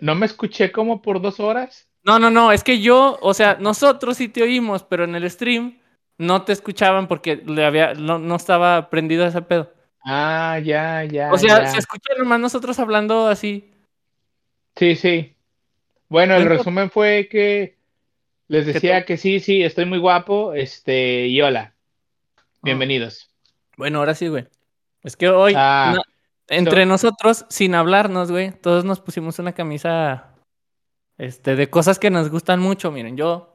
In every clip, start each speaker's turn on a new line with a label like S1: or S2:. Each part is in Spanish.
S1: ¿No me escuché como por dos horas?
S2: No, no, no, es que yo, o sea, nosotros sí te oímos, pero en el stream no te escuchaban porque le había, no, no estaba prendido ese pedo.
S1: Ah, ya, ya.
S2: O sea,
S1: ya.
S2: se escucha nomás nosotros hablando así.
S1: Sí, sí. Bueno, el resumen fue que les decía que sí, sí, estoy muy guapo, este, y hola. Bienvenidos.
S2: Bueno, ahora sí, güey. Es que hoy,
S1: Ah,
S2: entre
S1: so-
S2: nosotros, sin hablarnos, güey, todos nos pusimos una camisa, este, de cosas que nos gustan mucho. Miren, yo,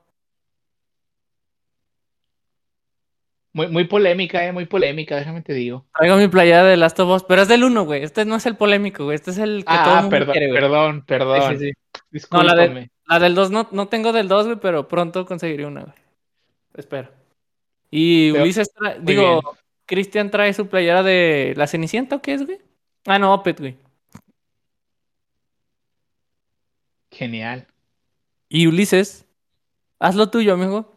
S1: Muy, muy polémica, eh, muy polémica, déjame te digo.
S2: traigo mi playera de Last of Us, pero es del uno, güey. Este no es el polémico, güey. Este es el que todo el
S1: Ah,
S2: mundo
S1: perdón,
S2: quiere, güey.
S1: perdón, perdón.
S2: Sí, sí, sí. No, la, de-
S1: Discúlpame.
S2: la del 2 no, no tengo del 2, güey, pero pronto conseguiré una, güey. Espero. Y Ulises, digo. Cristian trae su playera de la Cenicienta, ¿o qué es, güey? Ah, no, Opet, güey.
S1: Genial.
S2: Y Ulises, haz lo tuyo, amigo.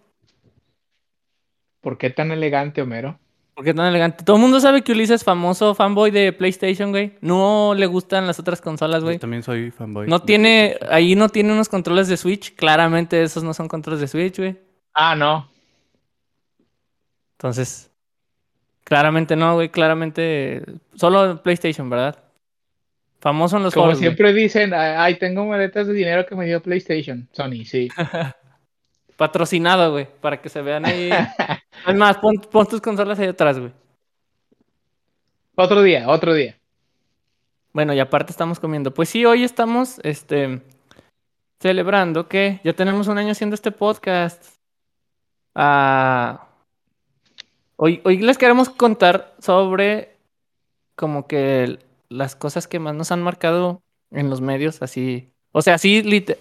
S1: ¿Por qué tan elegante, Homero?
S2: Porque tan elegante. Todo el mundo sabe que Ulises es famoso fanboy de PlayStation, güey. No le gustan las otras consolas, güey.
S3: Yo también soy fanboy.
S2: No tiene, ahí no tiene unos controles de Switch. Claramente esos no son controles de Switch, güey.
S1: Ah, no.
S2: Entonces, claramente no, güey. Claramente solo PlayStation, ¿verdad? Famoso en los
S1: Como
S2: güey.
S1: siempre dicen, ay, tengo maletas de dinero que me dio PlayStation. Sony, sí.
S2: Patrocinado, güey. Para que se vean ahí. Es más, pon, pon tus consolas ahí atrás, güey.
S1: otro día, otro día.
S2: Bueno, y aparte estamos comiendo. Pues sí, hoy estamos, este, celebrando que ya tenemos un año haciendo este podcast. Ah, hoy, les queremos contar sobre como que las cosas que más nos han marcado en los medios, así. O sea, lit-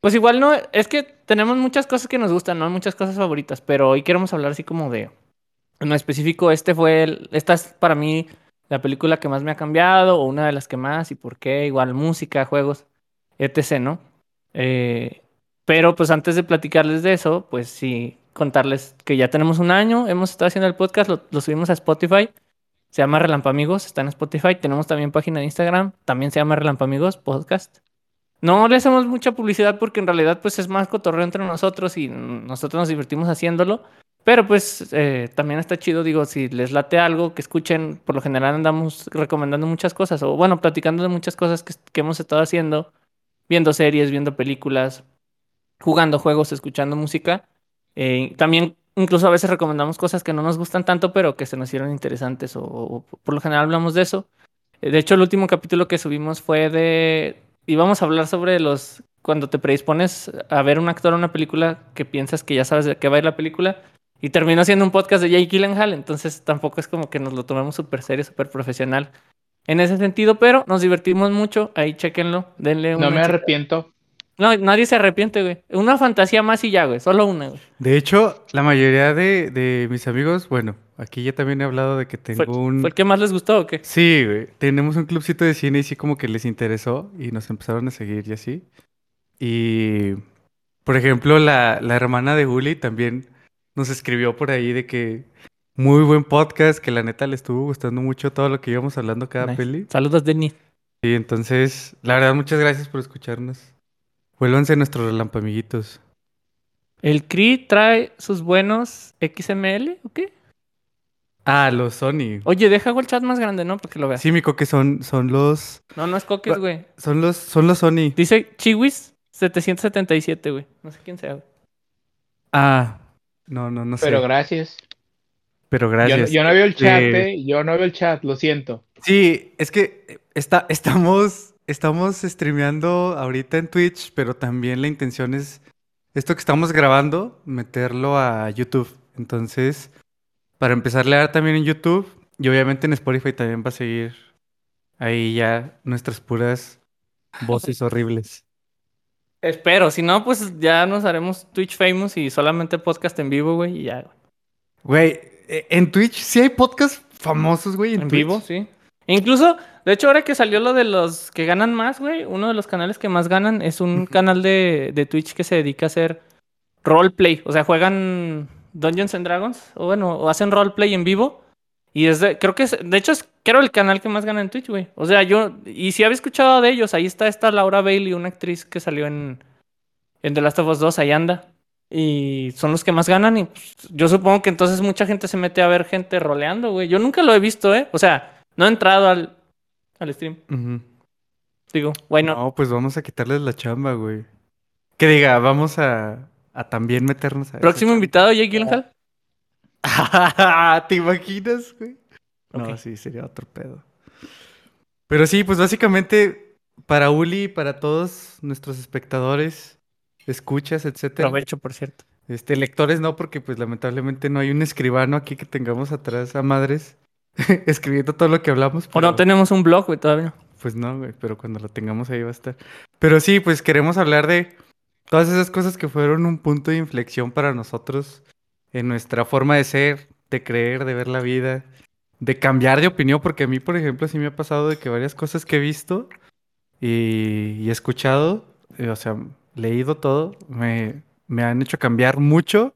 S2: pues igual no, es que tenemos muchas cosas que nos gustan, ¿no? Muchas cosas favoritas, pero hoy queremos hablar así como de, en específico, este fue, el- esta es para mí la película que más me ha cambiado, o una de las que más, y por qué, igual música, juegos, etc., ¿no? Eh, pero pues antes de platicarles de eso, pues sí, contarles que ya tenemos un año, hemos estado haciendo el podcast, lo, subimos a Spotify, se llama Relampamigos, está en Spotify, tenemos también página de Instagram, también se llama Relampamigos Podcast. No le hacemos mucha publicidad porque en realidad pues es más cotorreo entre nosotros y nosotros nos divertimos haciéndolo. Pero pues eh, también está chido, digo, si les late algo, que escuchen, por lo general andamos recomendando muchas cosas, o bueno, platicando de muchas cosas que hemos estado haciendo, viendo series, viendo películas, jugando juegos, escuchando música. Eh, también incluso a veces recomendamos cosas que no nos gustan tanto, pero que se nos hicieron interesantes, o, o por lo general hablamos de eso. Eh, De hecho, el último capítulo que subimos fue de... Íbamos a hablar sobre los... Cuando te predispones a ver un actor o una película que piensas que ya sabes de qué va a ir la película, y terminó siendo un podcast de Jake Gyllenhaal, entonces tampoco es como que nos lo tomemos súper serio, súper profesional en ese sentido, pero nos divertimos mucho. Ahí chequenlo, denle una
S1: No me arrepiento.
S2: No, nadie se arrepiente, güey. Una fantasía más y ya, güey. Solo una, güey.
S3: De hecho, la mayoría de, de mis amigos, bueno, aquí ya también he hablado de que tengo
S2: ¿Fue,
S3: un...
S2: fue el que más les gustó o qué?
S3: Sí, güey. Tenemos un clubcito de cine y sí como que les interesó y nos empezaron a seguir y así. Y, por ejemplo, la, la hermana de Juli también nos escribió por ahí de que muy buen podcast, que la neta le estuvo gustando mucho todo lo que íbamos hablando cada
S2: Nice.
S3: peli.
S2: Saludos, Denis.
S3: Y entonces, la verdad, muchas gracias por escucharnos. Vuélvanse nuestros relampamiguitos.
S2: ¿El CRI trae sus buenos XML o qué?
S3: Ah, los Sony.
S2: Oye, deja el chat más grande, ¿no? Para que lo veas.
S3: Sí, Mico, que son, son los,
S2: No, no es coques, güey.
S3: son los, son los Sony.
S2: Dice Chiwis 777, güey. No sé quién sea, güey.
S3: Ah, no, no, no sé.
S1: Pero gracias.
S3: Pero
S1: Yo,
S3: gracias.
S1: yo no veo el chat,
S3: Eh,
S1: eh. Yo no veo el chat, lo siento.
S3: Sí, es que está, estamos, estamos streameando ahorita en Twitch, pero también la intención es esto que estamos grabando, meterlo a YouTube. Entonces, para empezarle a dar también en YouTube, y obviamente en Spotify también va a seguir ahí ya nuestras puras voces horribles.
S2: Espero, si no, pues ya nos haremos Twitch famous y solamente podcast en vivo, güey, y ya, güey.
S3: Eh, en Twitch sí hay podcasts famosos, güey. En,
S2: En vivo, sí. Incluso, de hecho, ahora que salió lo de los que ganan más, güey, uno de los canales que más ganan es un canal de, de Twitch que se dedica a hacer roleplay. O sea, juegan Dungeons and Dragons, o bueno, o hacen roleplay en vivo. Y es de, creo que es, de hecho, es creo el canal que más gana en Twitch, güey. O sea, yo, y si había escuchado de ellos, ahí está esta Laura Bailey, una actriz que salió en, en The Last of Us 2, ahí anda. Y son los que más ganan y pues, yo supongo que entonces mucha gente se mete a ver gente roleando, güey. Yo nunca lo he visto, ¿eh? O sea, no he entrado al, al stream. Digo, bueno,
S3: No, pues vamos a quitarles la chamba, güey. Que diga, vamos a, a también meternos a...
S2: próximo invitado, Jake Gyllenhaal.
S3: ¿Te imaginas, güey? No, sí, sería otro pedo. Pero sí, pues básicamente para Uli y para todos nuestros espectadores, escuchas, etcétera.
S2: Provecho, por cierto.
S3: Este, lectores no, porque pues lamentablemente no hay un escribano aquí que tengamos atrás a madres escribiendo todo lo que hablamos.
S2: O no
S3: pero-
S2: tenemos un blog, güey, todavía.
S3: Pues no, güey, pero cuando lo tengamos ahí va a estar. Pero sí, pues queremos hablar de todas esas cosas que fueron un punto de inflexión para nosotros en nuestra forma de ser, de creer, de ver la vida, de cambiar de opinión, porque a mí, por ejemplo, sí me ha pasado de que varias cosas que he visto y, y escuchado, eh, o sea, leído todo, me, me han hecho cambiar mucho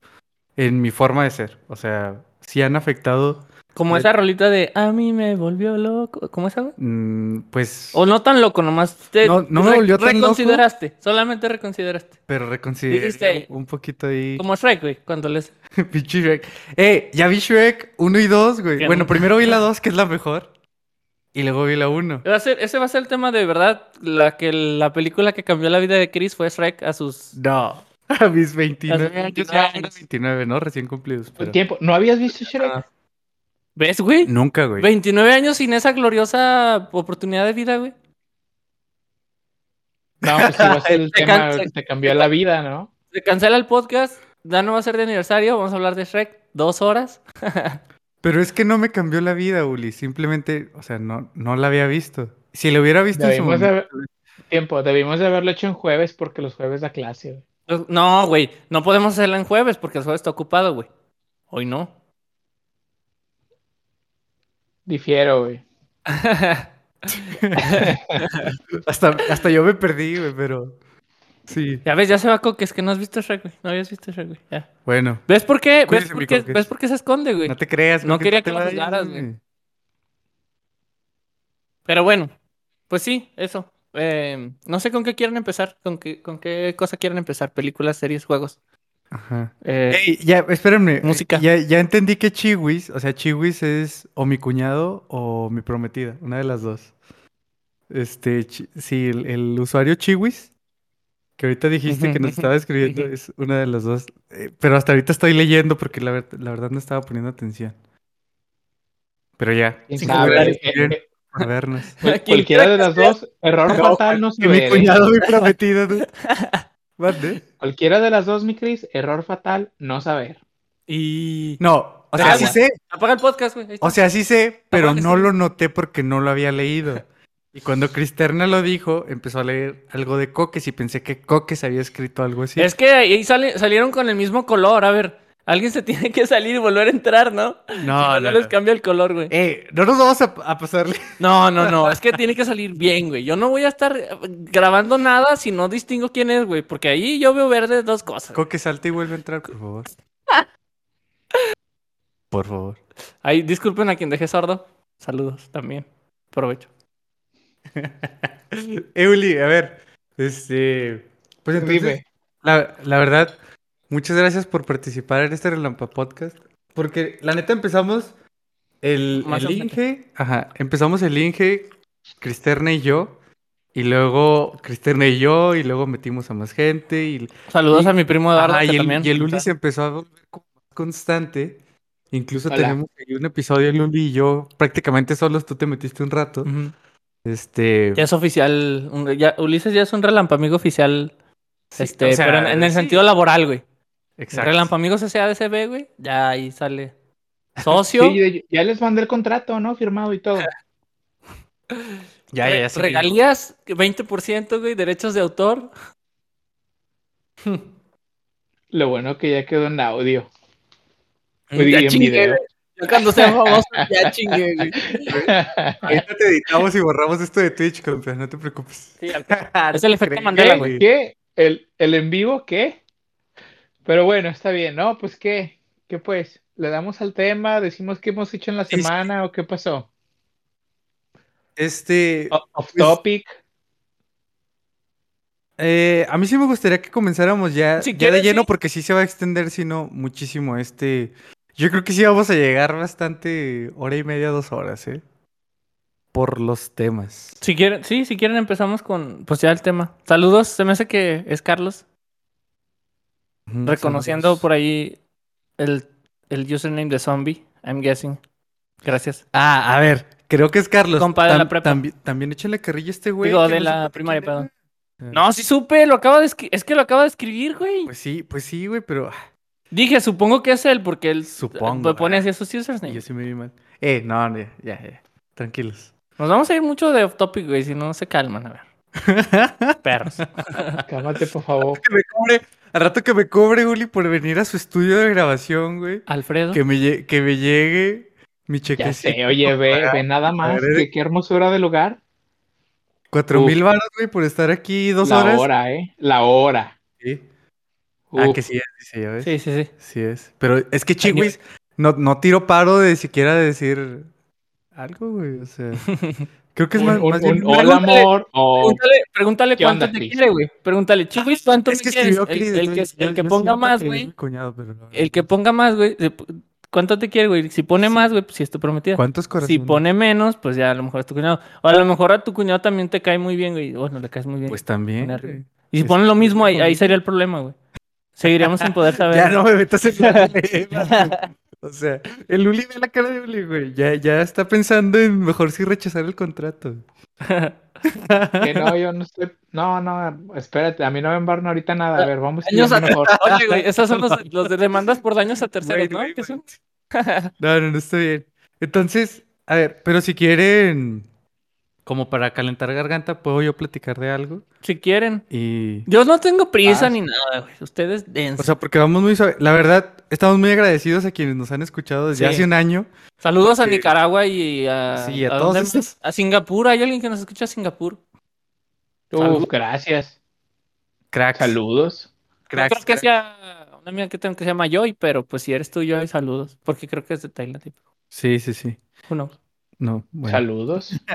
S3: en mi forma de ser. O sea, sí han afectado,
S2: Como
S3: De-
S2: esa rolita de A mí me volvió loco. ¿Cómo esa, güey?
S3: mm, pues...
S2: O no tan loco, nomás te
S3: No- no me volvió tan loco.
S2: reconsideraste. Solamente reconsideraste.
S3: Pero reconsideré
S2: Dijiste-
S3: un poquito ahí.
S2: Como Shrek, güey, cuando les.
S3: Pinche Shrek. Eh, ya vi Shrek 1 y 2, güey. Bueno,
S2: no.
S3: primero vi la 2, que es la mejor. Y luego vi la 1.
S2: Va a ser, ese va a ser el tema de verdad. La que la película que cambió la vida de Chris fue Shrek a sus.
S3: No. A mis 29
S2: A
S3: años.
S2: 29
S3: ya
S2: años.
S3: era 29, ¿no? Recién cumplidos.
S1: El tiempo. ¿No habías visto Shrek?
S2: Ah. ¿Ves, güey?
S3: Nunca, güey.
S2: 29 años sin esa gloriosa oportunidad de vida, güey.
S1: No, pues sí va a ser el
S2: Te
S1: tema que te cambió la vida, ¿no?
S2: Se cancela el podcast. Ya no va a ser de aniversario. Vamos a hablar de Shrek. Dos horas.
S3: Pero es que no me cambió la vida, Uli. Simplemente, o sea, no, no la había visto. Si la hubiera visto en su
S1: Debimos de
S3: momento.
S1: haber- Tiempo, debimos de haberlo hecho en jueves porque los jueves da clase. güey.
S2: No, güey. No podemos hacerla en jueves porque el jueves está ocupado, güey. Hoy no.
S1: Difiero, güey.
S3: Hasta, hasta yo me perdí, güey, pero. Sí.
S2: ya ves, ya se va Coque. Es que no has visto Shrek, güey. No habías visto Shrek, güey. Ya.
S3: Bueno,
S2: ¿Ves por qué? ¿Ves por qué? ¿Ves por qué se esconde, güey?
S3: no te creas.
S2: No
S3: ¿por qué
S2: quería que lo juzgaras, güey. Pero bueno, pues sí, eso. Eh, no sé con qué quieren empezar. ¿Con qué, con qué cosa quieren empezar? ¿Películas, series, juegos?
S3: Ajá.
S2: Eh,
S3: Ey, ya, espérenme.
S2: música.
S3: Ya, ya entendí que Chiwis, o sea, Chiwis es o mi cuñado o mi prometida, una de las dos. Este, chi- sí, el, el usuario Chiwis, que ahorita dijiste que nos estaba escribiendo, es una de las dos. Eh, pero hasta ahorita estoy leyendo porque la, ver- la verdad no estaba poniendo atención. Pero ya,
S1: cualquiera
S2: quiera
S1: de las dos, error fatal no
S3: que mi cuñado, mi prometida.
S1: Cualquiera de las dos, mi Cris, error fatal no saber.
S2: y...
S3: No, o sea, sí sé,
S2: Apaga el podcast, güey.
S3: O sea, sí sé, pero no
S2: sí.
S3: lo noté porque no lo había leído. Y cuando Cristerna lo dijo, empezó a leer algo de Coques y pensé que Coques había escrito algo así.
S2: Es que ahí sale- salieron con el mismo color. A ver, alguien se tiene que salir y volver a entrar, ¿no?
S3: No,
S2: no,
S3: no,
S2: les
S3: no.
S2: cambia el color, güey.
S3: Eh, no nos vamos a, a pasarle.
S2: No, no, no. Es que tiene que salir bien, güey. Yo no voy a estar eh, grabando nada si no distingo quién es, güey. Porque ahí yo veo verde dos cosas.
S3: Coques, salta y vuelve a entrar, por favor. Por favor.
S2: Ahí, disculpen a quien dejé sordo. Saludos también. Provecho.
S3: Euli, a ver. Este. Pues entonces,
S1: Dime.
S3: La, la verdad, muchas gracias por participar en este Relampa Podcast. Porque la neta empezamos el, el. Inge. Ajá, empezamos el Inge, Cristerna y yo. Y luego Cristerna y yo. Y luego metimos a más gente. Y,
S2: Saludos
S3: Y-
S2: a mi primo Eduardo.
S3: Ajá, y el, y el Uli se empezó a volver constante. Incluso
S1: Hola.
S3: tenemos ahí un episodio, el Uli y yo, prácticamente solos, tú te metiste un rato. Este.
S2: Ya es oficial. un- ya- Ulises ya es un relampamigo oficial.
S3: sí,
S2: este,
S3: o sea,
S2: pero en, en el
S3: sí,
S2: sentido laboral, güey.
S3: Exacto.
S2: Relampamigos SADCB, güey. Ya ahí sale. Socio.
S1: Sí, ya les mandé el contrato, ¿no? Firmado y todo.
S3: Ya, ya, ya. Sí.
S2: Regalías, 20%, güey. Derechos de autor.
S1: Lo bueno que ya quedó en audio. Pues,
S2: Ya chingué,
S1: video.
S2: güey. Yo cuando sea famoso, ya chingué, güey.
S3: Ahorita te editamos y borramos esto de Twitch, compa, no te preocupes.
S2: Sí, al- es el efecto Mandela, güey.
S1: ¿Qué? ¿El, ¿El en vivo qué? Pero bueno, está bien, ¿no? Pues qué, ¿qué pues? ¿Le damos al tema? ¿Decimos qué hemos hecho en la semana o qué pasó?
S3: Este,
S1: O- Off
S3: Pues-
S1: topic.
S3: eh, a mí sí me gustaría que comenzáramos ya,
S2: Si
S3: ya de lleno
S2: sí.
S3: porque sí se va a extender, si no, muchísimo este... Yo creo que sí vamos a llegar bastante hora y media, dos horas, ¿eh? Por los temas.
S2: Si quieren, sí, si quieren empezamos con, pues ya el tema. Saludos, se me hace que es Carlos, Reconociendo
S3: saludos.
S2: por ahí el, el username de zombie, I'm guessing. Gracias.
S3: Ah, a ver, creo que es Carlos.
S2: Compa de la prepa.
S3: También, también échale carrilla a este güey.
S2: Digo, de
S3: no
S2: la primaria, perdón.
S3: era.
S2: No, sí supe, lo acaba de es que lo acaba de escribir, güey.
S3: Pues sí, pues sí, güey, pero ah,
S2: Dije, supongo que es él, porque él
S3: Supongo,
S2: pone
S3: ah.
S2: así sus usernames.
S3: yo sí me vi mal. Eh, no, no, ya, ya, ya. Tranquilos.
S2: Nos vamos a ir mucho de off topic, güey, si no se calman, a ver. Perros.
S1: Cálmate, por favor.
S3: que me cobre, al rato que me cobre, Uli, por venir a su estudio de grabación, güey.
S2: Alfredo.
S3: Que me, que me llegue mi
S1: Ya
S3: chequecito.
S1: sé, oye, ve, ve nada más.
S3: ver,
S1: que qué hermosura de lugar.
S3: Cuatro mil baros, güey, por estar aquí dos
S1: La
S3: horas.
S1: hora, ¿eh? La hora.
S3: Sí. Ah,
S1: Uf.
S3: que sí es, ya ves.
S2: Sí, sí, sí.
S3: Sí es. Pero es que
S2: Ay,
S3: Chiwis no, no tiro paro de siquiera decir algo, güey. O sea, creo que es
S1: Un,
S3: más,
S1: un-
S3: más bien.
S1: un hola,
S2: Pregúntale-
S1: amor. o
S2: Pregúntale, pregúntale
S1: ¿Qué
S2: cuánto
S1: onda,
S2: te
S1: Chris?
S2: quiere, güey. Pregúntale, Chihuis, ¿cuánto
S3: Es
S2: me
S3: que
S2: quieres?
S3: escribió
S2: El, que, el que ponga más, güey.
S3: mi cuñado, pero no.
S2: El que ponga más, güey. ¿Cuánto te quiere, güey? Si pone más, güey, pues si es tu prometida.
S3: ¿Cuántos
S2: Si
S3: corazones?
S2: pone menos, pues ya a lo mejor es tu cuñado. O a lo mejor a tu cuñado también te cae muy bien, güey. Bueno, le caes muy bien.
S3: Pues también.
S2: Y si
S3: es-
S2: ponen lo mismo, ahí, ahí sería el problema, güey. Seguiríamos sin poder saber.
S3: Ya no me metas en problemas. O sea, el Uli ve la cara de Uli, güey. Ya, ya está pensando en mejor sí rechazar el contrato.
S1: que no, yo no estoy. No, no, espérate, a mí no me embargan ahorita nada. A ver, vamos a
S2: Daños a
S1: mejor.
S2: Oye, güey, esos son los, los de demandas por daños a terceros,
S3: Güey,
S2: ¿no?
S3: güey,
S2: son-
S3: No, no, no está bien. Entonces, a ver, pero si quieren, como para calentar garganta, puedo yo platicar de algo.
S2: Si quieren.
S3: Y.
S2: Yo no tengo prisa
S1: Ah,
S2: ni nada, güey. Ustedes dense.
S3: O sea, porque vamos muy suave. La verdad, estamos muy agradecidos a quienes nos han escuchado desde
S2: Sí.
S3: hace un año.
S2: Saludos a. Nicaragua y a,
S3: Sí, a
S2: ¿a
S3: todos?
S2: A Singapur. ¿Hay alguien que nos escucha a Singapur?
S1: Uf, gracias.
S3: Cracks.
S1: Saludos.
S2: No
S3: Cracks.
S2: creo que sea una amiga que tengo que se llama Joy, pero pues si eres tú, Joy, saludos. Porque creo que es de Tailandia.
S3: Sí, sí, sí.
S2: Knows?
S3: No, bueno.
S1: Saludos.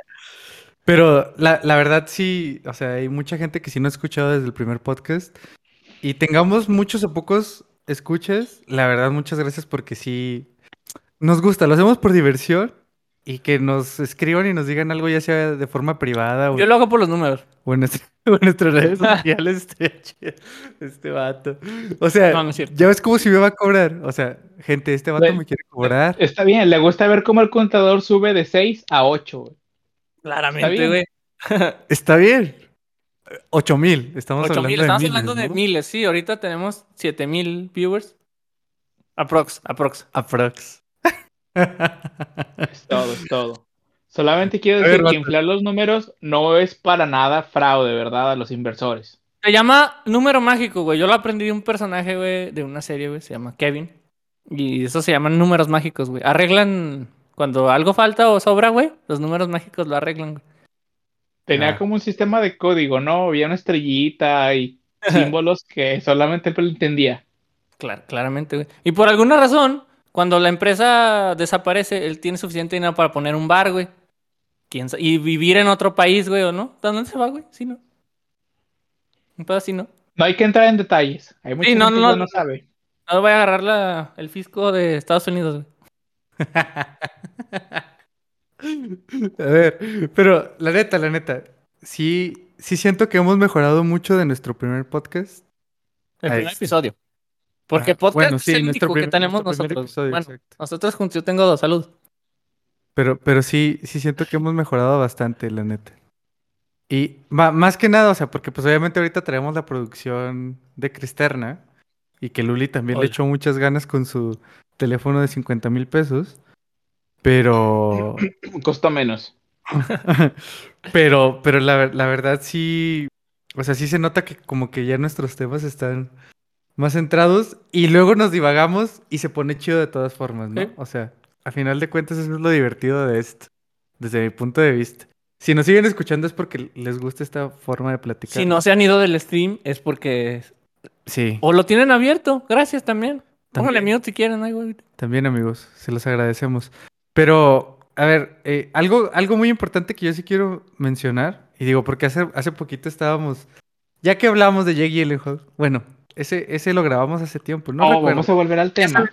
S3: Pero la, la verdad sí, o sea, hay mucha gente que sí no ha escuchado desde el primer podcast. Y tengamos muchos o pocos escuchas, la verdad muchas gracias porque sí nos gusta, lo hacemos por diversión y que nos escriban y nos digan algo ya sea de forma privada o,
S2: Yo lo hago por los números.
S3: o en, nuestra- o en nuestras redes sociales. chido este vato. O sea,
S2: No, no es
S3: ya ves como si me va a cobrar. O sea, gente, este vato
S1: Bueno,
S3: me quiere cobrar.
S1: Está bien, le gusta ver cómo el contador sube de 6 a 8. güey.
S2: Claramente, güey.
S3: Está bien. Ocho mil, estamos
S2: 8
S3: hablando
S2: mil.
S3: de
S2: Estamos
S3: miles,
S2: hablando de
S3: ¿no?
S2: miles. Sí, ahorita tenemos 7 mil viewers. Aprox, aprox.
S3: Aprox.
S1: Es todo, es todo. Solamente quiero
S3: ver,
S1: decir que inflar los números no es para nada fraude, ¿verdad? A los inversores.
S2: Se llama número mágico, güey. Yo lo aprendí de un personaje, güey, de una serie, güey. Se llama Kevin. Y eso se llaman números mágicos, güey. Arreglan cuando algo falta o sobra, güey. Los números mágicos lo arreglan, güey.
S1: Tenía
S3: Ah.
S1: como un sistema de código, ¿no? Había una estrellita y símbolos que solamente él entendía.
S2: Clar- claramente, güey. Y por alguna razón, cuando la empresa desaparece, él tiene suficiente dinero para poner un bar, güey. ¿Quién sa- Y vivir en otro país, güey, ¿o no? ¿A ¿Dónde se va, güey? Sí, ¿no? Un pedo así, ¿no?
S1: No hay que entrar en detalles. Hay mucha
S2: Sí, no,
S1: gente
S2: no,
S1: que
S2: no.
S1: no sabe.
S2: No voy a agarrar la, el fisco de Estados Unidos, güey.
S3: A ver, pero la neta, la neta, sí, sí siento que hemos mejorado mucho de nuestro primer podcast.
S2: El primer episodio. Porque
S3: Ah,
S2: podcast
S3: bueno,
S2: es el que tenemos nosotros.
S3: episodio,
S2: bueno,
S3: exacto.
S2: nosotros juntos, yo tengo dos, salud.
S3: Pero, pero sí, sí siento que hemos mejorado bastante, la neta. Y más que nada, o sea, porque pues obviamente ahorita traemos la producción de Cristerna y que Luli también le echó muchas ganas con su teléfono de 50 mil pesos. Pero,
S1: Costó menos.
S3: pero, pero la, la verdad sí, o sea, sí se nota que como que ya nuestros temas están más centrados y luego nos divagamos y se pone chido de todas formas, ¿no? O sea, a final de cuentas eso es lo divertido de esto, desde mi punto de vista. Si nos siguen escuchando es porque les gusta esta forma de platicar.
S2: Si no se han ido del stream es porque...
S3: Sí,
S2: O lo tienen abierto, gracias también. Póngale mute si quieren, ay, güey.
S3: también amigos, se los agradecemos. Pero a ver, eh, algo, algo muy importante que yo sí quiero mencionar, y digo, porque hace, hace poquito estábamos, ya que hablamos de Jake Gyllenhaal, bueno, ese, ese lo grabamos hace tiempo, no
S1: Oh,
S3: recuerdo.
S1: vamos a volver al tema.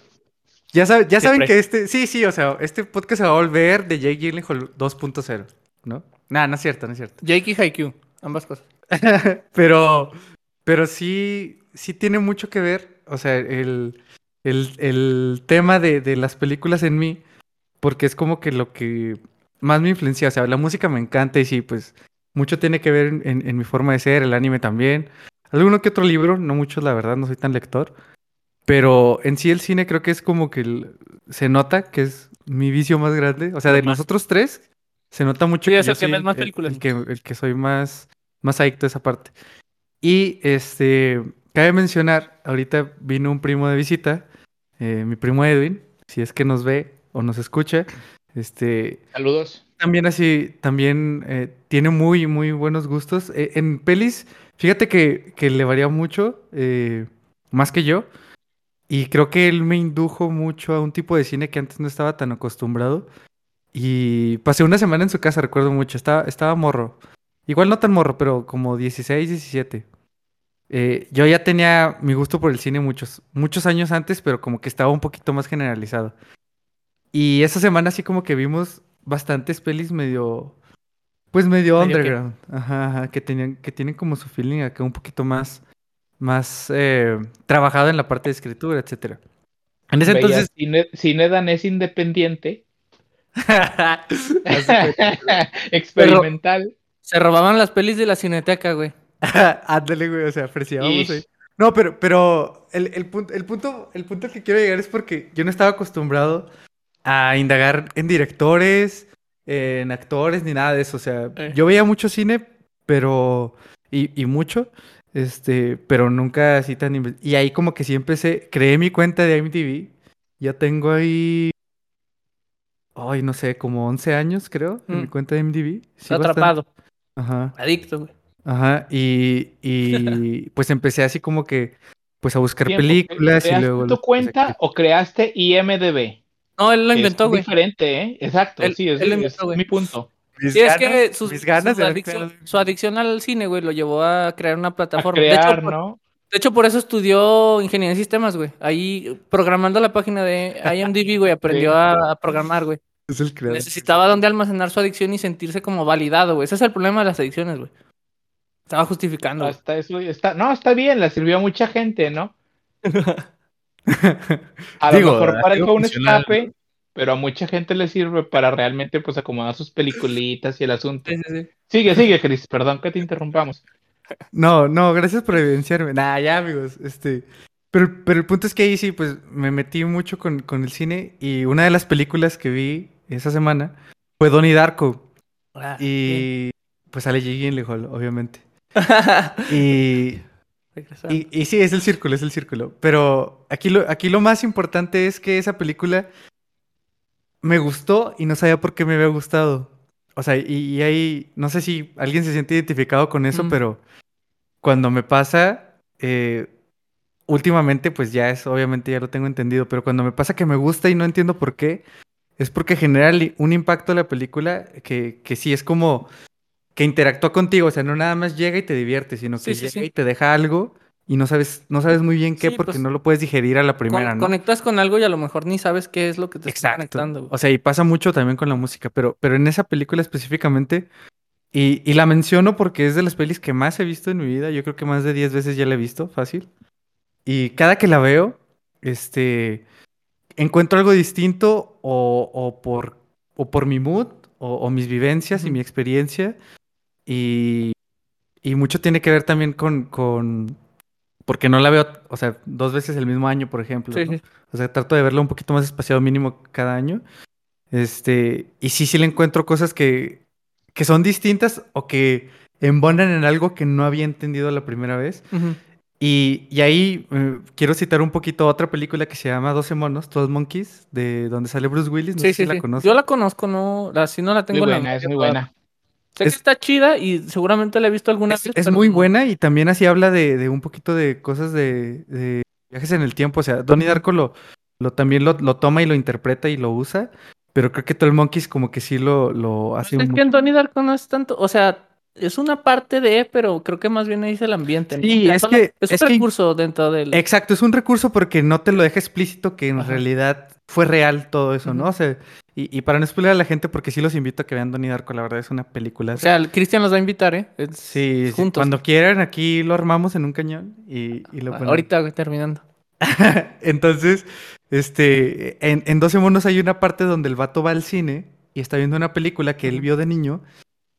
S3: Ya, sab- ya saben que este, sí, sí, o sea, este podcast se va a volver de Jake Gyllenhaal 2.0, ¿no? Nah, no es cierto, no es cierto.
S2: Jake y Haikyuu, ambas cosas.
S3: pero, pero sí, sí tiene mucho que ver, o sea, el, el, el tema de, de las películas en mí, porque es como que lo que más me influencia, o sea, la música me encanta y sí, pues mucho tiene que ver en, en- mi forma de ser, el anime también. Alguno que otro libro, no muchos, la verdad, no soy tan lector. Pero en sí el cine creo que es como que el- se nota que es mi vicio más grande. O sea, de
S2: Más.
S3: nosotros tres, se nota mucho
S2: Sí, es
S3: yo
S2: el que
S3: soy
S2: más
S3: el-
S2: películas.
S3: El, que, el que soy más, más adicto a esa parte. Y este, cabe mencionar, ahorita vino un primo de visita, eh, mi primo Edwin, si es que nos ve o nos escucha, este,
S1: Saludos.
S3: también así, también eh, tiene muy, muy buenos gustos. Eh, en pelis, fíjate que, que le varía mucho, eh, más que yo. Y creo que él me indujo mucho a un tipo de cine que antes no estaba tan acostumbrado. Y pasé una semana en su casa, recuerdo mucho. Estaba, estaba morro. Igual no tan morro, pero como 16, 17. Eh, yo ya tenía mi gusto por el cine muchos, muchos años antes, pero como que estaba un poquito más generalizado. Y esa semana así como que vimos bastantes pelis medio, pues medio underground. Ajá, ajá, que tenían, que tienen como su feeling acá un poquito más, más eh, trabajado en la parte de escritura, etcétera. En ese
S1: Veías
S3: entonces...
S1: cine, cine danés independiente, experimental.
S2: Se robaban las pelis de la cineteca, güey.
S3: Ándale, güey, o sea, apreciábamos ahí. No, pero, pero el, el punto, el, punto, el punto al que quiero llegar es porque yo no estaba acostumbrado a indagar en directores, en actores, ni nada de eso. O sea,
S2: Eh.
S3: yo veía mucho cine, pero. Y, y mucho. Este, pero nunca así tan. Y ahí como que sí empecé. Creé mi cuenta de IMDb. Ya tengo ahí. Ay, no sé, como 11 años, creo, en mi
S2: Mm.
S3: cuenta de IMDb. Sí,
S2: atrapado.
S3: Ajá.
S2: Adicto, güey.
S3: Ajá, y, y pues empecé así como que, pues a buscar
S1: Tiempo,
S3: películas y
S1: ¿Creaste
S3: luego...
S1: tu
S3: los-
S1: cuenta o creaste IMDB?
S2: No, él lo
S1: Es
S2: inventó, güey.
S1: diferente, ¿eh? Exacto,
S2: Él-
S1: sí, es,
S2: él lo
S1: es
S2: inventó, güey.
S1: mi punto.
S3: Mis
S2: Sí, es que sus-
S3: mis ganas
S2: adicción, su adicción al cine, güey, lo llevó a crear una
S1: A
S2: plataforma.
S1: crear,
S2: de, hecho, por,
S1: ¿no?
S2: de hecho, por eso estudió ingeniería en sistemas, güey. Ahí, programando la página de IMDb, güey, aprendió
S1: Sí.
S2: a, a programar, güey.
S3: Es el creador.
S2: Necesitaba donde almacenar su adicción y sentirse como validado, güey. Ese es el problema de las adicciones, güey. Estaba justificando.
S1: Hasta eso está, no, está bien, le sirvió a mucha gente, ¿no? A
S3: Digo,
S1: lo mejor para un escape, pero a mucha gente le sirve para realmente pues acomodar sus peliculitas y el asunto.
S2: Sí, sí, sí.
S1: Sigue, sigue, Chris, perdón que te interrumpamos.
S3: No, no, gracias por evidenciarme. Nah, ya, amigos, este... Pero, pero el punto es que ahí sí, pues, me metí mucho con, con el cine y una de las películas que vi esa semana fue Donnie Darko
S2: Ah,
S3: y... Pues sale Jake Gyllenhaal, obviamente. Y...
S2: Regresando.
S3: Y, y sí, es el círculo, es el círculo. Pero aquí lo, aquí lo más importante es que esa película me gustó y no sabía por qué me había gustado. O sea, y, y ahí, no sé si alguien se siente identificado con eso,
S2: Mm.
S3: pero cuando me pasa, eh, últimamente, pues ya es, obviamente ya lo tengo entendido, pero cuando me pasa que me gusta y no entiendo por qué, es porque genera un impacto la película que, que sí es como que interactúa contigo, o sea, no nada más llega y te divierte, sino que
S2: Sí, sí,
S3: llega
S2: sí.
S3: y te deja algo y no sabes, no sabes muy bien qué porque
S2: pues,
S3: no lo puedes digerir a la primera,
S2: Con-
S3: ¿no?
S2: Conectas con algo y a lo mejor ni sabes qué es lo que te está conectando, güey.
S3: O sea, y pasa mucho también con la música, pero, pero en esa película específicamente, y, y la menciono porque es de las pelis que más he visto en mi vida, yo creo que más de 10 veces ya la he visto, fácil. Y cada que la veo, este, encuentro algo distinto o, o por, o por mi mood o, o mis vivencias y mi experiencia. Y, y mucho tiene que ver también con, con, porque no la veo, o sea, dos veces el mismo año, por ejemplo.
S2: Sí,
S3: ¿no?
S2: sí.
S3: O sea, trato de verlo un poquito más espaciado mínimo cada año. Este, y sí, sí le encuentro cosas que, que son distintas o que embonan en algo que no había entendido la primera vez. Y, y ahí eh, quiero citar un poquito otra película que se llama 12 monos, 12 monkeys, de donde sale Bruce Willis. No
S2: Sí,
S3: sé
S2: sí,
S3: si la conoces.
S2: Yo la conozco, no, la, sí no la
S1: Muy
S2: tengo en la
S1: buena, es muy
S2: toda.
S1: buena.
S2: Sé que
S3: Es-
S2: está chida y seguramente la he visto alguna
S3: Es,
S2: vez.
S3: es
S2: pero
S3: muy buena y también así habla de, de un poquito de cosas de, de viajes en el tiempo. O sea, Donnie Darko lo, lo también lo, lo toma y lo interpreta y lo usa. Pero creo que 12 Monkeys como que sí lo, lo hace
S2: Pues es
S3: un-
S2: que en Donnie Darko no es tanto, o sea, es una parte de, pero creo que más bien ahí es el ambiente. ¿no?
S3: Sí, es que-
S2: es,
S3: es
S2: un
S3: que-
S2: recurso dentro del.
S3: Exacto, es un recurso porque no te lo deja explícito que en
S2: Ajá.
S3: realidad fue real todo eso, ¿no? O sea, y, y para no spoiler a la gente, porque sí los invito a que vean Donnie Darko, la verdad es una película.
S2: O sea, Cristian los va a invitar, ¿eh? Es-
S3: sí,
S2: juntos.
S3: cuando quieran aquí lo armamos en un cañón y, y lo ponemos.
S2: Ahorita terminando.
S3: Entonces, este, en, en 12 monos hay una parte donde el vato va al cine y está viendo una película que él vio de niño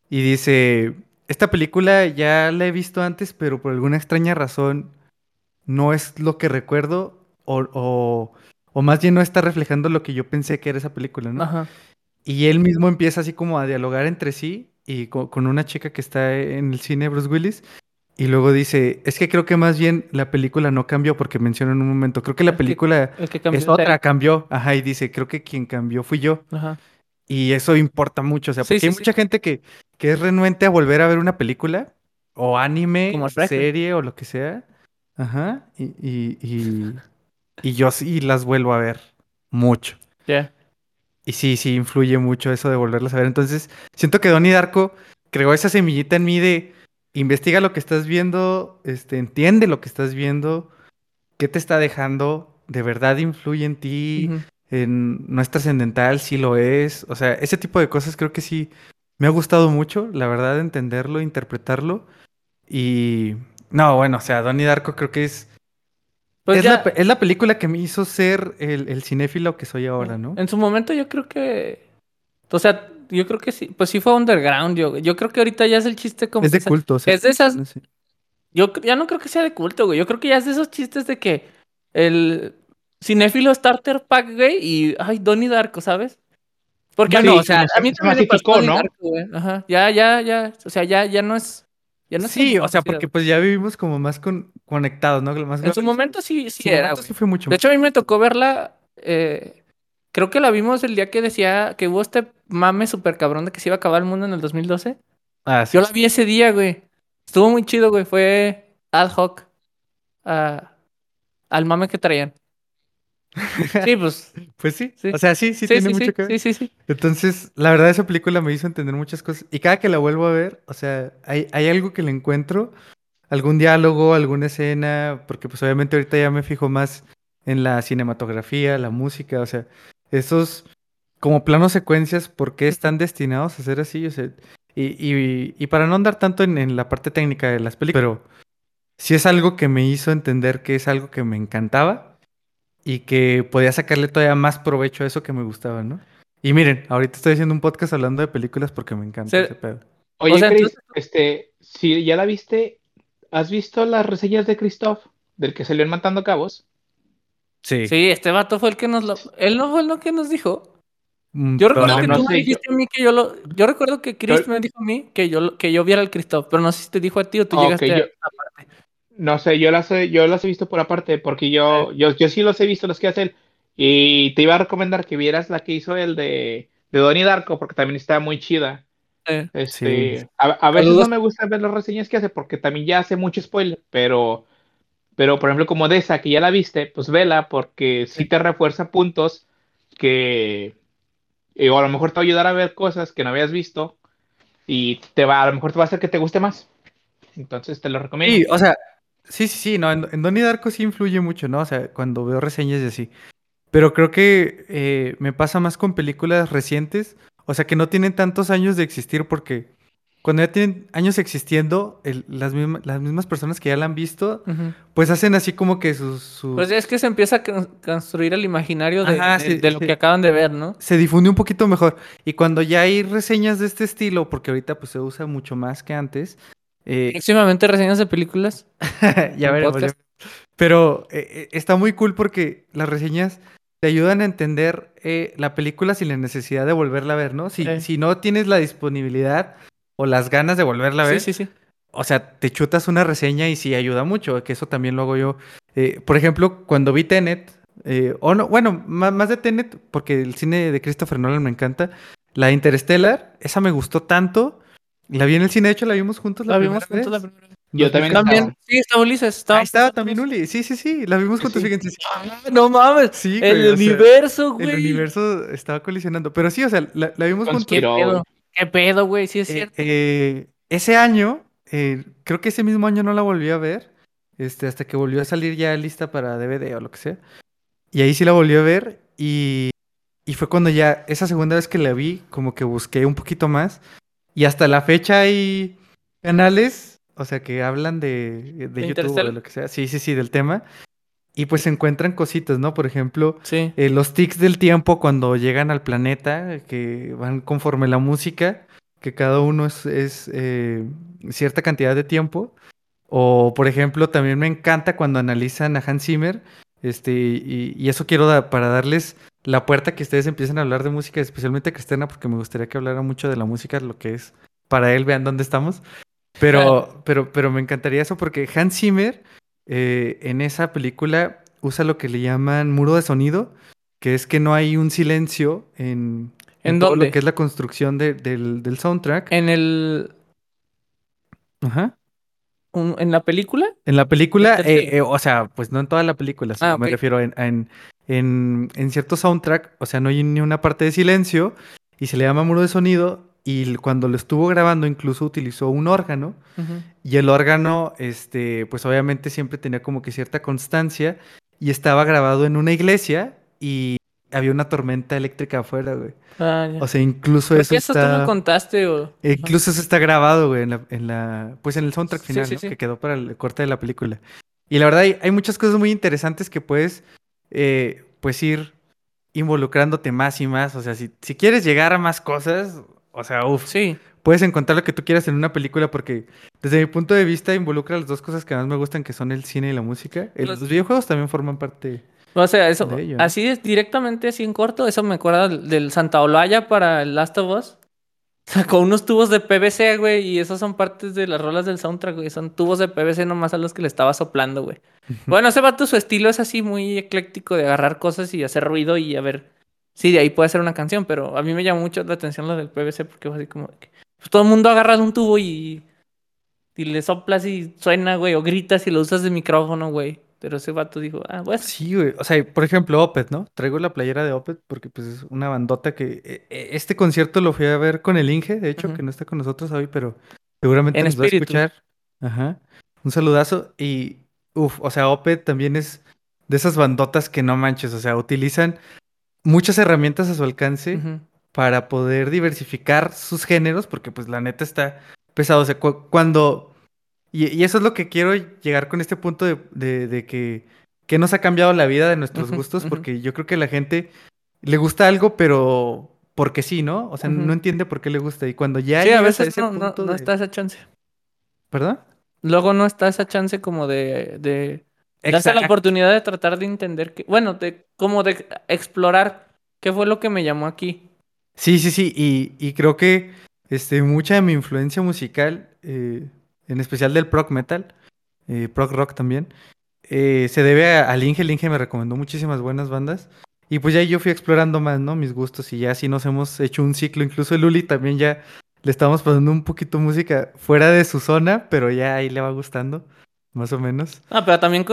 S3: y dice, esta película ya la he visto antes, pero por alguna extraña razón no es lo que recuerdo o, o, o más bien no está reflejando lo que yo pensé que era esa película, ¿no?
S2: Ajá.
S3: Y él mismo empieza así como a dialogar entre sí y co- con, una chica que está en el cine, Bruce Willis. Y luego dice, es que creo que más bien la película no cambió porque menciona en un momento, creo que la película
S2: que cambió
S3: es otra, cambió. Ajá, y dice, creo que quien cambió fui yo.
S2: Ajá.
S3: Y eso importa mucho, o sea, porque
S2: sí,
S3: hay
S2: sí.
S3: mucha gente que, que es renuente a volver a ver una película o anime,
S2: Como
S3: serie o lo que sea. Ajá, y, y, y, y yo sí las vuelvo a ver mucho.
S2: Ya.
S3: Y sí, sí, influye mucho eso de volverlas a ver. Entonces, siento que Donnie Darko creó esa semillita en mí de investiga lo que estás viendo, este, entiende lo que estás viendo, qué te está dejando, de verdad influye en ti, en, no es trascendental, sí lo es. O sea, ese tipo de cosas creo que sí me ha gustado mucho, la verdad, entenderlo, interpretarlo. Y no, bueno, o sea, Donnie Darko creo que es,
S2: Pues
S3: es,
S2: ya,
S3: la, es la película que me hizo ser el, el cinéfilo que soy ahora, ¿no?
S2: En su momento yo creo que... O sea, yo creo que sí. Pues sí fue underground. Yo, yo creo que ahorita ya es el chiste como...
S3: Es de culto. o sea,
S2: es de esas-
S3: no sé.
S2: Yo ya no creo que sea de culto, güey. Yo creo que ya es de esos chistes de que el cinéfilo starter pack, güey, y ay, Donnie Darko, ¿sabes? Porque sí, o sea,
S1: se-
S2: a mí
S1: se
S2: también me pasó
S1: ¿no?
S2: Darko, güey. Ajá. Ya, ya, ya. O sea, ya, ya no es. Ya no
S3: Sí, o sea, porque pues ya vivimos como más con, conectados, ¿no? Más
S2: En su momento sí, sí
S3: En
S2: era,
S3: momento sí fue mucho.
S2: De hecho, a mí me tocó verla. eh, creo que la vimos el día que decía que hubo este mame súper cabrón de que se iba a acabar el mundo en el 2012.
S3: ah, sí.
S2: Yo la vi ese día, güey. Estuvo muy chido, güey. Fue ad hoc al mame que traían. Sí, pues.
S3: Pues sí.
S2: Sí.
S3: O sea, sí, sí,
S2: Sí,
S3: tiene
S2: sí,
S3: mucho
S2: sí,
S3: que ver.
S2: sí, sí, sí.
S3: Entonces, la verdad, esa película me hizo entender muchas cosas. Y cada que la vuelvo a ver, o sea, hay, hay algo que le encuentro, algún diálogo, alguna escena, porque pues obviamente ahorita ya me fijo más en la cinematografía, la música, o sea, esos como planos secuencias, ¿por qué están destinados a ser así? O sea, y, y, y para no andar tanto en, en la parte técnica de las películas, pero sí es algo que me hizo entender que es algo que me encantaba y que podía sacarle todavía más provecho a eso que me gustaba, ¿no? Y miren, ahorita estoy haciendo un podcast hablando de películas porque me encanta
S2: Se-
S3: ese pedo.
S1: Oye,
S2: O sea,
S1: Chris,
S2: entonces-
S1: este, si ya la viste, ¿has visto las reseñas de Christoph, del que salió en Matando Cabos?
S3: Sí.
S2: Sí, este vato fue el que nos lo. Él no fue el que nos dijo.
S3: Mm,
S2: Yo recuerdo
S1: No,
S2: que
S1: no
S2: tú me dijiste a mí que yo lo. Yo recuerdo que Chris
S1: Yo-
S2: me dijo a mí que yo, lo- que yo viera al Christoph, pero no sé si te dijo a ti o tú
S1: Ah,
S2: llegaste a-
S1: yo- No sé, yo las he, yo las he visto por aparte, porque yo, yo, yo sí los he visto, los que hace él. Y te iba a recomendar que vieras la que hizo el de, de Donnie Darko, porque también está muy chida.
S2: Eh,
S1: Este,
S3: Sí.
S1: a, a veces
S2: Saludos.
S1: no me gusta ver las reseñas que hace, porque también ya hace mucho spoiler, pero, pero por ejemplo, como de esa que ya la viste, pues vela, porque sí te refuerza puntos que, eh, o a lo mejor te va a ayudar a ver cosas que no habías visto, y te va, a lo mejor te va a hacer que te guste más. Entonces te lo recomiendo.
S3: Sí, o sea, sí, sí, sí, no, en, en Donnie Darko sí influye mucho, ¿no? O sea, cuando veo reseñas y así. Pero creo que eh, me pasa más con películas recientes, o sea, que no tienen tantos años de existir porque cuando ya tienen años existiendo, el- las, misma- las mismas personas que ya la han visto, pues hacen así como que sus...
S2: Pues es que se empieza a con- construir el imaginario de,
S3: Ajá,
S2: de-
S3: sí,
S2: de lo
S3: sí.
S2: que acaban de ver, ¿no?
S3: se difunde un poquito mejor. Y cuando ya hay reseñas de este estilo, porque ahorita pues se usa mucho más que antes, eh,
S2: Próximamente reseñas de películas.
S3: ya veremos. Pero eh, eh, está muy cool porque las reseñas te ayudan a entender eh, la película sin la necesidad de volverla a ver, ¿no? Si, si no tienes la disponibilidad o las ganas de volverla a ver,
S2: Sí, sí, sí.
S3: o sea, te chutas una reseña y sí ayuda mucho, que eso también lo hago yo. Eh, por ejemplo, cuando vi Tenet, eh, o no, bueno, más, más de Tenet, porque el cine de Christopher Nolan me encanta, la Interstellar, esa me gustó tanto. La vi en el cine, de hecho la vimos juntos la,
S2: La vimos juntos la primera vez.
S1: Yo también.
S2: También, sí, estaba Ulises. Estaba
S3: Ahí estaba también Uli. Sí, sí, sí. La vimos juntos,
S1: Sí.
S3: fíjense.
S2: Ah, no mames.
S3: Sí,
S2: el
S3: güey, sea,
S2: universo, güey.
S3: El universo estaba colisionando. Pero sí, o sea, la, la vimos juntos.
S2: ¿Qué pedo? ¿Qué pedo, güey? Sí es
S3: Eh,
S2: cierto.
S3: eh, ese año, eh, creo que ese mismo año no la volví a ver. Este, hasta que volvió a salir ya lista para DVD o lo que sea. Y ahí sí la volví a ver. Y, y fue cuando ya, esa segunda vez que la vi, como que busqué un poquito más. Y hasta la fecha hay canales, o sea, que hablan de, de
S2: ¿De
S3: YouTube o de lo que sea. Sí, sí, sí, del tema. Y pues se encuentran cositas, ¿no? Por ejemplo,
S2: Sí.
S3: eh, los tics del tiempo cuando llegan al planeta, que van conforme la música, que cada uno es, es, eh, cierta cantidad de tiempo. O, por ejemplo, también me encanta cuando analizan a Hans Zimmer, este, y, y eso quiero da- para darles la puerta que ustedes empiecen a hablar de música, especialmente a Cristiana, porque me gustaría que hablara mucho de la música, lo que es para él, vean dónde estamos. Pero, pero, pero me encantaría eso porque Hans Zimmer eh, en esa película usa lo que le llaman muro de sonido, que es que no hay un silencio en,
S2: ¿En
S3: todo
S2: dónde?
S3: lo que es la construcción de- del, del soundtrack.
S2: En el.
S3: Ajá.
S2: en la película.
S3: En la película, eh, eh, o sea, pues no en toda la película, sino
S2: Ah,
S3: me refiero en, en, en, en cierto soundtrack, o sea, no hay ni una parte de silencio y se le llama muro de sonido y cuando lo estuvo grabando incluso utilizó un órgano y el órgano, este, pues obviamente siempre tenía como que cierta constancia y estaba grabado en una iglesia y había una tormenta eléctrica afuera, güey.
S2: Ah.
S3: O sea, incluso
S2: Creo
S3: eso
S2: que eso tú
S3: está...
S2: me contaste, o.
S3: Incluso eso está grabado, güey, en la, en la- pues en el soundtrack
S2: Sí,
S3: final,
S2: sí,
S3: ¿no?
S2: sí.
S3: Que quedó para el corte de la película. Y la verdad hay, hay muchas cosas muy interesantes que puedes, eh, pues ir involucrándote más y más. O sea, si, si quieres llegar a más cosas, o sea, uff,
S2: Sí.
S3: puedes encontrar lo que tú quieras en una película porque desde mi punto de vista involucra las dos cosas que más me gustan, que son el cine y la música.
S2: Los-
S3: los videojuegos también forman parte.
S2: O sea, eso,
S3: De ello, ¿no?
S2: así es, directamente así en corto, eso me acuerda del, Santa Olaya para el Last of Us. Sacó unos tubos de PVC, güey, y esos son partes de las rolas del soundtrack, güey. Son tubos de PVC nomás a los que le estaba soplando, güey. Bueno, ese vato, su estilo es así muy ecléctico de agarrar cosas y hacer ruido y a ver. Sí, de ahí puede ser una canción, pero a mí me llamó mucho la atención lo del PVC porque fue así como que, pues todo el mundo agarra un tubo y, y le soplas y suena, güey, o gritas y lo usas de micrófono, güey. Pero ese vato dijo, ah, bueno.
S3: Sí, güey. O sea, por ejemplo, Opeth, ¿no? Traigo la playera de Opeth porque pues es una bandota que... eh, eh, Este concierto lo fui a ver con el Inge, de hecho, que no está con nosotros hoy, pero seguramente
S2: En
S3: nos va a escuchar. Ajá. Un saludazo. Y, uff, o sea, Opeth también es de esas bandotas que no manches, o sea, utilizan muchas herramientas a su alcance para poder diversificar sus géneros, porque pues la neta está pesado. O sea, cu- cuando... Y, y eso es lo que quiero llegar con este punto de, de- de que, que nos ha cambiado la vida de nuestros gustos, porque yo creo que la gente le gusta algo, pero porque sí, ¿no? O sea, no entiende por qué le gusta. Y cuando ya
S2: Sí, a veces
S3: ese
S2: no, no-
S3: punto
S2: no
S3: de-
S2: está esa chance.
S3: ¿Perdón?
S2: Luego no está esa chance como de, de darse la oportunidad de tratar de entender que, bueno, de como de explorar qué fue lo que me llamó aquí.
S3: Sí, sí, sí. Y, y creo que este, mucha de mi influencia musical, eh, en especial del prog metal, eh, prog rock también, eh, se debe a- al Inge. El Inge me recomendó muchísimas buenas bandas. Y pues ya yo fui explorando más, ¿no? Mis gustos y ya así nos hemos hecho un ciclo. Incluso el Luli también ya le estamos pasando un poquito música fuera de su zona, pero ya ahí le va gustando, más o menos.
S2: Ah, pero también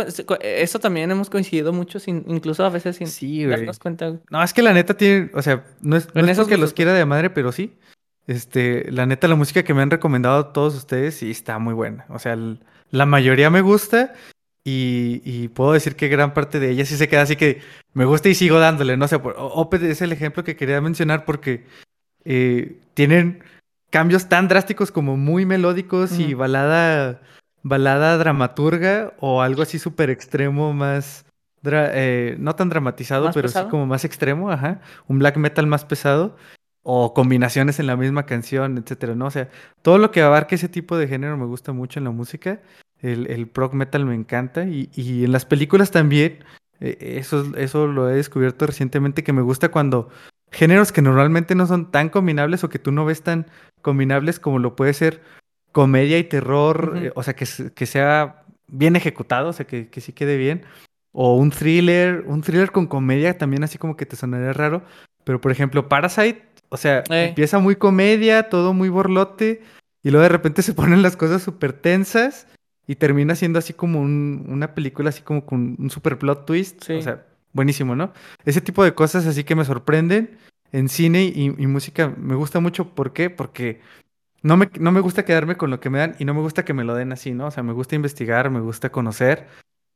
S2: eso también hemos coincidido mucho, sin, incluso a veces sin
S3: Sí,
S2: darnos cuenta. güey.
S3: No, es que la neta tiene, o sea, no es, no es porque los quiera de madre, pero sí. Este, la neta, la música que me han recomendado todos ustedes sí está muy buena. O sea, la mayoría me gusta y, y puedo decir que gran parte de ella sí se queda así que me gusta y sigo dándole. No sé, O- Opeth es el ejemplo que quería mencionar porque eh, tienen cambios tan drásticos como muy melódicos y balada, balada dramaturga o algo así súper extremo más, eh, no tan dramatizado,
S2: ¿Más
S3: pero
S2: pesado?
S3: sí como más extremo, ajá, un black metal más pesado o combinaciones en la misma canción, etcétera, ¿no? O sea, todo lo que abarque ese tipo de género me gusta mucho en la música. El, el prog metal me encanta y, y en las películas también. eh, eso, eso lo he descubierto recientemente que me gusta cuando géneros que normalmente no son tan combinables o que tú no ves tan combinables como lo puede ser comedia y terror, eh, o sea, que, se- que sea bien ejecutado, o sea, que, que sí quede bien. O un thriller, un thriller con comedia también así como que te sonaría raro. Pero por ejemplo, Parasite, o sea,
S2: Eh.
S3: empieza muy comedia, todo muy borlote, y luego de repente se ponen las cosas súper tensas, y termina siendo así como un- una película así como con un super plot twist.
S2: Sí.
S3: O sea, buenísimo, ¿no? Ese tipo de cosas así que me sorprenden en cine y, y música me gusta mucho. ¿Por qué? Porque no me, no me gusta quedarme con lo que me dan y no me gusta que me lo den así, ¿no? O sea, me gusta investigar, me gusta conocer,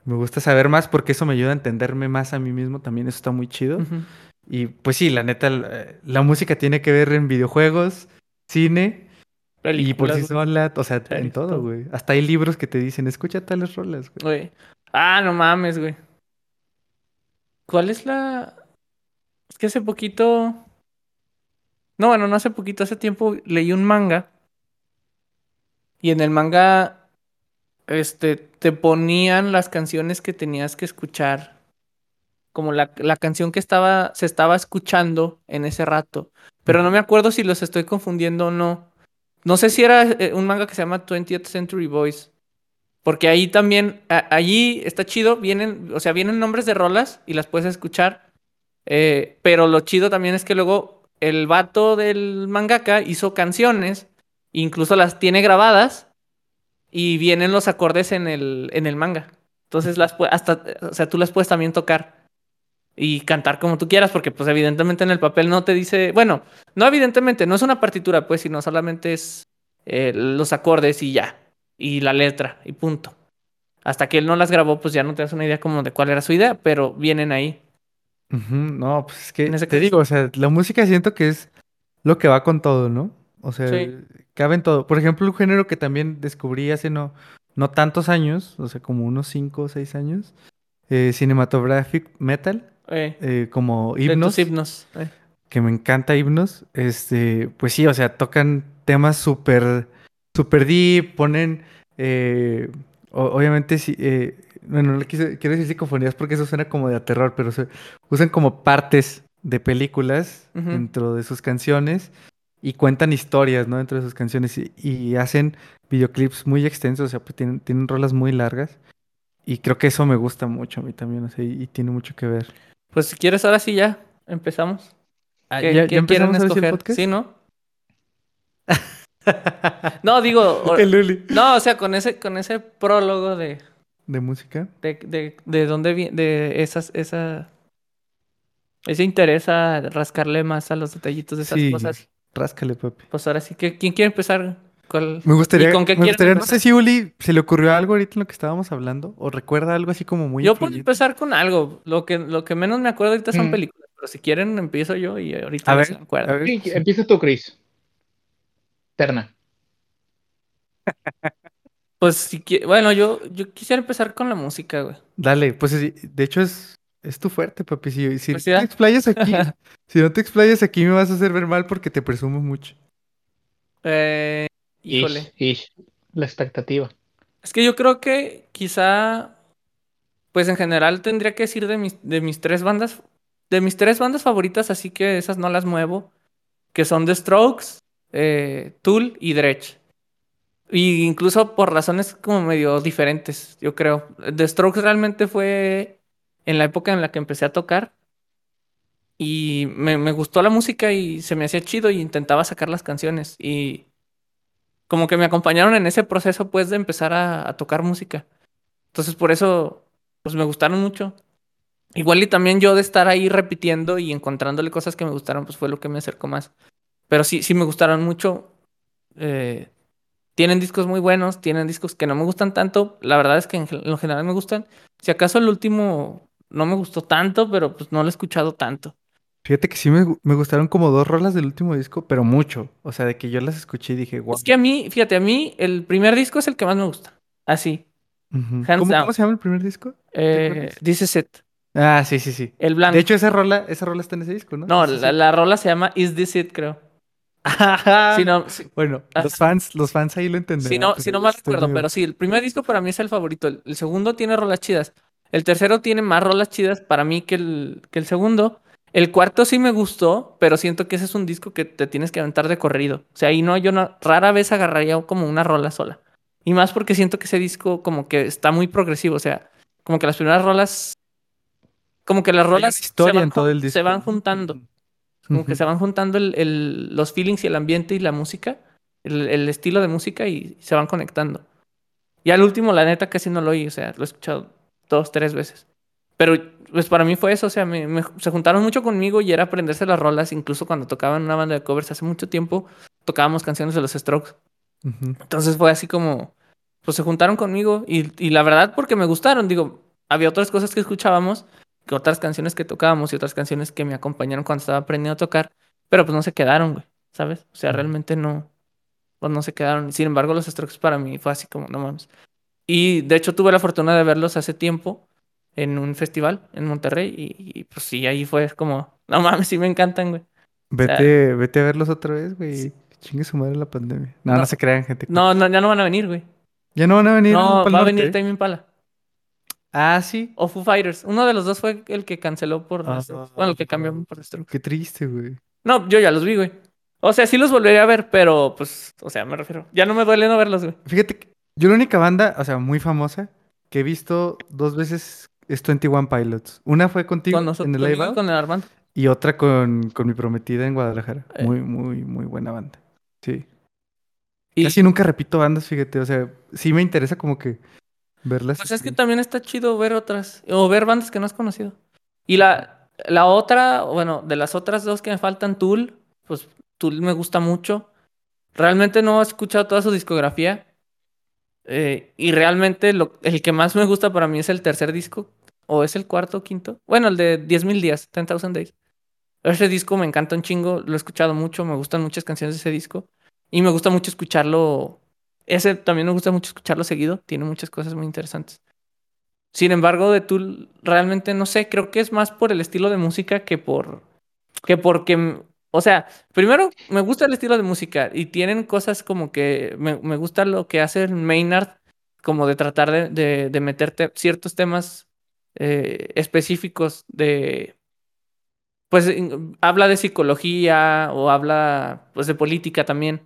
S3: me gusta saber más porque eso me ayuda a entenderme más a mí mismo también. Eso está muy chido. Y pues sí, la neta, la, la música tiene que ver en videojuegos, cine y por sí sola, o sea, en todo, güey. Hasta hay libros que te dicen, escucha tales rolas, güey.
S2: Güey. Ah, no mames, güey. ¿Cuál es la...? Es que hace poquito... No, bueno, no hace poquito, hace tiempo leí un manga. Y en el manga, este, te ponían las canciones que tenías que escuchar. Como la, la canción que estaba, se estaba escuchando en ese rato. Pero no me acuerdo si los estoy confundiendo o no. No sé si era eh, un manga que se llama 20th Century Boys. Porque ahí también, a- allí está chido, vienen, o sea, vienen nombres de rolas y las puedes escuchar. Eh, pero lo chido también es que luego el vato del mangaka hizo canciones, incluso las tiene grabadas y vienen los acordes en el, en el manga. Entonces las hasta, o sea, tú las puedes también tocar y cantar como tú quieras, porque pues evidentemente en el papel no te dice, bueno, no evidentemente, no es una partitura, pues, sino solamente es eh, los acordes y ya, y la letra, y punto. Hasta que él no las grabó, pues ya no te das una idea como de cuál era su idea, pero vienen ahí.
S3: No, pues es que te
S2: caso.
S3: digo, o sea, la música siento que es lo que va con todo, ¿no? O sea,
S2: Sí.
S3: Cabe en todo. Por ejemplo, un género que también descubrí hace no, no tantos años, o sea, como unos 5 o 6 años, eh, cinematographic metal,
S2: Eh,
S3: eh, como himnos.
S2: eh.
S3: que me encanta himnos, este, pues sí, o sea, tocan temas súper, súper deep, ponen, obviamente, sí, eh, bueno, no le quise- quiero decir psicofonías porque eso suena como de a terror, pero se- usan como partes de películas dentro de sus canciones y cuentan historias, ¿no? Dentro de sus canciones y, y hacen videoclips muy extensos, o sea, pues tienen, tienen rolas muy largas y creo que eso me gusta mucho a mí también, o sea, y, y tiene mucho que ver.
S2: Pues si quieres, ahora sí ya empezamos.
S3: Ah,
S2: ¿Qué,
S3: ¿ya-
S2: qué
S3: ya
S2: quieren escoger?
S3: podcast?
S2: ¿Sí, no? no, digo, o-
S3: El Luli.
S2: no, o sea, con ese, con ese prólogo de,
S3: De música.
S2: de, de, de dónde viene, de esas, esa, ese interés a rascarle más a los detallitos de esas
S3: Sí.
S2: cosas.
S3: Ráscale, papi.
S2: Pues ahora sí que, ¿quién quiere empezar? ¿Cuál-
S3: Me gustaría,
S2: ¿Y con qué
S3: me gustaría- no sé si Uli se le ocurrió algo ahorita en lo que estábamos hablando o recuerda algo así como muy
S2: Yo puedo empezar con algo. Lo que, lo que menos me acuerdo ahorita son
S1: Mm.
S2: películas. Pero si quieren, empiezo yo y ahorita
S3: A
S2: no
S3: ver,
S2: se acuerdan.
S3: a ver.
S1: Sí, empieza tú, Chris. Terna.
S2: Pues si bueno, yo, yo quisiera empezar con la música, güey.
S3: Dale, pues de hecho es, es tu fuerte, papi. Si, si
S2: Pues
S3: no te explayas aquí, si no te explayas aquí me vas a hacer ver mal porque te presumo mucho.
S2: Eh, híjole.
S1: Ish, ish. La expectativa.
S2: Es que yo creo que quizá, pues en general tendría que decir de mis, de mis tres bandas, de mis tres bandas favoritas, así que esas no las muevo, que son The Strokes, eh, Tool y Dredge. Y incluso por razones como medio diferentes, yo creo. The Strokes realmente fue en la época en la que empecé a tocar. Y me, me gustó la música y se me hacía chido y intentaba sacar las canciones. Y como que me acompañaron en ese proceso, pues, de empezar a, a tocar música. Entonces, por eso, pues, me gustaron mucho. Igual y también yo de estar ahí repitiendo y encontrándole cosas que me gustaron, pues fue lo que me acercó más. Pero sí, sí me gustaron mucho. Eh, tienen discos muy buenos, tienen discos que no me gustan tanto. La verdad es que en, lo general me gustan. Si acaso el último no me gustó tanto, pero pues no lo he escuchado tanto.
S3: Fíjate que sí me, me gustaron como dos rolas del último disco, pero mucho. O sea, de que yo las escuché y dije, wow.
S2: Es que a mí, fíjate, a mí el primer disco es el que más me gusta. Así.
S3: ¿Cómo, se llama el primer disco?
S2: Eh, is it.
S3: Ah, sí, sí, sí.
S2: El blanco.
S3: De hecho, esa rola, esa rola está en ese disco, ¿no?
S2: no, la, rola se llama Is This It, creo. Si no, si,
S3: Bueno,
S2: Ajá.
S3: los fans, los fans ahí lo entenderán.
S2: si no, si no mal recuerdo, pero sí, el primer disco para mí es el favorito. El, el segundo tiene rolas chidas. El tercero tiene más rolas chidas para mí que el, que el segundo. El cuarto sí me gustó, pero siento que ese es un disco que te tienes que aventar de corrido. O sea, ahí no, yo no, rara vez agarraría como una rola sola. Y más porque siento que ese disco como que está muy progresivo. O sea, como que las primeras rolas. Como que las rolas se
S3: historia
S2: van
S3: en todo el disco.
S2: se van juntando. Como que se van juntando el- el- los feelings y el ambiente y la música, el, el estilo de música y se van conectando. Y al último, la neta, casi no lo oí, o sea, lo he escuchado dos, tres veces. Pero pues para mí fue eso, o sea, me, me- se juntaron mucho conmigo y era aprenderse las rolas, incluso cuando tocaban una banda de covers hace mucho tiempo, tocábamos canciones de los Strokes. Entonces fue así como, pues se juntaron conmigo y, y la verdad porque me gustaron, digo, había otras cosas que escuchábamos, que otras canciones que tocábamos y otras canciones que me acompañaron cuando estaba aprendiendo a tocar, pero pues no se quedaron, güey, ¿sabes? O sea, realmente no, pues no se quedaron. Sin embargo, los Strokes para mí fue así como, no mames. Y de hecho tuve la fortuna de verlos hace tiempo en un festival en Monterrey y, y, pues sí, ahí fue como, no mames, sí me encantan, güey.
S3: Vete, vete a verlos otra vez, güey. Chingue su madre la pandemia. No, no,
S2: No.
S3: se crean, gente.
S2: No, no, ya no van a venir, güey.
S3: Ya no van a venir.
S2: No,
S3: pa'l
S2: va a venir Tame Impala.
S3: Ah, sí.
S2: O Foo Fighters. Uno de los dos fue el que canceló por
S3: Ah.
S2: Bueno, el que cambió por Strokes.
S3: Qué triste, güey.
S2: No, yo ya los vi, güey. O sea, sí los volvería a ver, pero pues, o sea, me refiero. Ya no me duele no verlos, güey.
S3: Fíjate que yo la única banda, o sea, muy famosa, que he visto dos veces es 21 Pilots. Una fue contigo
S2: Con nosotros,
S3: en el live
S2: con el Armando.
S3: y otra con, con mi prometida en Guadalajara.
S2: Eh.
S3: Muy, muy, muy buena banda. Sí.
S2: Y
S3: Casi nunca repito bandas, fíjate. O sea, sí me interesa como que verlas.
S2: pues es que también está chido ver otras, o ver bandas que no has conocido. Y la, la otra, bueno, de las otras dos que me faltan, Tool, pues Tool me gusta mucho. Realmente no he escuchado toda su discografía. Eh, y realmente el que más me gusta para mí es el tercer disco. ¿O es el cuarto o quinto? Bueno, el de 10.000 días, 10,000 Days. Ese disco me encanta un chingo, lo he escuchado mucho, me gustan muchas canciones de ese disco. Y me gusta mucho escucharlo. Ese también me gusta mucho escucharlo seguido, tiene muchas cosas muy interesantes. Sin embargo, de Tool, realmente no sé, creo que es más por el estilo de música que por. que porque. O sea, primero me gusta el estilo de música y tienen cosas como que. Me, me gusta lo que hace Maynard, como de tratar de, de, meterte ciertos temas eh, específicos de. Pues habla de psicología o habla pues de política también.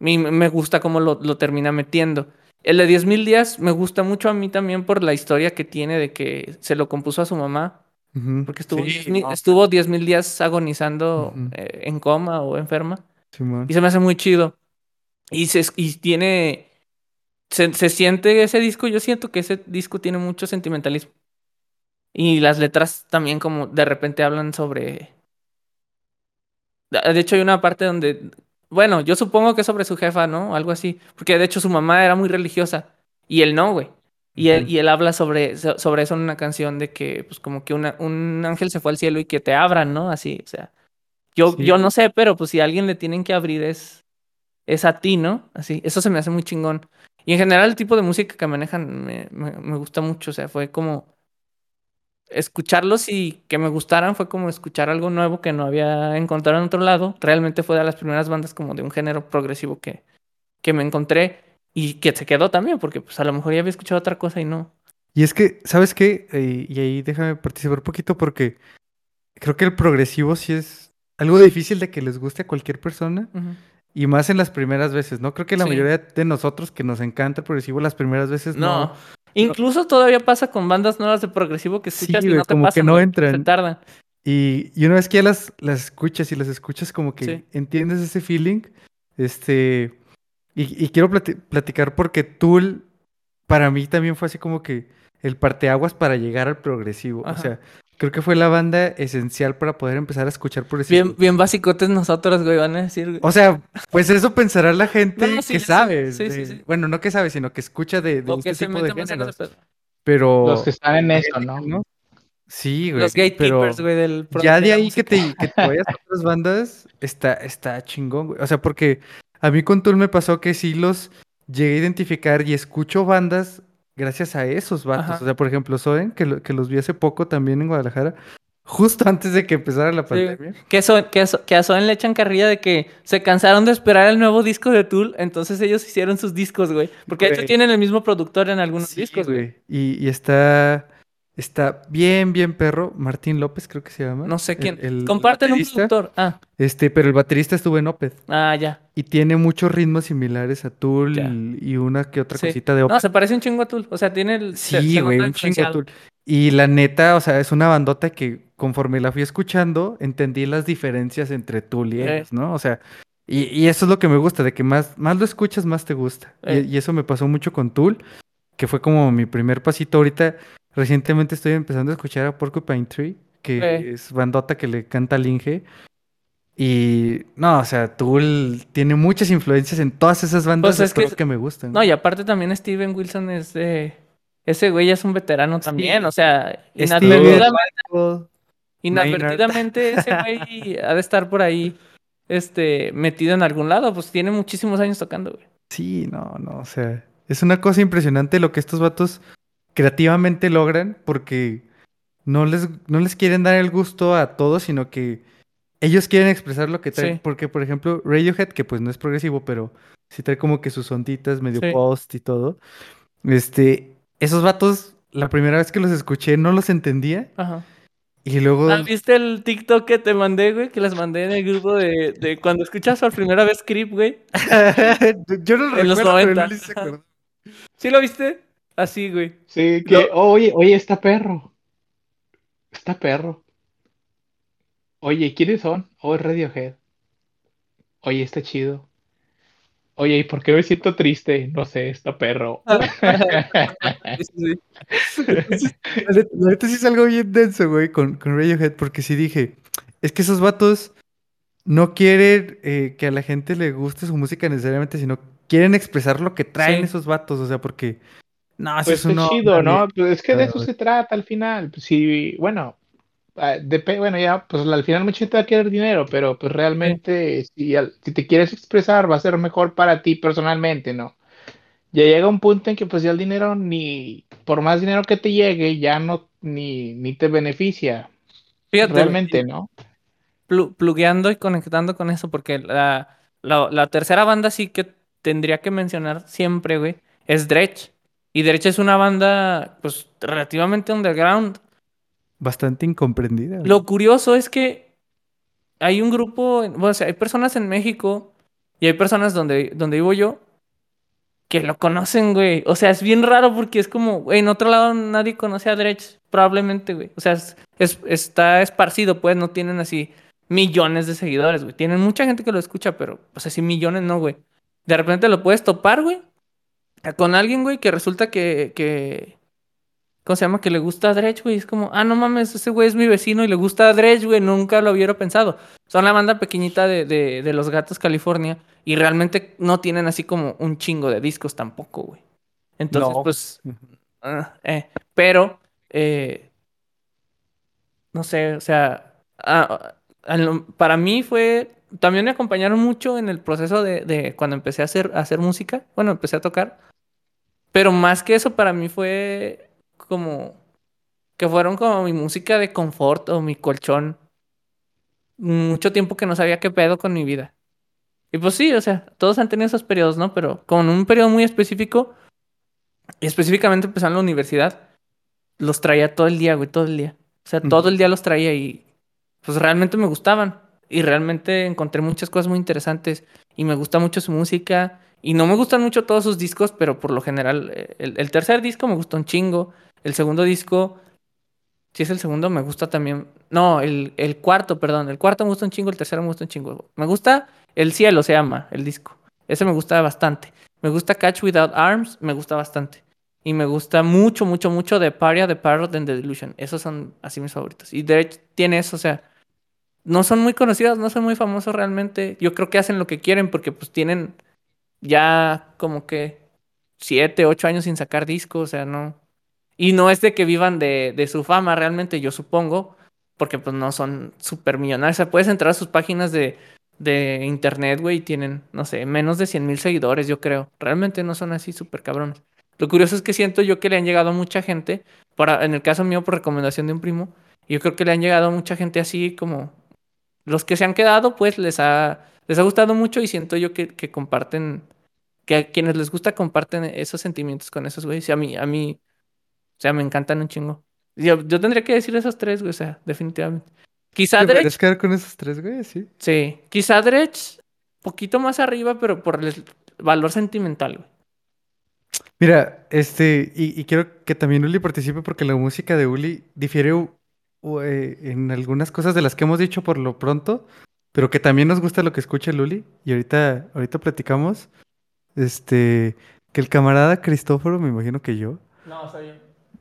S2: Y me me gusta cómo lo, lo termina metiendo. El de 10.000 días me gusta mucho a mí también por la historia que tiene de que se lo compuso a su mamá, Porque estuvo,
S3: Sí,
S2: 10.000
S3: no,
S2: estuvo 10.000 días agonizando eh, en coma o enferma. Y se me hace muy chido. Y, se, y tiene... Se, se siente ese disco, yo siento que ese disco tiene mucho sentimentalismo. Y las letras también como de repente hablan sobre... De hecho hay una parte donde... Bueno, yo supongo que es sobre su jefa, ¿no? Algo así. Porque de hecho su mamá era muy religiosa. Y él no, güey. Y él,
S3: Ujú.
S2: y él habla sobre, so- sobre eso en una canción de que, pues, como que una, un ángel se fue al cielo y que te abran, ¿no? Así, o sea. Yo,
S3: Sí.
S2: yo no sé, pero pues si a alguien le tienen que abrir es, es a ti, ¿no? Así, eso se me hace muy chingón. Y en general el tipo de música que manejan me, me, me gusta mucho, o sea, fue como escucharlos y que me gustaran fue como escuchar algo nuevo que no había encontrado en otro lado. Realmente fue de las primeras bandas como de un género progresivo que, que me encontré y que se quedó también, porque pues a lo mejor ya había escuchado otra cosa y no.
S3: Y es que, ¿sabes qué? Eh, y ahí déjame participar un poquito porque creo que el progresivo sí es algo difícil de que les guste a cualquier persona. Y más en las primeras veces, ¿no? Creo que la
S2: Sí.
S3: mayoría de nosotros que nos encanta el progresivo, las primeras veces
S2: No.
S3: no.
S2: Incluso todavía pasa con bandas nuevas de progresivo que
S3: Sí,
S2: escuchas y no te
S3: como que
S2: pasan,
S3: no
S2: güey,
S3: entran.
S2: Se tardan.
S3: Y, y una vez que ya las, las escuchas y las escuchas, como que
S2: Sí.
S3: entiendes ese feeling. Este. Y, y quiero plati- platicar porque Tool, para mí también fue así como que el parteaguas para llegar al progresivo. O sea, creo que fue la banda esencial para poder empezar a escuchar progresivo.
S2: Bien, bien basicotes nosotros, güey, van a decir, güey.
S3: O sea, pues eso pensará la gente
S2: No, sí,
S3: que sabe.
S2: sí, sí,
S3: de-
S2: sí.
S3: Bueno, no que sabe, sino que escucha de, de
S2: O
S3: este
S2: que se
S3: tipo de géneros. Pero.
S1: Los que están en eso, ¿no?
S3: Sí, güey.
S2: Los
S3: pero
S2: gatekeepers, güey, del
S3: Ya de ahí que te, que te vayas a otras bandas, está, está chingón, güey. O sea, porque a mí con Tool me pasó que sí los llegué a identificar y escucho bandas gracias a esos vatos.
S2: Ajá.
S3: O sea, por ejemplo, Soen, que, lo- que los vi hace poco también en Guadalajara, justo antes de que empezara la
S2: Sí.
S3: pandemia.
S2: Que, a So- que a Soen le echan carrilla de que se cansaron de esperar el nuevo disco de Tool, entonces ellos hicieron sus discos, güey. Porque de hecho tienen el mismo productor en algunos
S3: Sí,
S2: discos, güey.
S3: güey. Y, y está, está bien, bien perro. Martín López, creo que se llama.
S2: No sé quién.
S3: el
S2: Comparten un productor. Ah,
S3: Este, pero el baterista estuvo en Opeth.
S2: ah, ya.
S3: Y tiene muchos ritmos similares a Tool
S2: Ya.
S3: y una que otra
S2: Sí.
S3: cosita de Opeth.
S2: No, se parece un chingo a Tool. O sea, tiene el.
S3: Sí,
S2: se
S3: güey, un chingo
S2: influenciado.
S3: Tool. Y la neta, o sea, es una bandota que conforme la fui escuchando, entendí las diferencias entre Tool y ellos, ¿no? O sea, y, y eso es lo que me gusta, de que más, más lo escuchas, más te gusta. Y-. Y, eso me pasó mucho con Tool. que fue como mi primer pasito. Ahorita, recientemente estoy empezando a escuchar a Porcupine Tree, que
S2: Eh.
S3: es bandota que le canta al Inge. Y no, o sea, Tool tiene muchas influencias en todas esas bandas
S2: Pues es que
S3: que me gustan.
S2: No, y aparte también Steven Wilson es de... Ese güey ya es un veterano también, o sea, inadvertidamente, inadvertidamente ese güey ha de estar por ahí este, metido en algún lado, pues tiene muchísimos años tocando, güey.
S3: Sí, no, no, o sea, es una cosa impresionante lo que estos vatos creativamente logran porque no les, no les quieren dar el gusto a todos, sino que ellos quieren expresar lo que traen.
S2: Sí.
S3: Porque, por ejemplo, Radiohead, que pues no es progresivo, pero sí trae como que sus onditas medio
S2: Sí.
S3: post y todo. Este, esos vatos, la primera vez que los escuché no los entendía
S2: Ajá.
S3: y luego...
S2: Ah, ¿Viste el TikTok que te mandé, güey? Que les mandé en el grupo de, de cuando escuchas por primera vez Creep, güey.
S3: Yo no lo
S2: En los
S3: recuerdo, pero
S2: 90.
S3: Luli se acordó.
S2: ¿Sí lo viste? Así, güey.
S1: Sí, que, oye, oye, está perro. Está perro. Oye, ¿quiénes son? Oh, es Radiohead. Oye, está chido. Oye, ¿y por qué me siento triste? No sé, está perro.
S2: Sí, sí.
S3: La neta, la neta sí es algo bien denso, güey, con, con Radiohead, porque sí dije, es que esos vatos no quieren eh, que a la gente le guste su música necesariamente, sino quieren expresar lo que traen
S2: Sí.
S3: esos vatos, o sea, porque... No,
S1: Pues
S3: es
S1: chido, ¿no? Pues es que de eso se trata al final. Pues sí, bueno, ah, depe- bueno, ya, pues al final mucha gente va a querer dinero, pero pues realmente si, al- si te quieres expresar va a ser mejor para ti personalmente, ¿no? Ya llega un punto en que pues ya el dinero ni, por más dinero que te llegue, ya no, ni, ni te beneficia.
S2: Fíjate,
S1: realmente, ¿no?
S2: plu- plugueando y conectando con eso, porque la, la, la tercera banda sí que tendría que mencionar siempre, güey, es Dredge. Y Dredge es una banda, pues, relativamente underground.
S3: Bastante incomprendida.
S2: Lo curioso es que hay un grupo, o sea, hay personas en México y hay personas donde, donde vivo yo que lo conocen, güey. O sea, es bien raro porque es como, güey, en otro lado nadie conoce a Dredge, probablemente, güey. O sea, es, es- está esparcido, pues, no tienen así millones de seguidores, güey. Tienen mucha gente que lo escucha, pero, pues, así millones no, güey. De repente lo puedes topar, güey, con alguien, güey, que resulta que, que... ¿Cómo se llama? Que le gusta a Dredge, güey. Es como, ah, no mames, ese güey es mi vecino y le gusta a Dredge, güey. Nunca lo hubiera pensado. Son la banda pequeñita de, de, de Los Gatos, California. Y realmente no tienen así como un chingo de discos tampoco, güey. Entonces,
S3: No.
S2: pues. ah, eh, Pero, eh, no sé, o sea. ah, ah, para mí fue. También me acompañaron mucho en el proceso de, de cuando empecé a hacer, a hacer música. Bueno, empecé a tocar. Pero más que eso, para mí fue como. Que fueron como mi música de confort o mi colchón. Mucho tiempo que no sabía qué pedo con mi vida. Y pues sí, o sea, todos han tenido esos periodos, ¿no? Pero con un periodo muy específico, y específicamente empezando en la universidad, los traía todo el día, güey, todo el día. O sea, todo el día los traía y pues realmente me gustaban. Y realmente encontré muchas cosas muy interesantes. Y me gusta mucho su música. Y no me gustan mucho todos sus discos, pero por lo general, eh, el, tercer disco me gustó un chingo. El segundo disco, si es el segundo, me gusta también. No, el, cuarto, perdón. El cuarto me gusta un chingo, el tercero me gusta un chingo. Me gusta El Cielo, se llama el disco. Ese me gusta bastante. Me gusta Catch Without Arms, me gusta bastante. Y me gusta mucho, mucho, mucho de Paria, The Parrot and The Delusion. Esos son así mis favoritos. Y de tiene eso, o sea, no son muy conocidos, no son muy famosos realmente. Yo creo que hacen lo que quieren porque pues tienen ya como que siete, ocho años sin sacar discos, o sea, no. Y no es de que vivan de, de su fama realmente, yo supongo, porque pues no son súper millonarios. O sea, puedes entrar a sus páginas de, de internet, güey, y tienen, no sé, menos de 100 mil seguidores, yo creo. Realmente no son así súper cabrones. Lo curioso es que siento yo que le han llegado a mucha gente, para, en el caso mío por recomendación de un primo, yo creo que le han llegado a mucha gente así como los que se han quedado, pues les ha, les ha gustado mucho y siento yo que comparten, que a quienes les gusta comparten esos sentimientos con esos güeyes. Y a mí, a mí, o sea, me encantan un chingo. Yo, yo tendría que decir esos tres, güey, o sea, definitivamente. Quizá
S3: ¿Te
S2: Dredge,
S3: quedar con esos tres, güey? Sí.
S2: sí, quizá Dredge, poquito más arriba, pero por el valor sentimental, güey.
S3: Mira, este, y, y quiero que también Uli participe porque la música de Uli difiere eh, en algunas cosas de las que hemos dicho por lo pronto, pero que también nos gusta lo que escucha el Uli, y ahorita, ahorita platicamos. Este, Que el camarada Cristóforo, me imagino que yo.
S2: No, soy yo.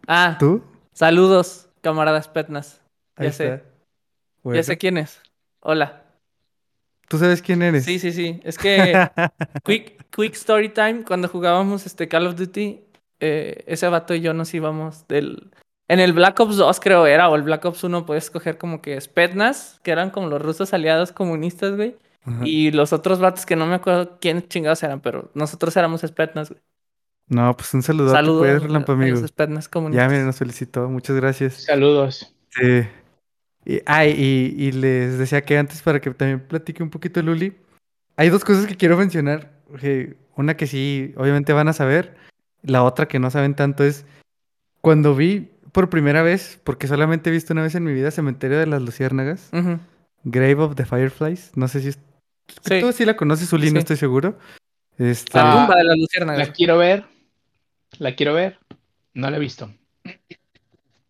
S2: Ah,
S3: ¿Tú?
S2: saludos, camaradas Petnas.
S3: Ahí
S2: Ya sé.
S3: Bueno,
S2: Ya sé quién es. Hola.
S3: ¿Tú sabes quién eres?
S2: Sí, sí, sí. Es que Quick, quick Story Time, cuando jugábamos este Call of Duty, eh, ese vato y yo nos íbamos del... En el Black Ops 2 creo era, o el Black Ops 1 puedes escoger como que Spetnas, que eran como los rusos aliados comunistas, güey.
S3: Ajá.
S2: Y los otros vatos que no me acuerdo quién chingados eran, pero nosotros éramos Spetnas, güey.
S3: No, pues un saludo.
S2: Saludos
S3: Puedes, Relampa, Ya, mira, nos felicitó. Muchas gracias.
S1: Saludos.
S3: Sí. Y, ah, y, y les decía que antes, para que también platique un poquito Luli, hay dos cosas que quiero mencionar. una que sí, obviamente van a saber. La otra que no saben tanto es cuando vi por primera vez, porque solamente he visto una vez en mi vida Cementerio de las Luciérnagas. Grave of the Fireflies. No sé si es-
S2: Sí.
S3: tú sí la conoces, Uli, no estoy seguro. Este,
S2: La
S1: Ah,
S2: tumba de las luciérnagas.
S1: La quiero ver. La quiero ver. No la he visto.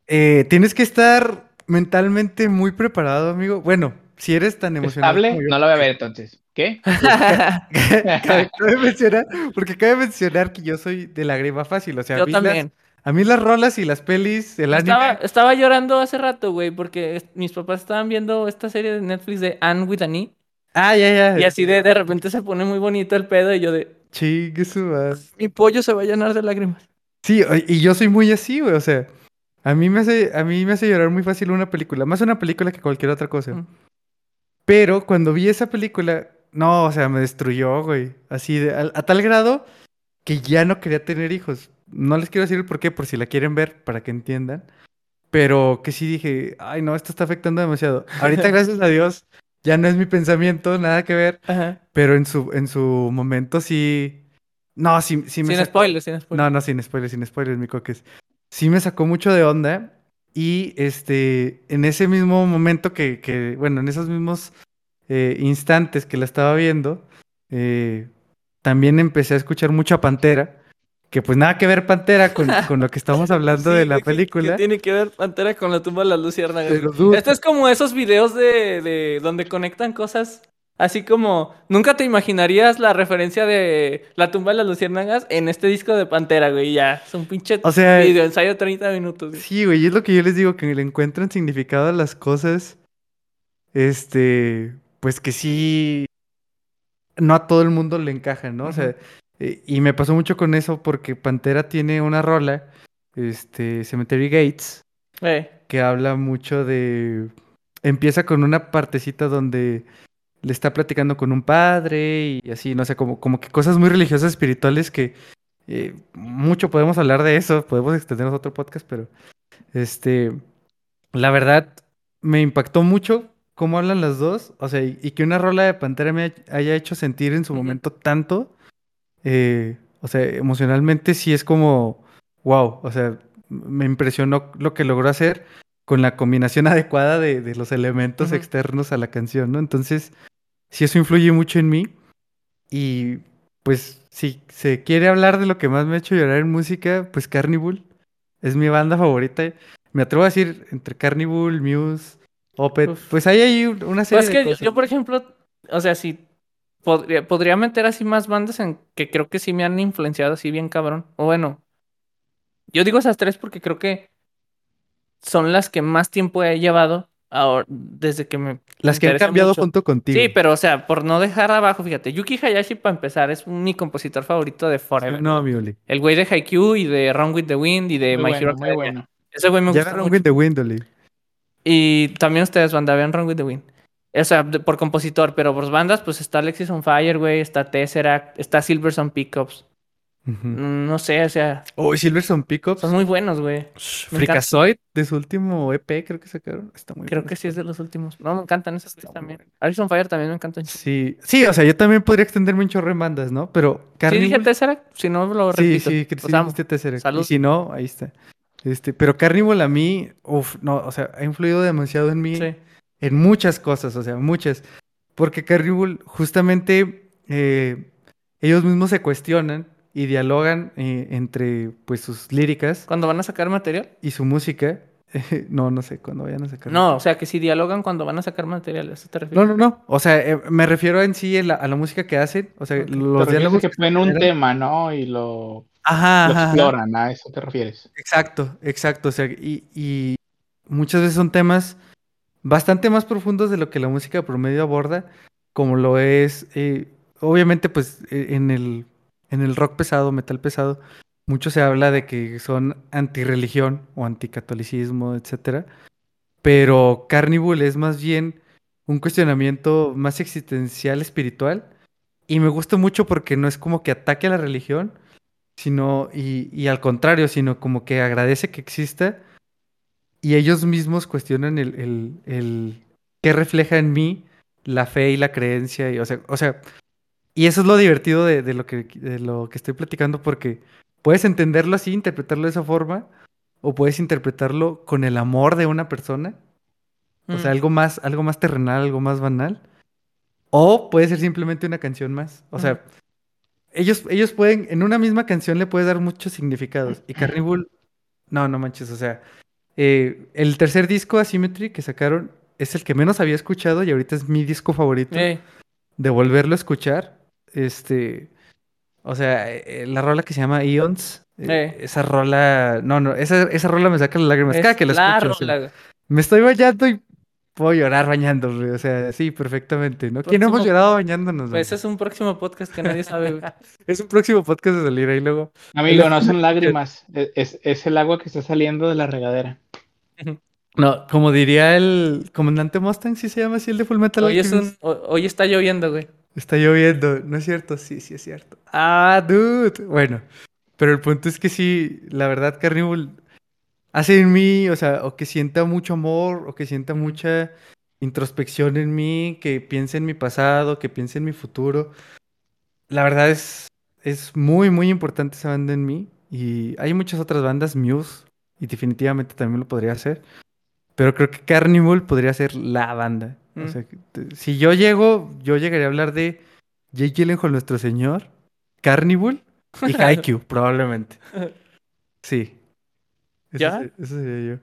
S3: eh, tienes que estar mentalmente muy preparado, amigo. Bueno, si eres tan emocionado
S1: ¿Estable?
S3: como yo.
S1: No la voy a ver entonces. ¿Qué?
S3: cabe, cabe mencionar, porque cabe mencionar que yo soy de la grima fácil, o sea, a
S2: Yo
S3: mí, las,
S2: también.
S3: a mí las rolas y las pelis, el anime,
S2: Estaba, estaba llorando hace rato, güey, porque mis papás estaban viendo esta serie de Netflix de Anne with an E.
S3: ah, ya, ya,
S2: Y así de, de repente se pone muy bonito el pedo y yo de,
S3: chingue su
S2: mi pollo se va a llenar de lágrimas.
S3: Sí, y yo soy muy así, güey, o sea, a mí me hace, a mí me hace llorar muy fácil una película, más una película que cualquier otra cosa.
S2: Mm.
S3: Pero cuando vi esa película, no, o sea, me destruyó, güey, así de, a, a tal grado que ya no quería tener hijos. No les quiero decir el por qué, por si la quieren ver, para que entiendan. Pero que sí dije, ay, no, esto está afectando demasiado. Ahorita, gracias a Dios, ya no es mi pensamiento, nada que ver.
S2: Ajá.
S3: Pero en su, en su momento sí. No, sí, sí me
S2: Sin
S3: sacó-
S2: spoilers, sin spoilers.
S3: No, no, sin spoilers, sin spoilers, mi coques. Sí me sacó mucho de onda. Y este, en ese mismo momento que, que bueno, en esos mismos eh, instantes que la estaba viendo, eh, también empecé a escuchar mucho a Pantera. Que pues nada que ver Pantera con, con lo que estamos hablando
S2: Sí,
S3: de la
S2: güey, ¿qué-
S3: película.
S2: ¿Qué tiene que ver Pantera con la tumba de las luciérnagas? Esto es como esos videos de, de donde conectan cosas así como nunca te imaginarías la referencia de la tumba de las luciérnagas en este disco de Pantera, güey, ya, es un pinche
S3: O sea,
S2: video ensayo de 30 minutos. güey.
S3: Sí, güey, y es lo que yo les digo, que le encuentran significado a las cosas. Este, pues que sí, no a todo el mundo le encajan, ¿no? O sea, y me pasó mucho con eso porque Pantera tiene una rola, este, Cemetery Gates,
S2: Eh,
S3: que habla mucho de... Empieza con una partecita donde le está platicando con un padre y así, no sé, como, como que cosas muy religiosas, espirituales que eh, mucho podemos hablar de eso, podemos extendernos a otro podcast, pero este, la verdad me impactó mucho cómo hablan las dos, o sea, y, y que una rola de Pantera me hay- haya hecho sentir en su momento tanto, eh, o sea, emocionalmente sí es como, wow, o sea, me impresionó lo que logró hacer con la combinación adecuada de, de los elementos externos a la canción, ¿no? Entonces, sí, eso influye mucho en mí. Y pues, si se quiere hablar de lo que más me ha hecho llorar en música, pues Carnival es mi banda favorita. Me atrevo a decir entre Carnival, Muse, Opet,
S2: Uf.
S3: pues hay ahí un- una serie
S2: Pues
S3: de
S2: que yo,
S3: cosas.
S2: yo, por ejemplo, o sea, sí, podría, podría meter así más bandas en que creo que sí me han influenciado así bien cabrón. O bueno, yo digo esas tres porque creo que son las que más tiempo he llevado ahora, desde que me
S3: Las que han cambiado
S2: mucho.
S3: junto contigo.
S2: Sí, pero o sea, por no dejar abajo, fíjate, Yuki Hayashi para empezar es mi compositor favorito de Forever.
S3: No, mi Oli.
S2: El güey de Haikyuu y de Run with the Wind y de
S1: Muy
S2: My Hero
S1: bueno, muy
S2: Academia.
S1: bueno.
S2: Ese güey me
S3: Ya
S2: gusta
S3: agarraron
S2: mucho.
S3: with the wind, Oli.
S2: Y también ustedes, banda, vean Run with the Wind. O sea, de- por compositor, pero por bandas, pues está Alexis on Fire, güey, está Tesseract, está Silverson Pickups. Mm, No sé, o sea,
S3: Oh, Silverson Pickups.
S2: son muy buenos, güey.
S3: Fricazoid de su último EP, creo que sacaron. Está muy
S2: Creo
S3: bueno.
S2: que sí es de los últimos. No, me encantan esos tres también. Alexis on Fire también me encantan. Sí,
S3: Sí, sí, o sea, yo también podría extenderme un chorro en bandas, ¿no? Pero
S2: dije
S3: Carnival...
S2: Tesseract, si no lo
S3: Sí,
S2: repito.
S3: sí, que sí
S2: amo.
S3: dijiste Tesseract.
S2: Salud.
S3: Y si no, ahí está. Este, pero Carnival a mí, uff, no, o sea, ha influido demasiado en mí,
S2: Sí.
S3: En muchas cosas, o sea, muchas. Porque Carnival, justamente, eh, ellos mismos se cuestionan y dialogan eh, entre, pues, sus líricas
S2: Cuando van a sacar material,
S3: y su música. no, no sé cuándo vayan a sacar.
S2: No, o sea, que si dialogan cuando van a sacar material, ¿a eso te
S3: No,
S2: refieres?
S3: no, no. O sea, eh, me refiero en sí a la, a la música que hacen. O sea,
S2: Ok.
S1: Te
S3: los diálogos.
S1: que ponen un tema, ¿no? Y lo,
S3: Ajá,
S1: lo
S3: ajá, ajá.
S1: exploran, ¿a eso te refieres?
S3: Exacto, exacto. O sea, y, y muchas veces son temas bastante más profundos de lo que la música promedio aborda, como lo es, eh, obviamente, pues eh, en el, en el rock pesado, metal pesado, mucho se habla de que son antirreligión o anticatolicismo, etcétera. Pero Carnival es más bien un cuestionamiento más existencial, espiritual. Y me gusta mucho porque no es como que ataque a la religión, sino, y, y al contrario, sino como que agradece que exista y ellos mismos cuestionan el, el, el qué refleja en mí la fe y la creencia. Y, o, sea, o sea, y eso es lo divertido de, de lo que, de lo que estoy platicando porque puedes entenderlo así, interpretarlo de esa forma, o puedes interpretarlo con el amor de una persona. O sea,
S2: Mm.
S3: algo más, algo más terrenal, algo más banal. O puede ser simplemente una canción más. O sea, ellos, ellos pueden, en una misma canción le puedes dar muchos significados. Y Carnival, no, no manches, o sea, eh, el tercer disco, Asymmetry, que sacaron, es el que menos había escuchado y ahorita es mi disco favorito.
S2: Ey,
S3: De volverlo a escuchar. Este, o sea, eh, la rola que se llama Eons, eh,
S2: Eh.
S3: esa rola, no, no, esa, esa rola me saca las lágrimas.
S2: es
S3: Cada que la
S2: la
S3: escucho, o sea, me estoy bañando y puedo llorar bañándome. O sea, sí, perfectamente, ¿no? ¿Quién hemos llorado bañándonos?
S2: Pues
S3: güey?
S2: ese es un próximo podcast que nadie sabe, güey.
S3: Es un próximo podcast de salir ahí luego.
S1: Amigo, no son lágrimas, es, es- es el agua que está saliendo de la regadera.
S3: No, como diría el comandante Mustang, sí se llama así el de Full Metal
S2: Hoy, es un, hoy está lloviendo, güey.
S3: Está lloviendo, ¿no es cierto? Sí, sí es cierto. Ah, dude. Bueno, pero el punto es que sí, la verdad, Carnival hace en mí, o sea, o que sienta mucho amor, o que sienta mucha introspección en mí, que piense en mi pasado, que piense en mi futuro. La verdad es, es muy, muy importante esa banda en mí. Y hay muchas otras bandas, Muse, y definitivamente también lo podría hacer. Pero creo que Carnival podría ser la banda. O
S2: Mm.
S3: sea, si yo llego, yo llegaría a hablar de Jake Gyllenhaal, nuestro señor, Carnival y Haikyuu, probablemente. Sí.
S2: ¿Ya?
S3: se- Eso sería yo.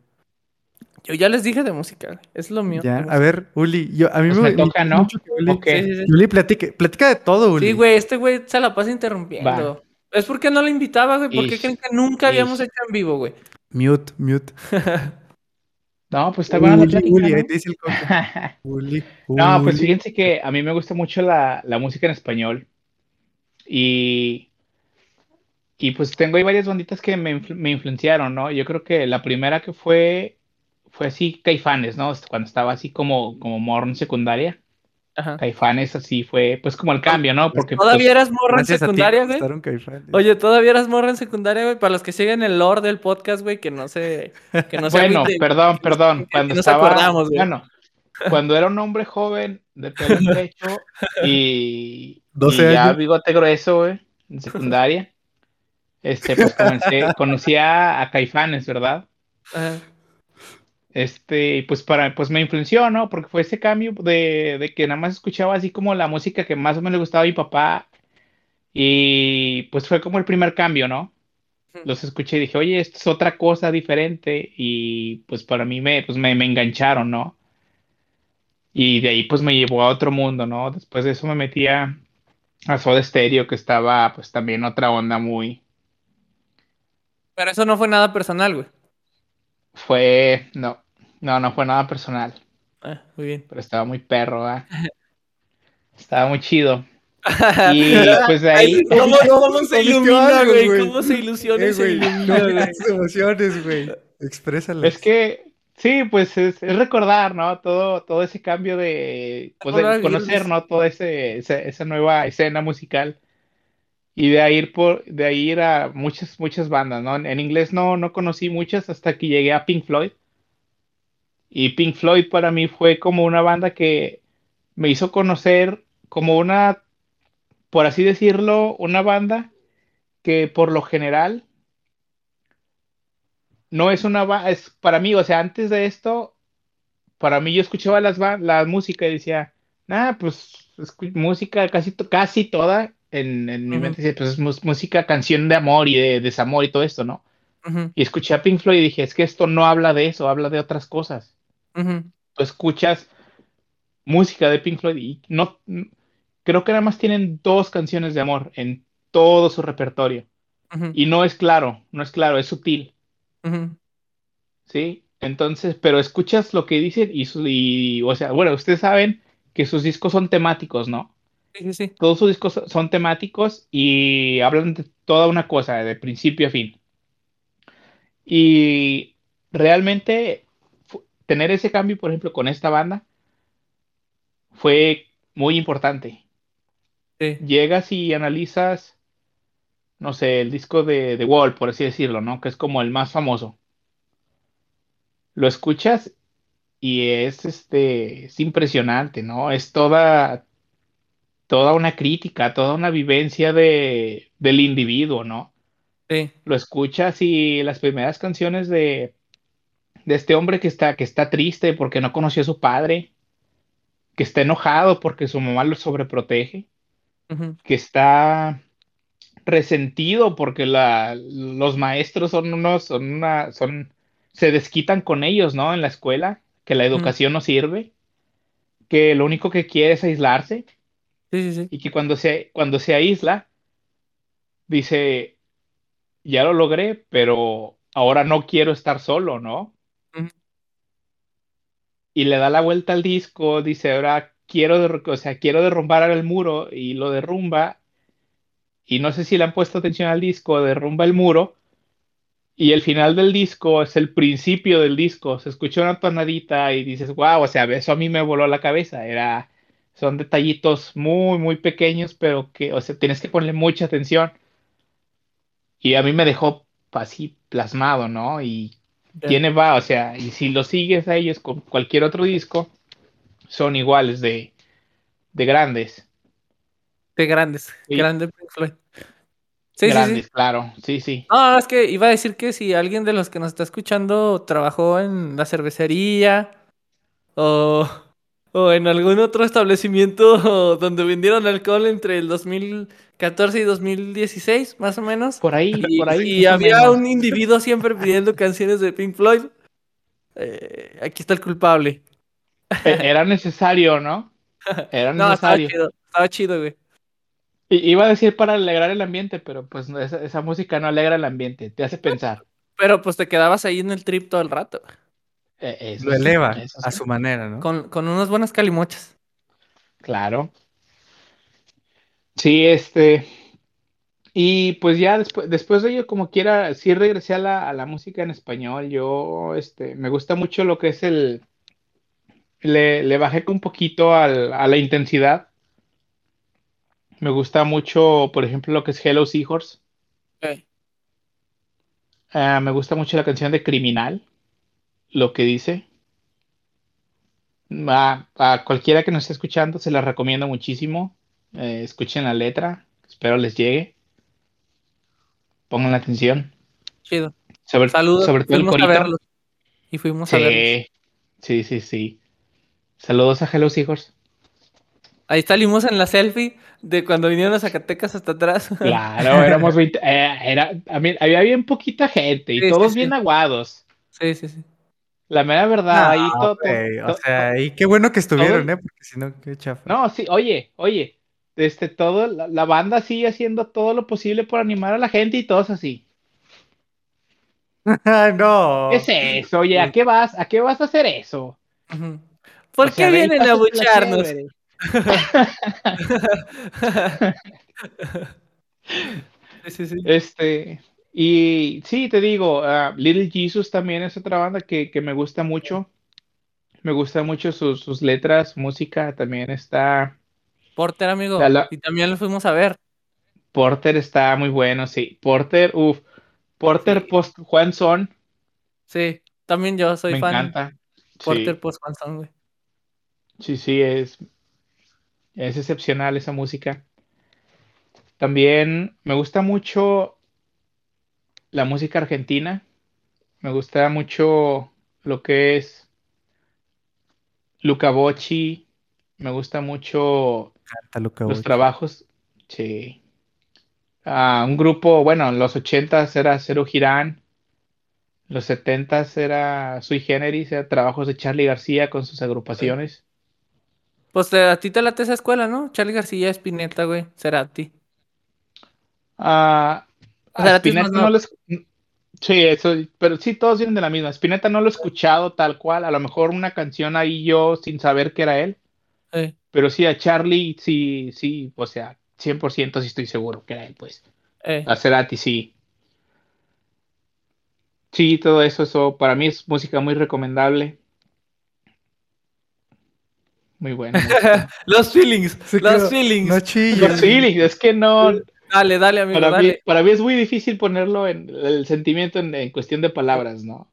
S2: Yo ya les dije de música. Es lo mío.
S3: Ya, a ver, Uli, yo, a mí
S1: Pues
S3: me,
S1: me toca,
S3: me
S1: ¿no?
S3: mucho que Uli,
S1: Ok.
S2: Sí, sí, sí.
S3: que Uli platique, platica de todo, Uli.
S2: Sí, güey, este güey se la pasa interrumpiendo. Es porque no lo invitaba, güey. ¿Por qué
S1: Ish,
S2: creen que nunca habíamos hecho en vivo, güey?
S3: Mute, mute.
S1: No, pues está buena la
S3: Uli,
S1: plática,
S3: Uli,
S1: ¿no?
S3: ahí te dice el coca. Uli,
S1: No, pues
S3: Uli.
S1: fíjense que a mí me gusta mucho la, la música en español. Y, y pues tengo ahí varias banditas que me, influ- me influenciaron, ¿no? Yo creo que la primera que fue, fue así Caifanes, ¿no? Cuando estaba así como, como morro en secundaria.
S2: Ajá.
S1: Caifanes así fue, pues como el cambio, ¿no? Porque pues,
S2: ¿Todavía eras morra en secundaria, güey? Oye, ¿todavía eras morra en secundaria, güey? Para los que siguen el lore del podcast, güey, que no se... Que no se
S1: Bueno, perdón, perdón. Cuando
S2: nos
S1: estaba,
S2: acordamos, güey.
S1: bueno, cuando era un hombre joven de pelo en pecho y,
S3: 12
S1: y ya bigote grueso, güey, en secundaria, este, pues comencé, conocía a Caifanes, ¿verdad?
S2: Ajá.
S1: Este, pues para, pues me influenció, ¿no? Porque fue ese cambio de, de que nada más escuchaba así como la música que más o menos le gustaba a mi papá y pues fue como el primer cambio, ¿no? Los escuché y dije, oye, esto es otra cosa diferente y pues para mí me, pues me, me engancharon, ¿no? Y de ahí pues me llevó a otro mundo, ¿no? Después de eso me metí a, a Soda Stereo, que estaba pues también otra onda muy,
S2: Pero eso no fue nada personal, güey.
S1: fue, no, no, no fue nada personal,
S2: Ah, muy bien.
S1: pero estaba muy perro, ¿ah? Estaba muy chido. Y pues de ahí,
S2: ¿Cómo, cómo se
S3: algo,
S2: güey? ¿Cómo se ilusiona
S3: Eh,
S2: y se
S3: güey,
S2: ilumina,
S3: no
S2: güey?
S3: tus emociones, güey. Exprésalas.
S1: es que, sí, pues es, es recordar, ¿no? Todo, todo ese cambio de, pues de conocer. ¿no? Toda ese, esa, esa nueva escena musical. Y de ahí ir por, de ahí ir a muchas, muchas bandas, ¿no? En, inglés no, no conocí muchas hasta que llegué a Pink Floyd. Y Pink Floyd para mí fue como una banda que me hizo conocer como una, por así decirlo, una banda que por lo general no es una es para mí, o sea, antes de esto, para mí yo escuchaba las la música y decía, ah, pues música casi, casi toda en, en mi mente, pues es música, canción de amor y de desamor y todo esto, ¿no? Y escuché a Pink Floyd y dije, es que esto no habla de eso, habla de otras cosas. Tú escuchas música de Pink Floyd y no, creo que nada más tienen dos canciones de amor en todo su repertorio. Y no es claro, no es claro, es sutil. ¿sí? Entonces, pero escuchas lo que dicen y, su- y, o sea, bueno, ustedes saben que sus discos son temáticos, ¿no?
S2: Sí, sí.
S1: Todos sus discos so- son temáticos y hablan de toda una cosa, de principio a fin. Y realmente tener ese cambio, por ejemplo, con esta banda fue muy importante.
S2: Sí,
S1: Llegas y analizas, no sé, el disco de The Wall, por así decirlo, ¿no? Que es como el más famoso. Lo escuchas y es este, es impresionante, ¿no? Es toda, toda una crítica, toda una vivencia de, del individuo, ¿no?
S2: sí.
S1: Lo escuchas y las primeras canciones de, de este hombre que está, que está triste porque no conoció a su padre, que está enojado porque su mamá lo sobreprotege, que está resentido porque la, los maestros son unos, son una, son, se desquitan con ellos, ¿no? En la escuela, que la educación no sirve, que lo único que quiere es aislarse
S2: Sí, sí, sí.
S1: y que cuando se, cuando se aísla, dice, ya lo logré, pero ahora no quiero estar solo, ¿no? Y le da la vuelta al disco, dice, ahora quiero, o sea, quiero derrumbar el muro y lo derrumba. Y no sé si le han puesto atención al disco, derrumba el muro y el final del disco es el principio del disco. Se escucha una tonadita y dices, wow, o sea, eso a mí me voló la cabeza. Era, son detallitos muy, muy pequeños, pero que, o sea, tienes que ponerle mucha atención. Y a mí me dejó así plasmado, ¿no? Y
S2: ya.
S1: tiene va, o sea, y si lo sigues a ellos con cualquier otro disco, son iguales de, de grandes.
S2: De grandes.
S1: Sí.
S2: Grande Pink Floyd. Sí, sí,
S1: grandes,
S2: sí.
S1: claro, sí, sí.
S2: No, es que iba a decir que si alguien de los que nos está escuchando trabajó en la cervecería o, o en algún otro establecimiento donde vendieron alcohol entre el 2014 y 2016, más o menos.
S1: Por ahí,
S2: Y,
S1: por ahí.
S2: y había
S1: menos.
S2: un individuo siempre pidiendo canciones de Pink Floyd. eh, aquí está el culpable.
S1: E- Era necesario, ¿no? Era
S2: No, estaba
S1: necesario.
S2: chido. Estaba chido, güey.
S1: I- Iba a decir para alegrar el ambiente, pero pues esa, esa música no alegra el ambiente, te hace pensar.
S2: Pero pues te quedabas ahí en el trip todo el rato.
S1: Eh, eso
S3: Lo
S1: sí,
S3: eleva
S1: eso
S3: a
S1: sí.
S3: su manera, ¿no?
S2: Con, con unas buenas calimochas.
S1: Claro. Sí, este. Y pues ya después, después de ello, como quiera, sí regresé a la, a la música en español. Yo, este, me gusta mucho lo que es el. Le, le bajé un poquito al- a la intensidad. Me gusta mucho, por ejemplo, lo que es Hello Seahorse.
S2: Ok.
S1: Ah, me gusta mucho la canción de Criminal, lo que dice. A, a cualquiera que nos esté escuchando se la recomiendo muchísimo. Eh, escuchen la letra, espero les llegue. Pongan la atención.
S2: Chido.
S1: Sobre,
S2: Saludos.
S1: sobre todo el
S2: fuimos a verlos. Y fuimos a verlos.
S1: Sí, sí, sí, sí. Saludos a Hello Seahorse.
S2: Ahí salimos en la selfie de cuando vinieron a Zacatecas hasta atrás.
S1: Claro, éramos 20, eh, era, a mí- había bien poquita gente y
S2: Sí, sí,
S1: todos
S2: sí.
S1: bien aguados.
S2: Sí, sí, sí.
S1: La mera verdad, ahí todo,
S3: o sea, y qué bueno que estuvieron,
S1: todo-
S3: ¿eh? Porque si no, qué chafa.
S1: No, sí, oye, oye, este, todo, la, la banda sigue haciendo todo lo posible por animar a la gente y todos así.
S3: No.
S1: ¿Qué es eso? Oye, ¿a qué vas? ¿A qué vas a hacer eso?
S2: ¿Por
S1: O
S2: qué vienen a bucharnos? sí, sí.
S1: Este, y sí, te digo, ah, Little Jesus también es otra banda que, que me gusta mucho. Me gusta mucho sus, sus letras, música también está.
S2: Porter, amigo.
S1: La-
S2: Y también lo fuimos a ver.
S1: Porter está muy bueno, sí. Porter, uff. Porter
S2: Sí.
S1: post Juan Son,
S2: Sí, también yo soy
S1: me
S2: fan.
S1: encanta.
S2: Porter
S1: Sí,
S2: post Juan güey.
S1: sí, sí, es, es excepcional esa música. También me gusta mucho la música argentina. Me gusta mucho lo que es Luca Bocci. Me gusta mucho
S3: Canta, Luca
S1: los trabajos. Sí. Ah, un grupo, bueno, en los ochentas era Cero Girán. Los 70 era sui generis, era trabajos de Charlie García con sus agrupaciones.
S2: Pues a ti te late esa escuela, ¿no? Charlie García, Spinetta, güey, Cerati.
S1: Ah, a Spinetta no lo Sí, eso, pero sí, todos vienen de la misma. Spinetta no lo he escuchado tal cual, a lo mejor una canción ahí yo sin saber que era él. Pero sí, a Charlie sí, sí, o sea, 100% sí estoy seguro que era él, pues. A Cerati sí. Sí, todo eso, eso para mí es música muy recomendable. Muy bueno.
S2: los feelings, los feelings.
S1: No los feelings, es que no.
S2: Dale, dale, amigo,
S1: para
S2: dale.
S1: Mí, para mí es muy difícil ponerlo en el sentimiento en, cuestión de palabras, ¿no?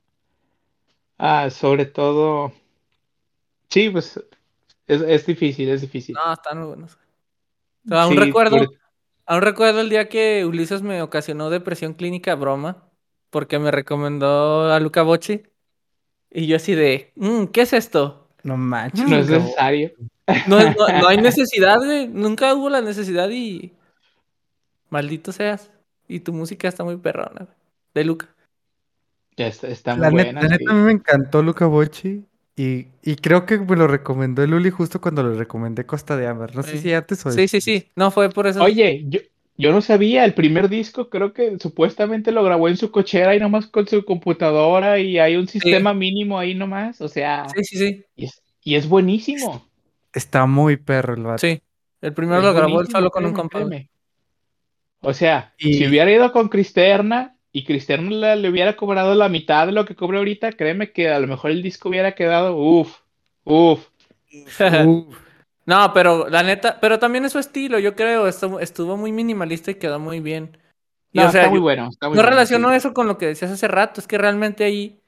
S1: Ah, sobre todo. Sí, pues es, difícil, es difícil.
S2: No, están muy buenos. Aún recuerdo, aún recuerdo el día que Ulises me ocasionó depresión clínica broma porque me recomendó a Luca Bocci. Y yo así de, mm, ¿qué es esto?
S3: No manches.
S1: No es necesario.
S2: No, hay necesidad, güey. Nunca hubo la necesidad y... Maldito seas. Y tu música está muy perrona, güey. De Luca.
S1: Ya está, está muy buena.
S3: la neta a mí me encantó Luca Bocci. Y, y, creo que me lo recomendó el Luli justo cuando le recomendé Costa de Amber. No sé si antes o
S2: Sí, sí, sí. No, fue por eso.
S1: Oye, yo, yo no sabía, el primer disco creo que supuestamente lo grabó en su cochera y nomás con su computadora y hay un sistema mínimo ahí nomás, o sea.
S2: Sí, sí, sí.
S1: Y es, buenísimo.
S3: Está muy perro el vato.
S2: Sí, el primero lo grabó él solo con un compadre.
S1: O sea, si hubiera ido con Cristerna y Cristerna le, hubiera cobrado la mitad de lo que cobra ahorita, créeme que a lo mejor el disco hubiera quedado, uff, uff.
S2: Uf. No, pero la neta, pero también es su estilo, yo creo, estuvo, estuvo muy minimalista y quedó muy bien.
S1: Y, no, está muy bueno.
S2: no relaciono eso con lo que decías hace rato, es que realmente ahí,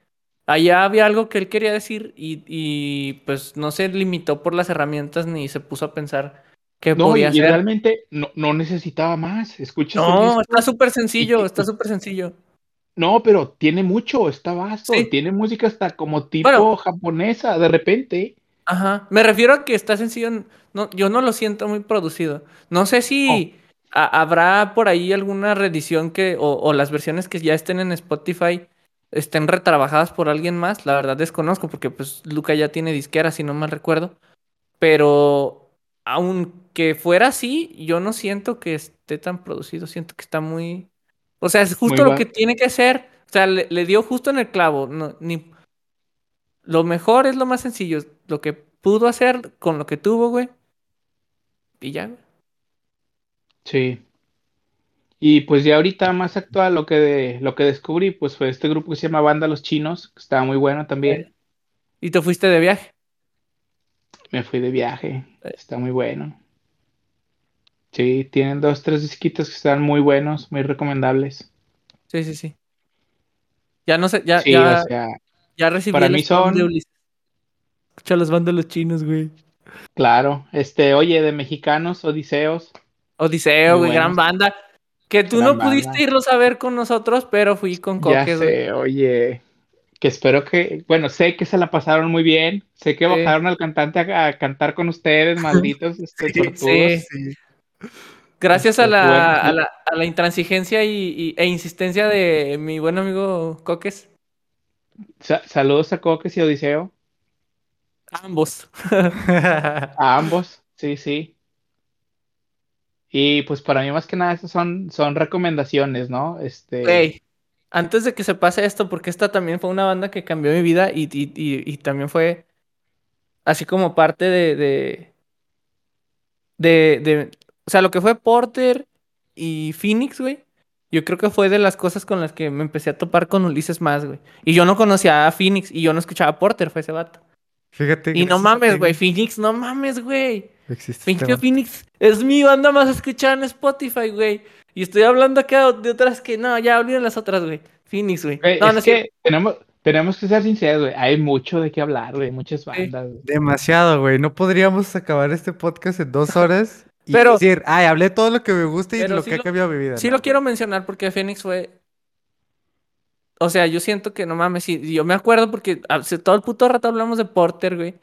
S2: allá había algo que él quería decir y, y pues no se limitó por las herramientas ni se puso a pensar qué
S1: no,
S2: podía
S1: y realmente no, no, necesitaba más, escucha.
S2: No, está súper sencillo, está súper sencillo.
S1: No, pero tiene mucho, está vasto, tiene música hasta como tipo japonesa, de repente.
S2: Ajá. Me refiero a que está sencillo. No, yo no lo siento muy producido. No sé si oh. habrá por ahí alguna reedición que. O, las versiones que ya estén en Spotify estén retrabajadas por alguien más. La verdad desconozco, porque pues Luca ya tiene disquera, si no mal recuerdo. Pero aunque fuera así, yo no siento que esté tan producido. Siento que está muy. O sea, es justo lo que tiene que ser. O sea, le, le, dio justo en el clavo. No, ni, lo mejor es lo más sencillo. Lo que pudo hacer con lo que tuvo, güey. Y ya,
S1: Sí. Y pues ya ahorita más actual lo que lo que descubrí, pues fue este grupo que se llama Banda Los Chinos, que estaba muy bueno también.
S2: ¿Y te fuiste de viaje?
S1: Me fui de viaje. Está muy bueno. Sí, tienen dos, tres disquitos que están muy buenos, muy recomendables.
S2: Sí, sí, sí. Ya no sé, ya, ya, ya recibí
S1: para mí son... de
S2: Ulises. Escucha los chinos, güey.
S1: Claro, este, oye, de mexicanos, Odiseos.
S2: Odiseo, güey, gran banda. Que tú no pudiste irlos a ver con nosotros, pero fui con Coques.
S1: Ya sé, oye, que espero que, bueno, sé que se la pasaron muy bien, sé que bajaron al cantante a, cantar con ustedes, malditos, este, sí, sí.
S2: Gracias a la, a la, a la, intransigencia y, e insistencia de mi buen amigo Coques
S1: saludos a Coques y Odiseo.
S2: A ambos.
S1: a ambos, sí, sí. Y pues para mí más que nada esas son, son recomendaciones, ¿no? Este...
S2: antes de que se pase esto, porque esta también fue una banda que cambió mi vida y, y, también fue así como parte de, de, de, de, o sea, lo que fue Porter y Phoenix, güey, yo creo que fue de las cosas con las que me empecé a topar con Ulises más, güey. Y yo no conocía a Phoenix y yo no escuchaba a Porter, fue ese vato.
S3: Fíjate.
S2: Y no mames, güey. Phoenix, no mames, güey. Existe. Phoenix es mi banda más escuchada en Spotify, güey. Y estoy hablando acá de otras que no, ya olviden las otras, güey. Phoenix, güey.
S1: No, es que tenemos, tenemos que ser sinceros, güey. Hay mucho de qué hablar, güey. Muchas bandas.
S3: Demasiado, güey. No podríamos acabar este podcast en dos horas y pero, decir, ay, hablé todo lo que me gusta y lo que ha cambiado mi vida.
S2: Sí lo quiero mencionar porque Phoenix fue... O sea, yo siento que no mames, sí, yo me acuerdo porque todo el puto rato hablamos de Porter, güey.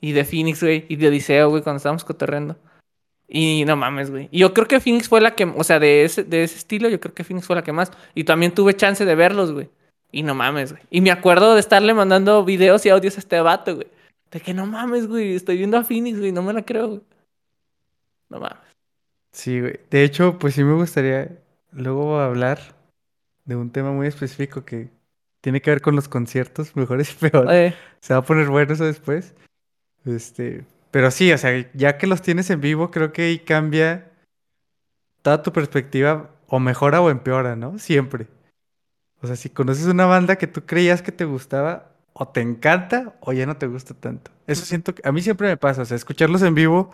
S2: Y de Phoenix, güey. Y de Odiseo, güey, cuando estábamos cotorreando. Y no mames, güey. Y yo creo que Phoenix fue la que, o sea, de ese, de ese estilo, yo creo que Phoenix fue la que más. Y también tuve chance de verlos, güey. Y no mames, güey. Y me acuerdo de estarle mandando videos y audios a este vato, güey. De que no mames, güey. Estoy viendo a Phoenix, güey. No me la creo, güey. No mames.
S3: Sí, güey. De hecho, pues sí me gustaría luego hablar de un tema muy específico que tiene que ver con los conciertos, mejores y peores.
S2: Eh,
S3: Se va a poner bueno eso después. Este, pero sí, o sea, ya que los tienes en vivo, creo que ahí cambia toda tu perspectiva, o mejora o empeora, ¿no? Siempre. O sea, si conoces una banda que tú creías que te gustaba, o te encanta, o ya no te gusta tanto. Eso siento que a mí siempre me pasa, o sea, escucharlos en vivo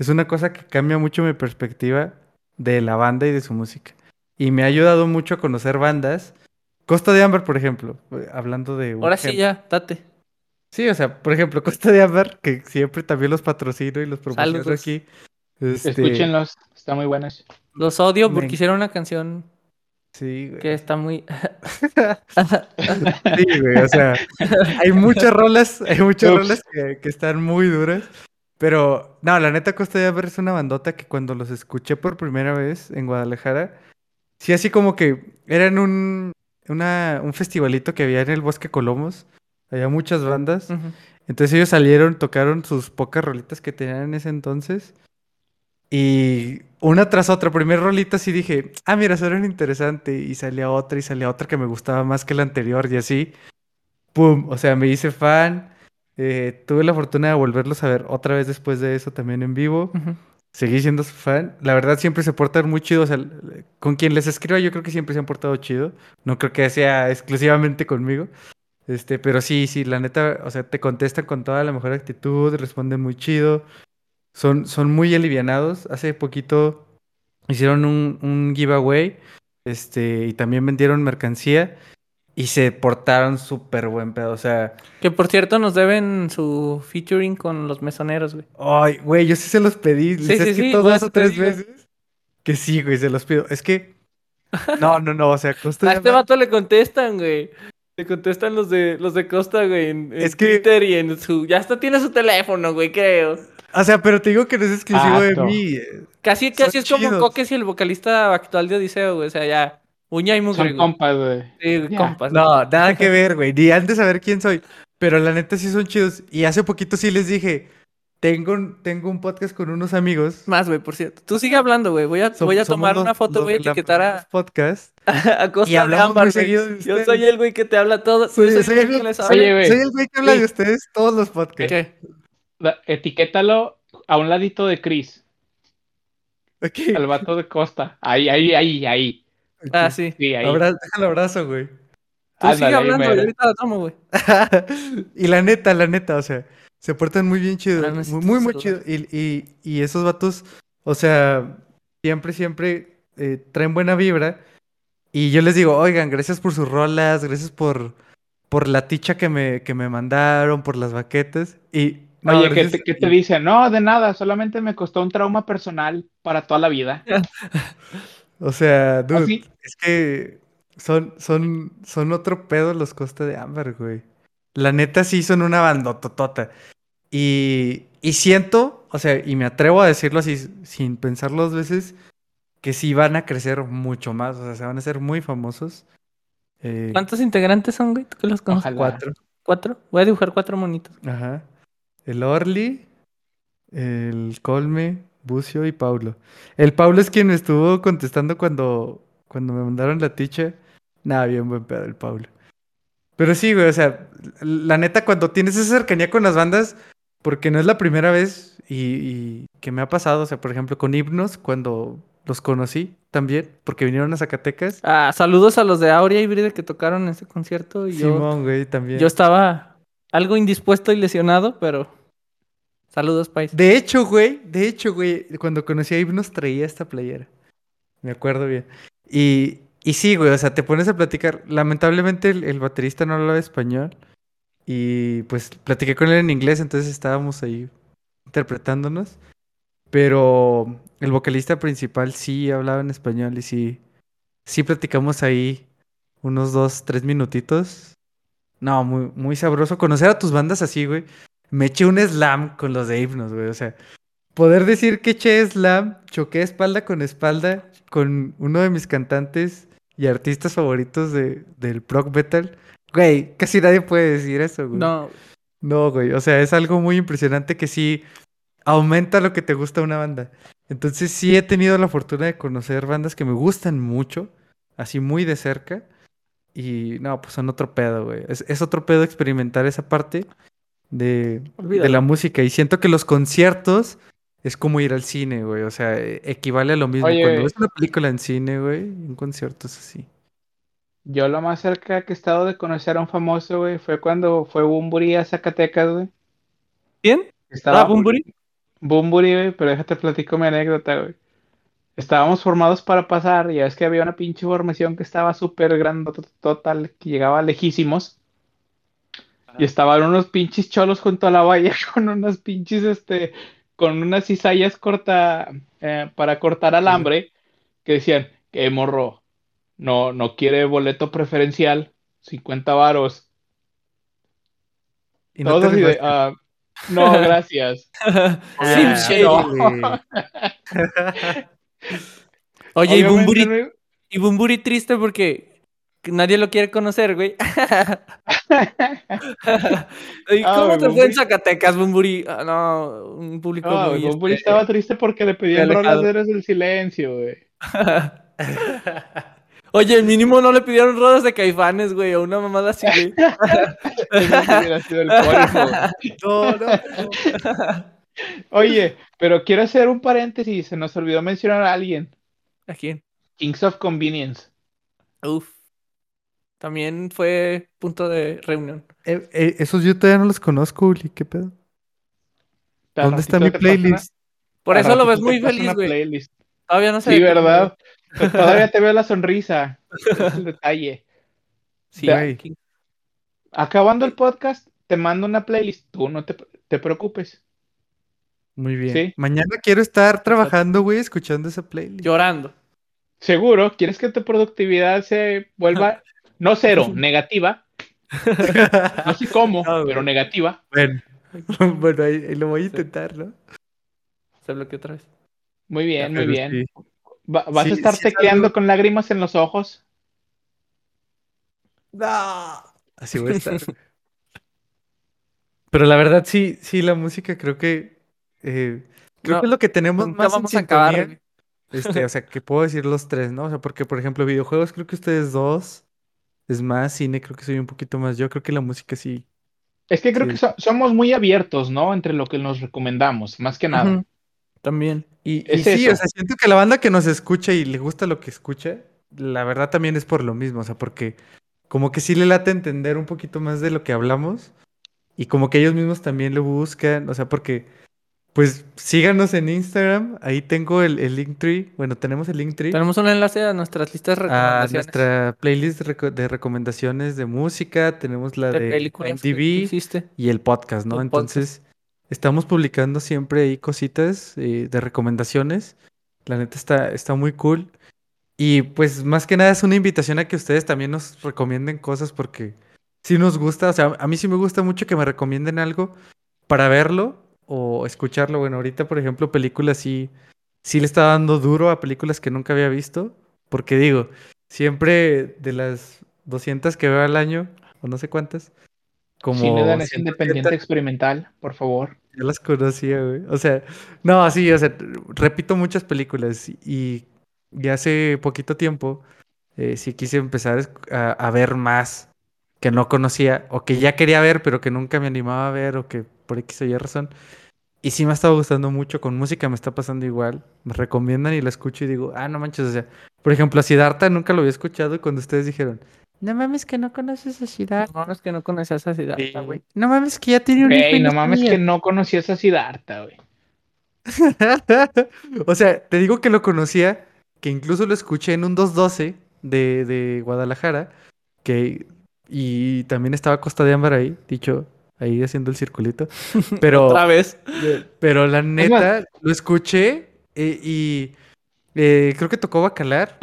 S3: es una cosa que cambia mucho mi perspectiva de la banda y de su música. Y me ha ayudado mucho a conocer bandas. Costa de Amber, por ejemplo, eh, hablando de
S2: ahora sí ya, date.
S3: Sí, o sea, por ejemplo, Costa de Amber, que siempre también los patrocino y los promociono
S2: Saludos.
S3: aquí. Este,
S1: Escúchenlos, están muy buenos.
S2: Los odio porque
S3: Me-
S2: hicieron una canción
S3: Sí, güey.
S2: que está muy...
S3: Sí, güey, o sea, hay muchas rolas, hay muchas
S1: Ups.
S3: rolas que, que están muy duras. Pero, no, la neta, Costa de Amber es una bandota que cuando los escuché por primera vez en Guadalajara, sí, así como que era en un, una, un festivalito que había en el Bosque Colomos. Había muchas bandas. Entonces ellos salieron, tocaron sus pocas rolitas que tenían en ese entonces. Y una tras otra, primera rolita sí dije, ah, mira, suena interesante. Y salía otra y salía otra que me gustaba más que la anterior y así. ¡Pum! O sea, me hice fan. Eh, tuve la fortuna de volverlos a ver otra vez después de eso también en vivo. Seguí siendo su fan. La verdad siempre se portan muy chido. O sea, con quien les escriba yo creo que siempre se han portado chido. No creo que sea exclusivamente conmigo. Este, pero sí, sí, la neta, o sea, te contestan con toda la mejor actitud, responden muy chido. Son, son muy alivianados. Hace poquito hicieron un, un giveaway. Este, y también vendieron mercancía. Y se portaron súper buen pedo. O sea,
S2: Que por cierto nos deben su featuring con los mesoneros, güey.
S3: Ay, güey, yo sí se los pedí.
S2: Sí,
S3: Les he
S2: sí, sí,
S3: escrito
S2: por
S3: dos o tres
S2: digo.
S3: veces. Que sí, güey, se los pido. Es que. No, no, no. O sea, Costa
S2: A
S3: de
S2: este vato le contestan, güey. Le contestan los de los de Costa, güey, en, en
S3: Es que-
S2: Twitter y en su... Ya hasta tiene su teléfono, güey, creo.
S3: O sea, pero te digo que no es exclusivo de
S1: Vato.
S3: mí.
S2: Casi,
S3: Son
S2: casi es como
S3: chidos.
S2: Coques y el vocalista actual de Odiseo, güey. O sea, ya... Uña y mugre,
S1: Son
S2: güey.
S1: compas, güey.
S2: Sí, güey, compas.
S3: No, nada que ver, güey. Ni antes de saber quién soy. Pero la neta sí son chidos. Y hace poquito sí les dije. Tengo, un- tengo un podcast con unos amigos.
S2: Más, güey, por cierto. Tú sigue hablando, güey. Voy a,
S3: Som-
S2: voy a tomar
S3: los-
S2: una foto,
S3: de la
S2: etiquetar a,
S3: Podcast.
S2: a Costa
S3: Y
S2: de
S3: hablamos
S2: Ámbar,
S3: muy
S2: güey.
S3: seguido de
S2: Yo soy el güey que te habla todo.
S3: Soy-
S2: soy
S3: soy
S2: el güey que les
S1: soy-
S2: habla.
S1: Oye, güey.
S3: Soy el güey que habla
S1: Sí.
S3: de ustedes todos los podcasts.
S2: ¿Qué?
S1: Etiquétalo a un ladito de Chris,
S3: Ok.
S1: al vato de Costa. Ahí, ahí, ahí, ahí.
S2: Ah, sí.
S1: Sí, ahí.
S3: Abra- déjalo abrazo, güey.
S2: Tú
S1: Ándale,
S2: sigue hablando,
S1: mero.
S2: güey. Ahorita la tomo, güey.
S3: y la neta, la neta, o sea, se portan muy bien chido.
S2: Ah,
S3: muy, muy, muy chido. Y, y, y esos vatos, o sea, siempre, siempre eh, traen buena vibra. Y yo les digo, oigan, gracias por sus rolas, gracias por, por la ticha que me, que me mandaron, por las baquetas. Y. no,
S1: Oye, ¿qué te, qué te dicen? No, de nada, solamente me costó un trauma personal para toda la vida.
S3: O sea, dude,
S1: Así.
S3: Es que son, son, son otro pedo los Costa de Ámbar, güey. La neta sí son una bandototota. Y, y siento, o sea, y me atrevo a decirlo así sin pensarlo dos veces, que sí van a crecer mucho más. O sea, se van a hacer muy famosos. Eh,
S2: ¿Cuántos integrantes son, güey? ¿Tú que los conoces?
S3: Cuatro.
S2: ¿Cuatro? Voy a dibujar cuatro monitos.
S3: Ajá. El Orly, el Colme, Bucio y Paulo. El Paulo es quien me estuvo contestando cuando, cuando me mandaron la ticha. Nada, bien buen pedo el Paulo. Pero sí, güey, o sea, la neta, cuando tienes esa cercanía con las bandas, porque no es la primera vez y, y que me ha pasado, o sea, por ejemplo, con Himnos, cuando los conocí también, porque vinieron a Zacatecas.
S2: Ah, saludos a los de Aurea y Bride que tocaron en ese concierto. Y yo,
S3: Simón, güey, también.
S2: yo estaba algo indispuesto y lesionado, pero saludos, Pais.
S3: De hecho, güey, de hecho, güey, cuando conocí a Himnos traía esta playera. Me acuerdo bien. Y, sí, güey, o sea, te pones a platicar. Lamentablemente el, baterista no hablaba español. Y pues platiqué con él en inglés, entonces estábamos ahí interpretándonos. Pero el vocalista principal sí hablaba en español y sí, sí platicamos ahí unos dos, tres minutitos. No, muy, muy sabroso. Conocer a tus bandas así, güey. Me eché un slam con los de himnos, güey. O sea, poder decir que eché slam, choqué espalda con espalda con uno de mis cantantes y artistas favoritos de, del prog metal, güey, casi nadie puede decir eso, güey.
S2: No,
S3: No, güey, o sea, es algo muy impresionante que sí aumenta lo que te gusta una banda. Entonces sí he tenido la fortuna de conocer bandas que me gustan mucho, así muy de cerca. Y no, pues son otro pedo, güey. Es, es otro pedo experimentar esa parte de, de la música. Y siento que los conciertos es como ir al cine, güey. O sea, equivale a lo mismo.
S1: Oye.
S3: Cuando ves una película en cine, güey, un concierto es así.
S1: Yo lo más cerca que he estado de conocer a un famoso, güey, fue cuando fue Bumburi a Zacatecas, güey.
S2: ¿quién?
S1: Estaba
S2: Ah, Bunbury.
S1: Bumburi, güey, pero déjate platico mi anécdota, güey. Estábamos formados para pasar, y ya es que había una pinche formación que estaba súper grande, total, que llegaba lejísimos. Y estaban unos pinches cholos junto a la valla con unas pinches, este, con unas cizallas corta, eh, para cortar alambre, que decían, que morro, no, no quiere boleto preferencial, 50 varos.
S3: Y no te
S1: Todos de. "Ah, no, gracias.
S3: Ah.
S2: Oye, y Bumburi, y Bumburi triste porque nadie lo quiere conocer, güey. ¿Y
S1: Ah,
S2: ¿Cómo te fue en. Zacatecas, Bumburi? Ah, no, un público
S1: No,
S2: muy...
S1: güey, Bumburi
S2: este,
S1: estaba triste porque le pedían rolas de Héroes del Silencio, güey.
S2: Oye, mínimo no le pidieron rodas de caifanes, güey, o una mamada así, güey.
S1: Ese hubiera sido el colmo.
S3: No, no.
S1: Oye, pero quiero hacer un paréntesis, se nos olvidó mencionar a alguien.
S2: ¿A quién?
S1: Kings of Convenience.
S2: Uf. También fue punto de reunión.
S3: Eh, eh, esos yo todavía no los conozco, Uli. ¿Qué pedo? ¿Dónde está mi
S1: una-
S3: playlist?
S2: Por eso lo ves muy feliz, güey. Todavía no se
S1: Sí, ¿verdad? Pero Todavía te veo la sonrisa. Es el detalle.
S2: Sí,
S1: Acabando el podcast, te mando una playlist. Tú no te, te preocupes.
S3: Muy bien.
S1: Sí.
S3: Mañana quiero estar trabajando, güey, escuchando esa playlist.
S2: llorando.
S1: Seguro, ¿quieres que tu productividad se vuelva, no cero, negativa? No sé cómo,
S3: No, güey.
S1: pero negativa.
S3: bueno, bueno ahí, ahí lo voy a intentar, ¿no?
S2: Se bloqueó otra vez.
S1: Muy bien, muy bien.
S3: sí.
S1: Va- ¿Vas
S3: Sí,
S1: a estar
S3: sí es
S1: tecleando
S3: algo-
S1: con lágrimas en los ojos?
S3: Así voy a estar. Pero la verdad, sí, sí, la música creo que. eh, creo
S2: No,
S3: que es lo que tenemos más en
S2: vamos a acabar.
S3: Este, o sea, que puedo decir los tres, ¿no? O sea, porque, por ejemplo, videojuegos creo que ustedes dos. Es más, cine creo que soy un poquito más. Yo creo que la música sí.
S1: Es que creo
S3: Sí.
S1: que so- somos muy abiertos, ¿no? Entre lo que nos recomendamos, más que nada.
S2: También.
S3: Y, sí,
S1: eso.
S3: o sea, siento que la banda que nos escucha y le gusta lo que escucha, la verdad también es por lo mismo, o sea, porque como que sí le late entender un poquito más de lo que hablamos y como que ellos mismos también lo buscan, o sea, porque pues síganos en Instagram, ahí tengo el, el Linktree, bueno, tenemos el Linktree
S2: Tenemos un enlace a nuestras listas de
S3: a
S2: recomendaciones.
S3: nuestra playlist de, reco- de recomendaciones de música, tenemos la
S2: de
S3: de,
S2: existe.
S3: y el podcast, ¿no?
S2: El podcast.
S3: Entonces, estamos publicando siempre ahí cositas eh, de recomendaciones. La neta está, está muy cool. Y pues más que nada es una invitación a que ustedes también nos recomienden cosas porque si nos gusta, o sea, a mí sí me gusta mucho que me recomienden algo para verlo o escucharlo. Bueno, ahorita, por ejemplo, películas sí, sí le está dando duro a películas que nunca había visto. Porque digo, siempre de las 200 que veo al año, o no sé cuántas, como
S1: Cine danés
S3: 170
S1: independiente experimental, por favor.
S3: ya las conocía, güey. O sea, no, sí, o sea, repito muchas películas y, y hace poquito tiempo eh, sí quise empezar a ver más que no conocía o que ya quería ver pero que nunca me animaba a ver o que por X o Y razón. Y sí me ha estado gustando mucho, con música me está pasando igual. Me recomiendan y la escucho y digo, ah, no manches, o sea, por ejemplo, a Siddhartha nunca lo había escuchado y cuando ustedes dijeron, no mames que no conoces a Siddhartha.
S2: No, es que no conocías esa ciudad,
S3: Sí.
S2: güey.
S3: No mames que ya tiene un hijo
S1: no mames
S3: sabía".
S1: que no conocías a Siddhartha, güey.
S3: o sea, te digo que lo conocía, que incluso lo escuché en un 212 de, de Guadalajara, que y también estaba Costa de Ámbar ahí, dicho, ahí haciendo el circulito. Pero,
S2: Otra vez.
S3: pero la neta, lo escuché eh, y eh, creo que tocó Bacalar.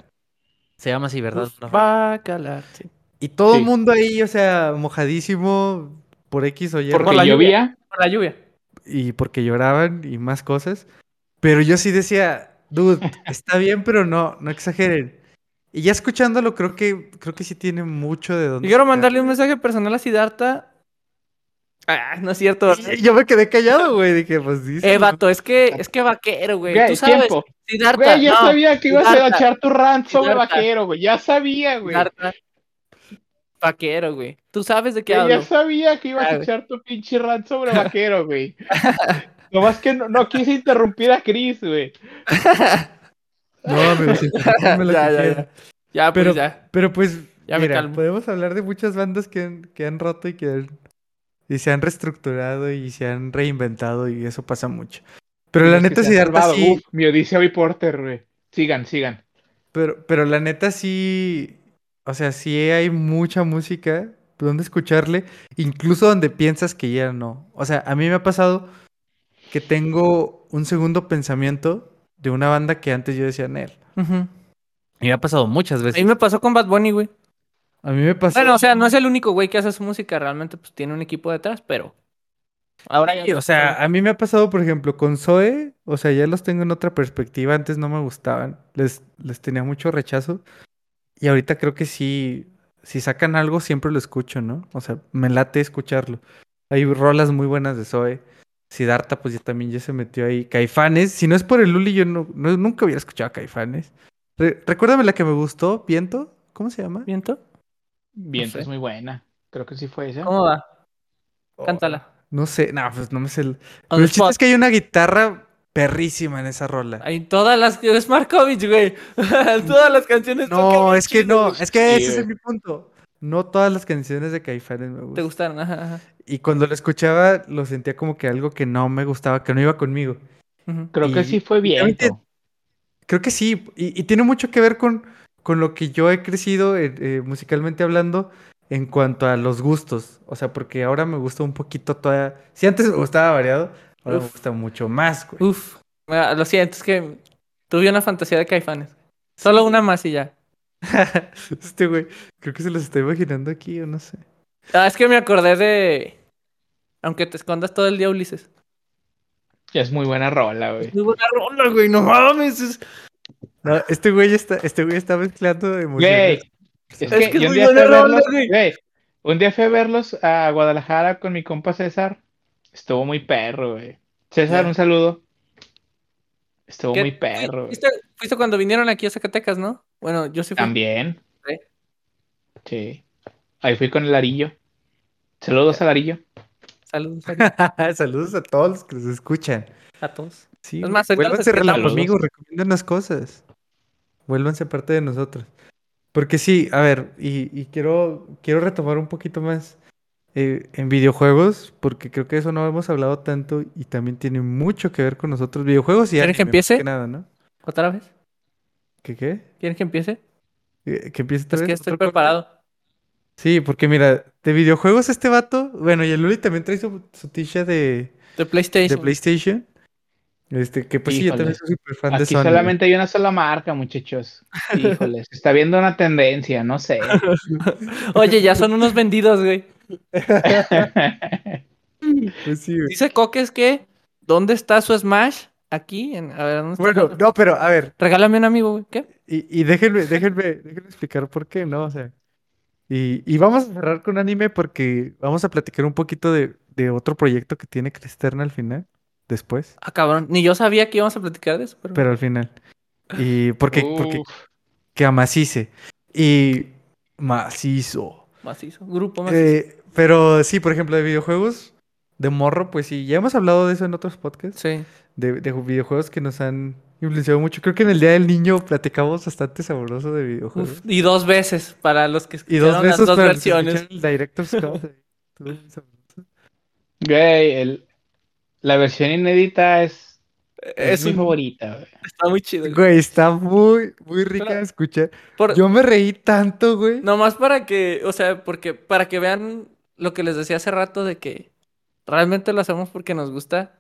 S3: Se llama así, ¿verdad? No.
S2: Va a calar, sí.
S3: Y todo el
S1: Sí.
S3: mundo ahí, o sea, mojadísimo por X o Y.
S1: Porque
S2: la
S1: llovía.
S2: Por la lluvia.
S3: y porque lloraban y más cosas. Pero yo sí decía, dude, está bien, pero no, no exageren. Y ya escuchándolo, creo que, creo que sí tiene mucho de
S2: Yo
S3: dónde.
S2: quiero
S3: sacar.
S2: mandarle un mensaje personal a Siddhartha. Ah, no es cierto.
S3: Yo me quedé callado, güey. Dije, pues sí.
S2: Eh, vato, es que, es que vaquero, güey. Tú sabes,
S1: Güey, ya
S2: no,
S1: sabía que ibas a echar tu rant sobre vaquero, güey. Ya sabía, güey.
S2: Vaquero, güey. Tú sabes de qué
S1: Güey,
S2: hablo.
S1: ya sabía que ibas
S2: Ah,
S1: a
S2: güey.
S1: echar tu pinche rant sobre vaquero, güey. Nomás que no, no quise interrumpir a Chris, güey.
S3: No, me lo
S2: ya,
S3: que
S2: ya,
S3: quieran.
S2: ya. Ya, pues
S3: Pero,
S2: ya.
S3: pero pues,
S2: Ya
S3: mira, podemos hablar de muchas bandas que que han roto y que han- y se han reestructurado y se han reinventado y eso pasa mucho. Pero la neta, sí,
S1: Uf, mi Odisea y Porter, güey. Sigan, sigan.
S3: pero, pero la neta sí, o sea, sí hay mucha música donde escucharle, incluso donde piensas que ya no. O sea, a mí me ha pasado que tengo un segundo pensamiento de una banda que antes yo decía Nel.
S2: Ujú.
S3: Y me ha pasado muchas
S2: A
S3: veces.
S2: mí me pasó con Bad Bunny, güey.
S3: A mí me pasó.
S2: Bueno, o sea, no es el único güey que hace su música, realmente pues tiene un equipo detrás, pero ahora ya
S3: Sí, o sea, a mí me ha pasado, por ejemplo, con Zoe, o sea, ya los tengo en otra perspectiva, antes no me gustaban, les, les tenía mucho rechazo, y ahorita creo que sí, si sacan algo siempre lo escucho, ¿no? O sea, me late escucharlo. Hay rolas muy buenas de Zoe, Siddhartha, pues ya también ya se metió ahí, Caifanes, si no es por el Luli, yo no, no- nunca hubiera escuchado a Caifanes. Re- recuérdame la que me gustó, Viento, ¿cómo se llama?
S2: ¿Viento?
S1: Bien,
S2: sé.
S1: es muy buena. Creo que sí fue esa.
S2: ¿Cómo va? Cántala.
S3: No sé, no, pues no me sé. el- Pero el chiste
S2: spot.
S3: es que hay una guitarra perrísima en esa rola.
S2: Hay todas las que es Markovich, güey. todas las canciones
S3: No, es que
S2: chido,
S3: no, es que
S1: Sí,
S3: ese es mi punto. No todas las canciones de Caifanes me
S2: Te
S3: gustan.
S2: gustaron, ajá, ajá.
S3: Y cuando lo escuchaba, lo sentía como que algo que no me gustaba, que no iba conmigo.
S1: Creo que sí fue viento.
S3: Creo que sí, y, y tiene mucho que ver con, con lo que yo he crecido eh, eh, musicalmente hablando en cuanto a los gustos. O sea, porque ahora me gusta un poquito todavía. Si antes me gustaba variado, ahora me gusta mucho más, güey.
S2: Uf. Ah, Lo siento, es que tuve una fantasía de caifanes. Solo una más y ya.
S3: Este güey, creo que se los está imaginando aquí, o no sé.
S2: Ah, es que me acordé de. Aunque te escondas todo el día, Ulises.
S1: Es muy buena rola, güey.
S2: Muy buena rola, güey, no mames. es-
S3: No, este güey está, este güey está mezclando
S1: Güey,
S3: emociones.
S1: es
S2: Es
S1: que,
S2: que es
S1: yo un
S2: muy
S1: día fui a
S2: buena
S1: verlos,
S2: güey.
S1: güey, un día fui a verlos a Guadalajara con mi compa César. Estuvo muy perro, güey. César, un saludo. Estuvo
S2: ¿Qué-
S1: muy perro.
S2: ¿Fuiste, fuiste cuando vinieron aquí a Zacatecas, ¿no? Bueno, yo sí fui.
S1: También.
S2: Sí.
S1: Sí. Ahí fui con el Arillo. Saludos al Arillo.
S2: Saludos saludos
S3: Saludos a todos los que nos escuchan.
S2: a todos.
S3: Sí,
S2: Es más, ahorita los
S3: amigos, recomiendan cosas. Vuélvanse parte de nosotros. Porque sí, a ver, y, y quiero, quiero retomar un poquito más eh, en videojuegos, porque creo que eso no hemos hablado tanto y también tiene mucho que ver con nosotros. Videojuegos y
S2: ¿Quieren que empiece?
S3: que nada, ¿no?
S2: ¿Otra vez?
S3: ¿Qué qué?
S2: ¿Quieren que empiece?
S3: Eh, ¿Que empiece otra
S2: Es que estoy preparado.
S3: Sí, porque mira, de videojuegos este vato, bueno, y el Luli también trae su, su t-shirt de,
S2: De PlayStation.
S3: de PlayStation. Este, que pues sí, yo también soy súper fan de
S1: Aquí
S3: Sony.
S1: solamente hay una sola marca, muchachos. Híjole, se está viendo una tendencia, no sé.
S2: Oye, ya son unos vendidos, güey.
S3: Pues sí, güey.
S2: Dice Coques que. ¿Dónde está su Smash? Aquí. En... A ver, ¿dónde está?
S3: Bueno, no, pero a ver,
S2: Regálame un amigo, güey. ¿Qué?
S3: y, y déjenme, déjenme, déjenme explicar por qué, ¿no? O sea, y, y vamos a cerrar con anime porque vamos a platicar un poquito de, de otro proyecto que tiene Cristerna al final, después,
S2: Ah, cabrón. Ni yo sabía que íbamos a platicar de eso, pero.
S3: pero al final. Y porque, porque
S1: Uf,
S3: que amacice. Y macizo.
S2: Macizo. Grupo macizo.
S3: Eh, pero sí, por ejemplo, de videojuegos, de morro, pues sí, ya hemos hablado de eso en otros podcasts.
S2: Sí.
S3: de, de videojuegos que nos han influenciado mucho. Creo que en el Día del Niño platicamos bastante sabroso de videojuegos.
S2: Uf, y dos veces para los que
S3: y dos
S2: escucharon
S3: veces
S2: las dos versiones.
S3: escucharon el Director's Cut, muy sabroso.
S1: güey, el- la versión inédita es, es
S2: Es
S1: mi
S2: un-
S1: favorita, güey.
S2: Está muy chido. güey.
S3: Güey, está muy, muy rica
S2: Pero-
S3: de escuchar.
S2: Por-
S3: Yo me reí tanto, güey.
S2: Nomás para que, o sea, porque para que vean lo que les decía hace rato de que realmente lo hacemos porque nos gusta.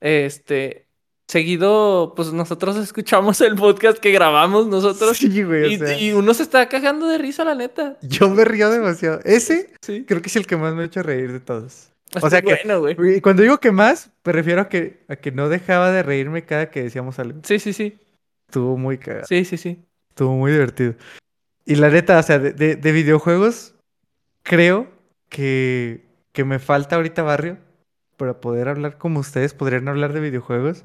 S2: Este, seguido, pues nosotros escuchamos el podcast que grabamos nosotros
S3: Sí, güey, o
S2: y,
S3: sea,
S2: y uno se está cagando de risa, la neta.
S3: yo me río demasiado. Ese
S2: Sí.
S3: creo que es el que más me ha hecho reír de todos. O sea que-
S2: bueno, güey.
S3: Cuando digo que más, me refiero a que, a que no dejaba de reírme cada que decíamos algo.
S2: Sí, sí, sí.
S3: Estuvo muy cagado.
S2: Sí, sí, sí.
S3: Estuvo muy divertido. Y la neta, o sea, de, de- de videojuegos, creo que, que me falta ahorita barrio para poder hablar como ustedes podrían hablar de videojuegos.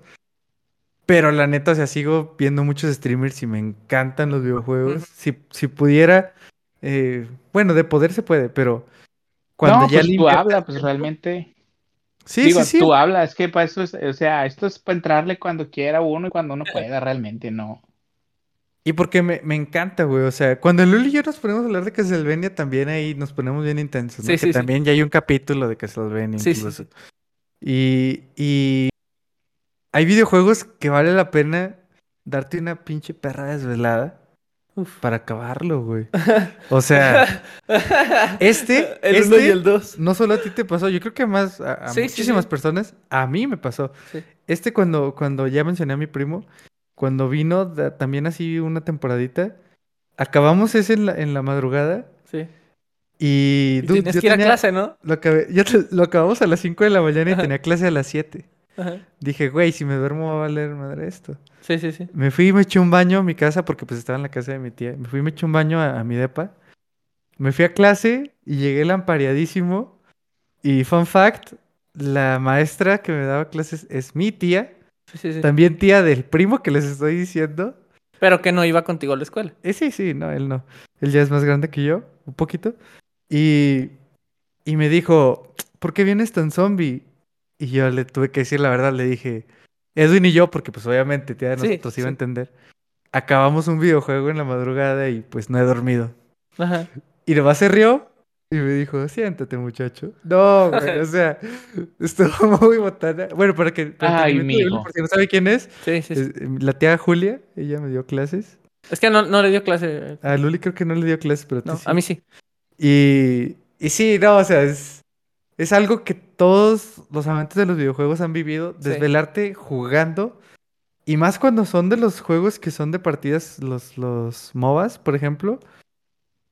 S3: Pero la neta, o sea, sigo viendo muchos streamers y me encantan los videojuegos. Si, si pudiera, eh, bueno, de poder se puede, pero cuando
S1: no,
S3: ya
S1: pues tú habla, pues realmente.
S3: Sí,
S1: Digo,
S3: sí, sí.
S1: tú habla, es que para eso es, o sea, esto es para entrarle cuando quiera uno y cuando uno pueda, realmente, no.
S3: Y porque me, me encanta, güey. O sea, cuando Luli y yo nos ponemos a hablar de Castlevania, también ahí nos ponemos bien intensos, ¿no?
S2: Sí,
S3: que también ya hay un capítulo de Castlevania incluso.
S2: sí.
S3: Y, y hay videojuegos que vale la pena darte una pinche perra desvelada para acabarlo, güey. O sea, este,
S2: el uno y
S3: este-
S2: el dos.
S3: no solo a ti te pasó, yo creo que más a, a
S2: Sí,
S3: muchísimas
S2: sí.
S3: personas, a mí me pasó. Este cuando, cuando ya mencioné a mi primo, cuando vino da- también así una temporadita, acabamos ese en la, en la madrugada
S2: Sí.
S3: y,
S2: Y
S3: dude,
S2: tienes
S3: yo
S2: que ir a
S3: tenía-
S2: clase, ¿no?
S3: Lo, acabé- yo lo acabamos a las 5 de la mañana y
S2: Ajá.
S3: tenía clase a las 7.
S2: Ajá.
S3: Dije, güey, si me duermo va a valer madre esto.
S2: Sí, sí, sí.
S3: Me fui y me eché un baño a mi casa porque pues estaba en la casa de mi tía. Me fui y me eché un baño a, a mi depa. Me fui a clase y llegué lampareadísimo. Y fun fact, la maestra que me daba clases es mi tía.
S2: Sí, sí, sí.
S3: También tía del primo que les estoy diciendo.
S2: Pero que no iba contigo a la escuela.
S3: Eh, sí, sí, no, él no. Él ya es más grande que yo, un poquito. Y, y me dijo, ¿por qué vienes tan zombie? Y yo le tuve que decir la verdad, le dije, Edwin y yo, porque pues obviamente tía de
S2: Sí,
S3: nosotros iba a entender. Acabamos un videojuego en la madrugada y pues no he dormido.
S2: Ajá.
S3: Y nomás se rió y me dijo, siéntate muchacho. No, güey, o sea, estuvo muy botana. Bueno, para que... para
S1: Ay, mijo.
S3: Por si no sabe quién es,
S2: Sí, sí,
S3: eh, la tía Julia, ella me dio clases.
S2: Es que no, no le dio clase.
S3: A Luli creo que no le dio clases, pero
S2: No, a mí sí.
S3: Y, y sí, no, o sea, es, es algo que todos los amantes de los videojuegos han vivido,
S2: Sí.
S3: desvelarte jugando. Y más cuando son de los juegos que son de partidas, los, los MOBAs, por ejemplo.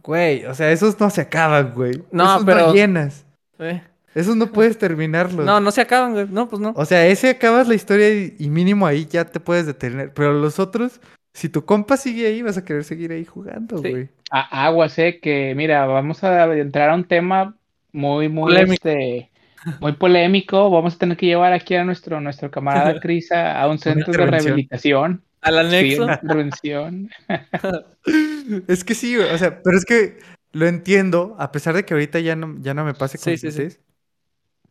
S3: Güey, o sea, esos no se acaban, güey.
S2: No,
S3: esos
S2: pero-
S3: no llenas.
S2: Eh.
S3: Esos no puedes terminarlos.
S2: No, no se acaban, güey. No, pues no.
S3: O sea, ese acabas la historia y, y mínimo ahí ya te puedes detener. Pero los otros, si tu compa sigue ahí, vas a querer seguir ahí jugando,
S2: Sí.
S3: güey.
S1: A- aguas, eh, que mira, vamos a entrar a un tema muy, muy,
S2: Polémico.
S1: este, muy polémico. Vamos a tener que llevar aquí a nuestro, nuestro camarada Chris a, a un centro de rehabilitación.
S2: Al
S1: Sí,
S2: anexo.
S1: intervención.
S3: Es que sí, o sea, pero es que lo entiendo, a pesar de que ahorita ya no, ya no me pase con
S2: Sí, sí, sí.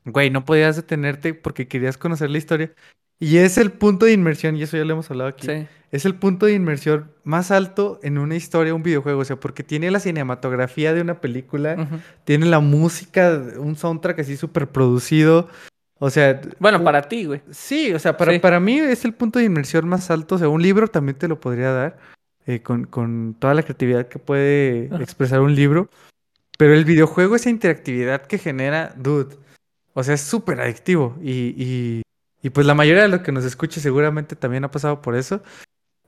S3: Güey, no podías detenerte porque querías conocer la historia. Y es el punto de inmersión, y eso ya lo hemos hablado aquí.
S2: Sí.
S3: Es el punto de inmersión más alto en una historia, un videojuego. O sea, porque tiene la cinematografía de una película, tiene la música, un soundtrack así súper producido. O sea,
S2: Bueno, para ti, güey.
S3: Sí, o sea, para,
S2: Sí.
S3: para mí es el punto de inmersión más alto. O sea, un libro también te lo podría dar eh, con, con toda la creatividad que puede expresar un libro. Pero el videojuego, esa interactividad que genera, dude, o sea, es súper adictivo. Y, y, y pues la mayoría de los que nos escuche seguramente también ha pasado por eso.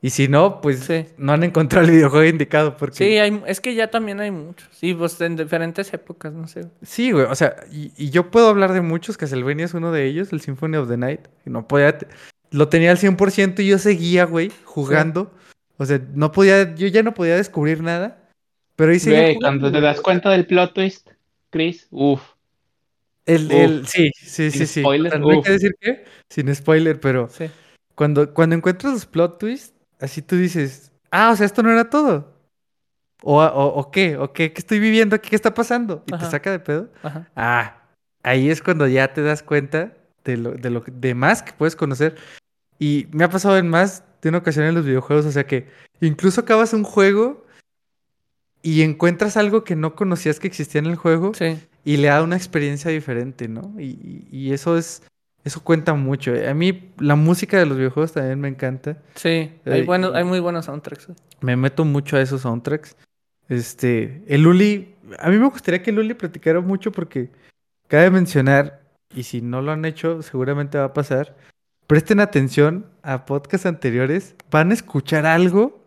S3: Y si no, pues
S2: Sí.
S3: no han encontrado el videojuego indicado. Porque
S2: Sí, hay, es que ya también hay muchos. Sí, pues en diferentes épocas, no sé.
S3: Sí, güey, o sea, y, y yo puedo hablar de muchos, Castlevania es uno de ellos, el Symphony of the Night, no podía, lo tenía al 100% y yo seguía, güey, jugando, o sea, no podía, yo ya no podía descubrir nada, pero ahí seguía
S1: Güey,
S3: jugando,
S1: cuando te das cuenta del plot twist, Chris, uff.
S3: El, el, sí, sí,
S1: Sin
S3: sí, sí,
S1: spoiler,
S3: tendré
S1: uf.
S3: que decir que, sin spoiler, pero
S2: Sí.
S3: cuando, cuando encuentras los plot twists, así tú dices, ah, o sea, esto no era todo, o, o, o qué, o qué, qué estoy viviendo aquí, qué está pasando, y
S2: Ajá.
S3: te saca de pedo.
S2: Ajá.
S3: Ah, ahí es cuando ya te das cuenta de lo, de lo de más que puedes conocer. Y me ha pasado en más de una ocasión en los videojuegos, o sea que incluso acabas un juego y encuentras algo que no conocías que existía en el juego
S2: Sí.
S3: Y le da una experiencia diferente, ¿no? Y, y- eso es, eso cuenta mucho. A mí la música de los videojuegos también me encanta.
S2: Sí. Hay,
S3: Eh,
S2: buenos,
S3: y-
S2: hay muy buenos soundtracks.
S3: Me meto mucho a esos soundtracks. Este, el Luli, a mí me gustaría que el Luli platicara mucho porque cabe mencionar, y si no lo han hecho, seguramente va a pasar. Presten atención a podcasts anteriores, van a escuchar algo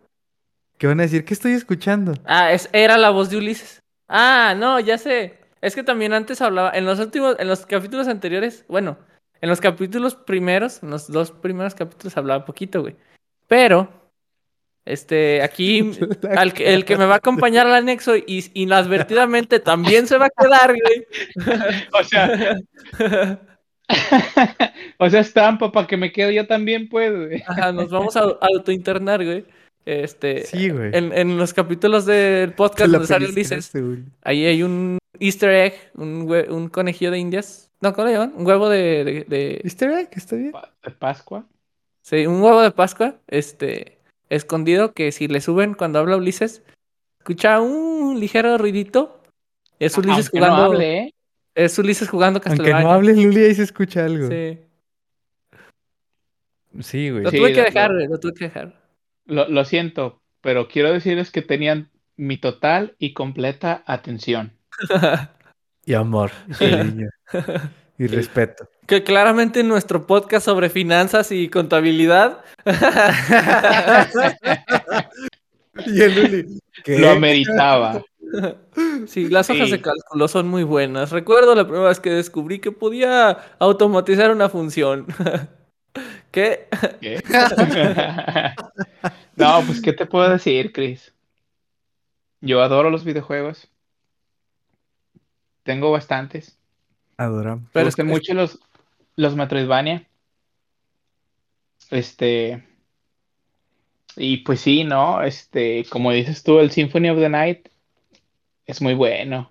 S3: que van a decir, ¿qué estoy escuchando?
S2: Ah, es, era la voz de Ulises. Ah, no, ya sé. Es que también antes hablaba, en los últimos, en los capítulos anteriores, bueno, en los capítulos primeros, en los dos primeros capítulos hablaba poquito, güey. Pero Este, aquí, al el que me va a acompañar al anexo y inadvertidamente también se va a quedar, güey.
S1: O sea, o sea, estampa para que me quede yo también, pues. güey.
S2: Ajá, nos vamos a autointernar, güey. Este,
S3: Sí, güey.
S2: en, en los capítulos del podcast donde sale Ulises,
S3: güey.
S2: ahí hay un easter egg, un, conejillo de indias. No, ¿cómo le llaman? Un huevo de, de- de-
S3: ¿Easter egg? ¿Está bien?
S1: De Pascua.
S2: Sí, un huevo de Pascua, este, escondido, que si le suben cuando habla Ulises, escucha un ligero ruidito. Es Ulises
S1: Aunque no
S2: jugando.
S1: hable, ¿eh?
S2: Es Ulises jugando
S3: Aunque
S2: Castlevania.
S3: no hable Luli, ahí se escucha algo.
S2: Sí.
S3: Sí, güey.
S2: Lo
S1: Sí,
S2: tuve que
S1: lo-
S2: dejar,
S1: lo-
S2: güey, lo tuve que dejar.
S1: Lo, lo siento, pero quiero decirles que tenían mi total y completa atención.
S3: Y amor. Y cariño. Y respeto.
S2: Que claramente en nuestro podcast sobre finanzas y contabilidad.
S3: Y el Luli. ¿qué?
S1: Lo ameritaba.
S2: Sí, las hojas
S1: Sí.
S2: de cálculo son muy buenas. Recuerdo la primera vez que descubrí que podía automatizar una función. ¿Qué?
S1: ¿Qué? No, pues, ¿qué te puedo decir, Chris? Yo adoro los videojuegos. Tengo bastantes.
S3: Adoramos.
S1: Me
S2: Pero
S1: gustan
S2: es-
S1: mucho los, los Metroidvania. Este. Y pues sí, ¿no? Este, como dices tú, el Symphony of the Night es muy bueno.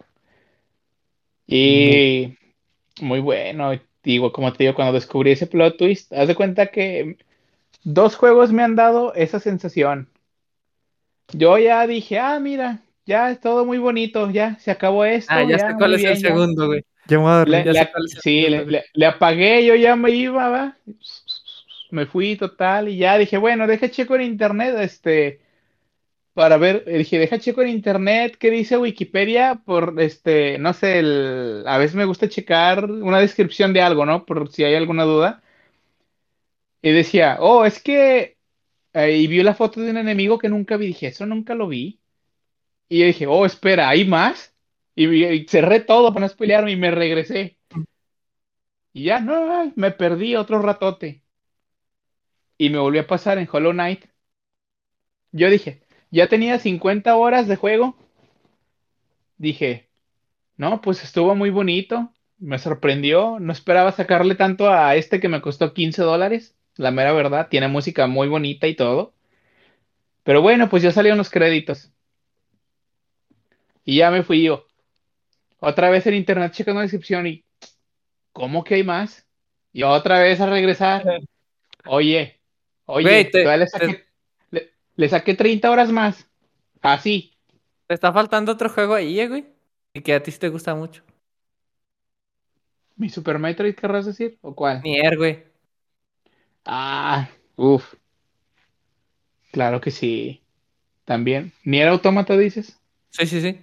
S1: Y muy bueno. Digo, como te digo, cuando descubrí ese plot twist, haz de cuenta que dos juegos me han dado esa sensación. Yo ya dije, ah, mira, ya es todo muy bonito, ya se acabó esto,
S2: Ah, ya
S1: ya
S2: sé cuál es el
S1: ya.
S2: segundo, güey.
S3: Ya me voy a dormir.
S1: Le,
S2: Ya sé
S1: le-
S2: cuál es el
S1: sí,
S2: segundo,
S1: le,
S2: güey.
S1: le- le apagué, yo ya me iba, va. Me fui total y ya dije, bueno, deja checo en internet, este, para ver, dije, deja checo en internet qué dice Wikipedia por, este, no sé, el, a veces me gusta checar una descripción de algo, ¿no? Por si hay alguna duda. Y decía, oh, es que, eh, y vi la foto de un enemigo que nunca vi, dije, eso nunca lo vi. Y yo dije, oh, espera, ¿hay más? Y, cerré todo para no spoilearme y me regresé. Y ya, no, me perdí otro ratote. Y me volvió a pasar en Hollow Knight. Yo dije, ya tenía 50 horas de juego. Dije, no, pues estuvo muy bonito. Me sorprendió. No esperaba sacarle tanto a este que me costó 15 dólares. La mera verdad, tiene música muy bonita y todo. Pero bueno, pues ya salieron los créditos. Y ya me fui yo. Otra vez en internet checando la descripción y ¿cómo que hay más? Y otra vez a regresar. Oye, oye,
S2: te-
S1: le saqué, le, le saqué 30 horas más. Así.
S2: Te está faltando otro juego ahí, eh, güey. Y que a ti sí te gusta mucho.
S1: ¿Mi Super Metroid querrás decir? ¿O cuál?
S2: Nier, güey.
S1: Ah, uff. Claro que sí. También. ¿Nier Automata dices?
S2: Sí, sí, sí.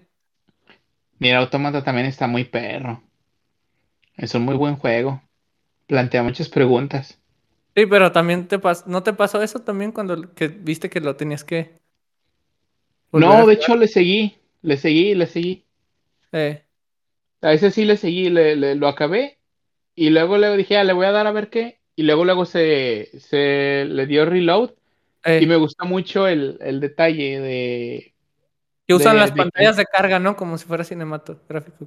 S1: Nier Automata también está muy perro. Es un muy buen juego. Plantea muchas preguntas.
S2: Sí, pero también te pas- ¿no te pasó eso también cuando que viste que lo tenías que
S1: No, de hecho le seguí, le seguí, le seguí.
S2: Eh,
S1: A ese sí le seguí, le, le- lo acabé y luego luego dije, ah, le voy a dar a ver qué. Y luego luego se, se le dio reload
S2: eh,
S1: y me gusta mucho el, el detalle de...
S2: que usan
S1: de-
S2: las
S1: de-
S2: pantallas de carga, ¿no? Como si fuera cinematográfico.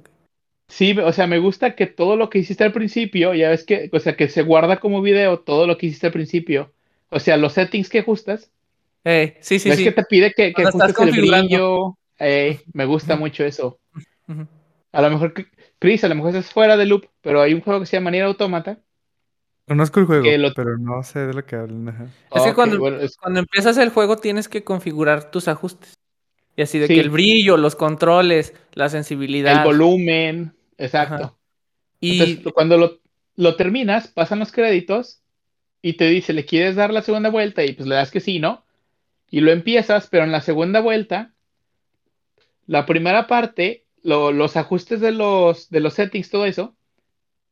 S1: Sí, o sea, me gusta que todo lo que hiciste al principio, ya ves que, o sea, que se guarda como video todo lo que hiciste al principio. O sea, los settings que ajustas,
S2: Eh, sí, sí,
S1: ves
S2: sí.
S1: que te pide que, que
S2: estás
S1: ajustes el
S2: configurando.
S1: brillo. Eh, me gusta mucho eso. A lo mejor, Chris, a lo mejor es fuera de loop, pero hay un juego que se llama Nier Automata.
S3: Conozco el juego,
S1: lo-
S3: pero no sé de lo que hablan.
S2: Es que cuando,
S1: bueno, es-
S2: cuando empiezas el juego tienes que configurar tus ajustes. Y así de
S1: Sí.
S2: que el brillo, los controles, la
S1: el
S2: sensibilidad.
S1: volumen, exacto.
S2: Ajá. Y
S1: Entonces, cuando lo, lo terminas, pasan los créditos y te dice, ¿le quieres dar la segunda vuelta? Y pues le das que sí, ¿no? Y lo empiezas, pero en la segunda vuelta, la primera parte, lo- los ajustes de los, de los settings, todo eso,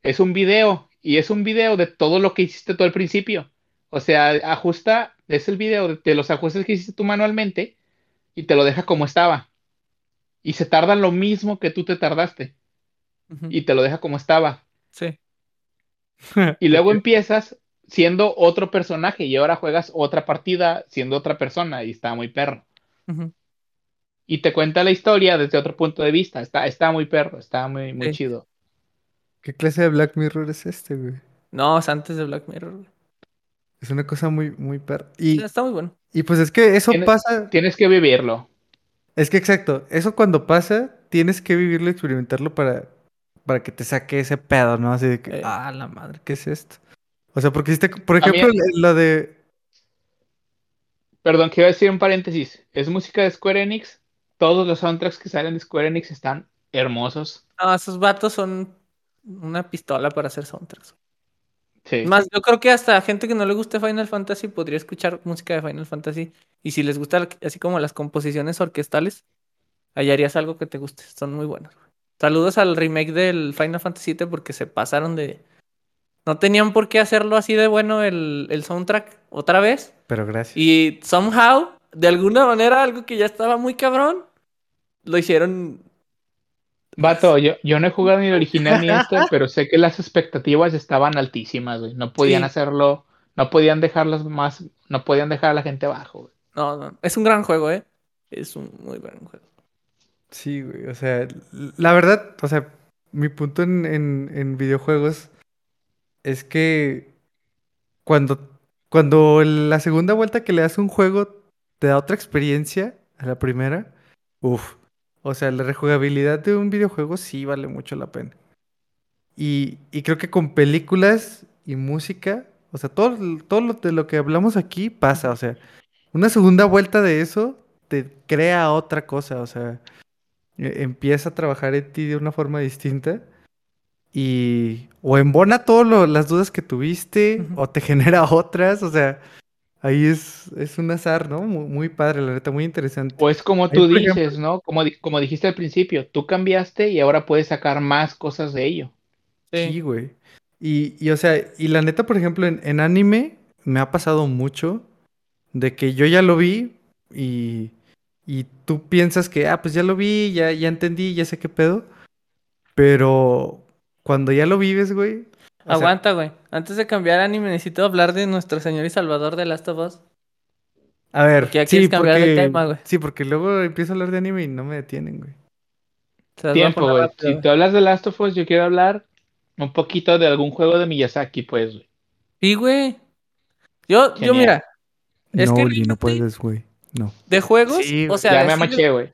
S1: es un video. Y es un video de todo lo que hiciste tú al principio. O sea, ajusta, es el video de, de los ajustes que hiciste tú manualmente y te lo deja como estaba. Y se tarda lo mismo que tú te tardaste. Y te lo deja como estaba.
S2: sí.
S1: Y luego empiezas, siendo otro personaje y ahora juegas otra partida siendo otra persona y está muy perro. Y te cuenta la historia desde otro punto de vista. Está, está muy perro, está muy, muy
S2: Sí.
S1: chido.
S3: ¿Qué clase de Black Mirror es este, güey?
S2: No, es antes de Black Mirror. güey.
S3: Es una cosa muy, muy perra. Y,
S2: Está muy bueno.
S3: Y pues es que eso pasa.
S1: Tienes que vivirlo.
S3: Es que exacto, eso cuando pasa, tienes que vivirlo, experimentarlo para, para que te saque ese pedo, ¿no? Así de que,
S2: Eh.
S3: ah, la madre, ¿qué es esto? O sea, porque hiciste, por
S1: También-
S3: ejemplo, lo de.
S1: Perdón, quiero decir un paréntesis. Es música de Square Enix. Todos los soundtracks que salen de Square Enix están hermosos.
S2: No, esos vatos son una pistola para hacer soundtracks.
S1: Sí.
S2: Más, yo creo que hasta gente que no le guste Final Fantasy podría escuchar música de Final Fantasy. Y si les gusta así como las composiciones orquestales, hallarías algo que te guste. Son muy buenos. Saludos al remake del Final Fantasy VII porque se pasaron de... No tenían por qué hacerlo así de bueno el, el soundtrack otra vez.
S3: Pero gracias.
S2: Y somehow, de alguna manera, algo que ya estaba muy cabrón, lo hicieron...
S1: Vato, yo, yo no he jugado ni el original ni este, pero sé que las expectativas estaban altísimas, güey. No podían
S2: Sí.
S1: hacerlo, no podían dejarlas más, no podían dejar a la gente abajo, güey.
S2: No, no, es un gran juego, ¿eh? Es un muy buen juego.
S3: Sí, güey. O sea, la verdad, o sea, mi punto en, en, en videojuegos es que cuando, cuando la segunda vuelta que le das a un juego te da otra experiencia a la primera, uff. O sea, la rejugabilidad de un videojuego sí vale mucho la pena. Y, y creo que con películas y música, o sea, todo, todo lo de lo que hablamos aquí pasa. O sea, una segunda vuelta de eso te crea otra cosa. O sea, e- empieza a trabajar en ti de una forma distinta y o embona todas las dudas que tuviste o te genera otras, o sea, ahí es, es un azar, ¿no? Muy, muy padre, la neta, muy interesante.
S1: O es como
S3: Ahí,
S1: tú dices,
S3: ejemplo-
S1: ¿no? Como, como dijiste al principio, tú cambiaste y ahora puedes sacar más cosas de ello.
S3: Sí, güey. Y, y, o sea, y la neta, por ejemplo, en, en anime me ha pasado mucho de que yo ya lo vi y, y tú piensas que, ah, pues ya lo vi, ya, ya entendí, ya sé qué pedo, pero cuando ya lo vives, güey.
S2: Aguanta, güey. Antes de cambiar anime, necesito hablar de nuestro señor y salvador de Last of Us.
S3: A ver,
S2: Porque ya
S3: sí,
S2: quieres cambiar de
S3: porque,
S2: tema, güey.
S3: sí, porque luego empiezo a hablar de anime y no me detienen, güey.
S1: Tiempo, güey.
S2: rápido,
S1: Si
S2: güey.
S1: tú hablas de Last of Us, yo quiero hablar un poquito de algún juego de Miyazaki, pues, güey.
S2: Sí, güey. Yo, yo, mira, Es
S3: no,
S2: que
S3: no puedes, güey. No.
S2: de juegos,
S3: Sí,
S2: o sea,
S1: ya me
S2: de-
S1: amaché, güey.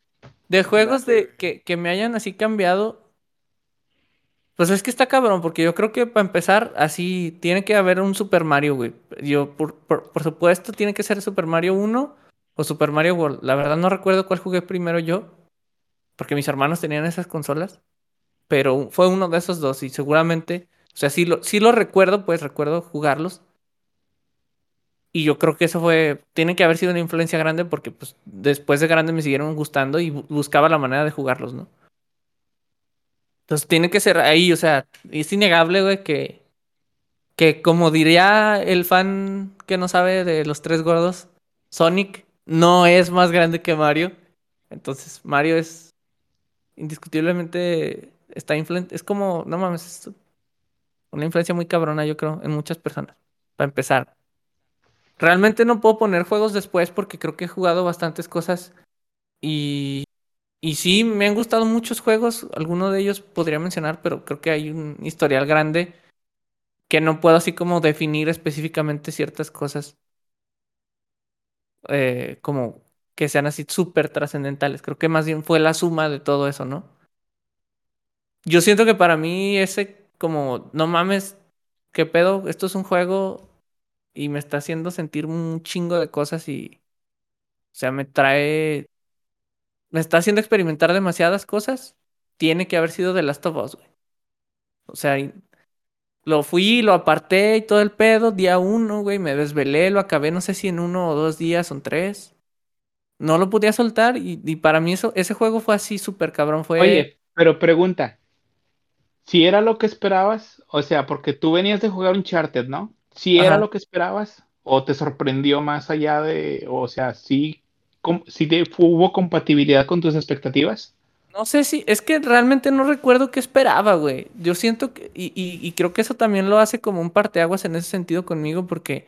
S2: De juegos de que, que me hayan así cambiado. Pues es que está cabrón, porque yo creo que para empezar, así tiene que haber un Super Mario, güey. Yo, por, por, supuesto, tiene que ser Super Mario 1 o Super Mario World. La verdad no recuerdo cuál jugué primero yo, porque mis hermanos tenían esas consolas. Pero fue uno de esos dos y seguramente, o sea, sí lo, sí lo recuerdo, pues recuerdo jugarlos. Y yo creo que eso fue, tiene que haber sido una influencia grande porque pues después de grande me siguieron gustando y bu- buscaba la manera de jugarlos, ¿no? Entonces tiene que ser ahí, o sea, es innegable, güey, que, que como diría el fan que no sabe de los tres gordos, Sonic no es más grande que Mario. Entonces Mario es indiscutiblemente, está influente, es como, no mames, es una influencia muy cabrona, yo creo, en muchas personas, para empezar. Realmente no puedo poner juegos después porque creo que he jugado bastantes cosas y, y sí, me han gustado muchos juegos, alguno de ellos podría mencionar, pero creo que hay un historial grande que no puedo así como definir específicamente ciertas cosas eh, como que sean así súper trascendentales. Creo que más bien fue la suma de todo eso, ¿no? Yo siento que para mí ese como, no mames, ¿qué pedo? Esto es un juego y me está haciendo sentir un chingo de cosas y, o sea, me trae, me está haciendo experimentar demasiadas cosas. Tiene que haber sido de Last of Us, güey. O sea, lo fui, lo aparté y todo el pedo, día uno, güey, me desvelé, lo acabé, no sé si en uno o dos días, son tres. No lo podía soltar y, y para mí eso, ese juego fue así súper cabrón, fue...
S1: Oye, pero pregunta. Si era lo que esperabas, o sea, porque tú venías de jugar Uncharted, ¿no? Si era
S2: Ajá.
S1: lo que esperabas, o te sorprendió más allá de, o sea, sí, te- hubo compatibilidad con tus expectativas.
S2: No sé si, es que realmente no recuerdo qué esperaba, güey. Yo siento que, y creo que eso también lo hace como un parteaguas en ese sentido conmigo, porque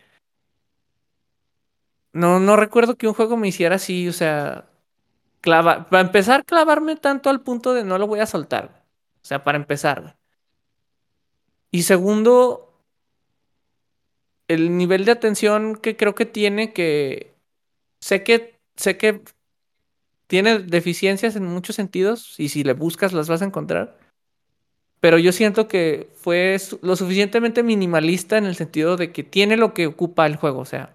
S2: no, no recuerdo que un juego me hiciera así, o sea, clava, para empezar, clavarme tanto al punto de no lo voy a soltar. güey. O sea, para empezar, güey. Y segundo, el nivel de atención que creo que tiene, que sé que, sé que tiene deficiencias en muchos sentidos, y si le buscas las vas a encontrar. Pero yo siento que fue lo suficientemente minimalista en el sentido de que tiene lo que ocupa el juego, o sea,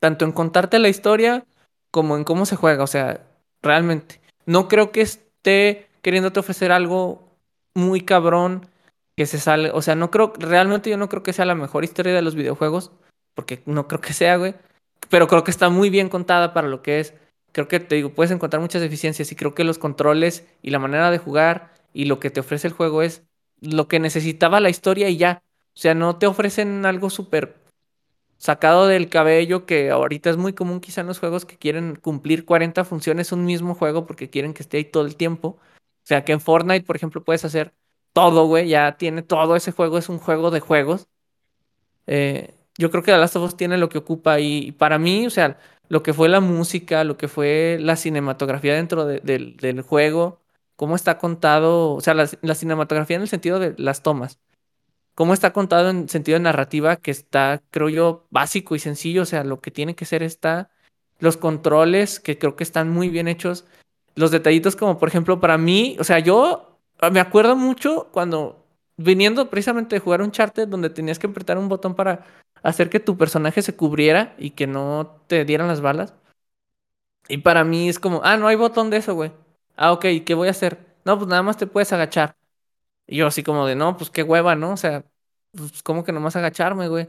S2: tanto en contarte la historia como en cómo se juega, o sea, realmente. No creo que esté queriéndote ofrecer algo muy cabrón que se sale, o sea, no creo, realmente yo no creo que sea la mejor historia de los videojuegos, porque no creo que sea, güey, pero creo que está muy bien contada para lo que es. Creo que te digo, puedes encontrar muchas deficiencias y creo que los controles y la manera de jugar y lo que te ofrece el juego es lo que necesitaba la historia y ya. O sea, no te ofrecen algo súper sacado del cabello que ahorita es muy común quizá en los juegos que quieren cumplir 40 funciones un mismo juego porque quieren que esté ahí todo el tiempo. O sea, que en Fortnite, por ejemplo, puedes hacer todo, güey, ya tiene todo ese juego, es un juego de juegos. Eh, yo creo que The Last of Us tiene lo que ocupa y, para mí, o sea, lo que fue la música, lo que fue la cinematografía dentro de- del, juego, cómo está contado, o sea, la, cinematografía en el sentido de las tomas, cómo está contado en sentido de narrativa, que está, creo yo, básico y sencillo, o sea, lo que tiene que ser está, los controles, que creo que están muy bien hechos, los detallitos como, por ejemplo, para mí, o sea, yo me acuerdo mucho cuando, viniendo precisamente de jugar un charter donde tenías que apretar un botón para hacer que tu personaje se cubriera y que no te dieran las balas. Y para mí es como, ah, no hay botón de eso, güey. Ah, ok, ¿qué voy a hacer? No, pues nada más te puedes agachar. Y yo así como de, no, pues qué hueva, ¿no? O sea, pues como que nomás agacharme, güey.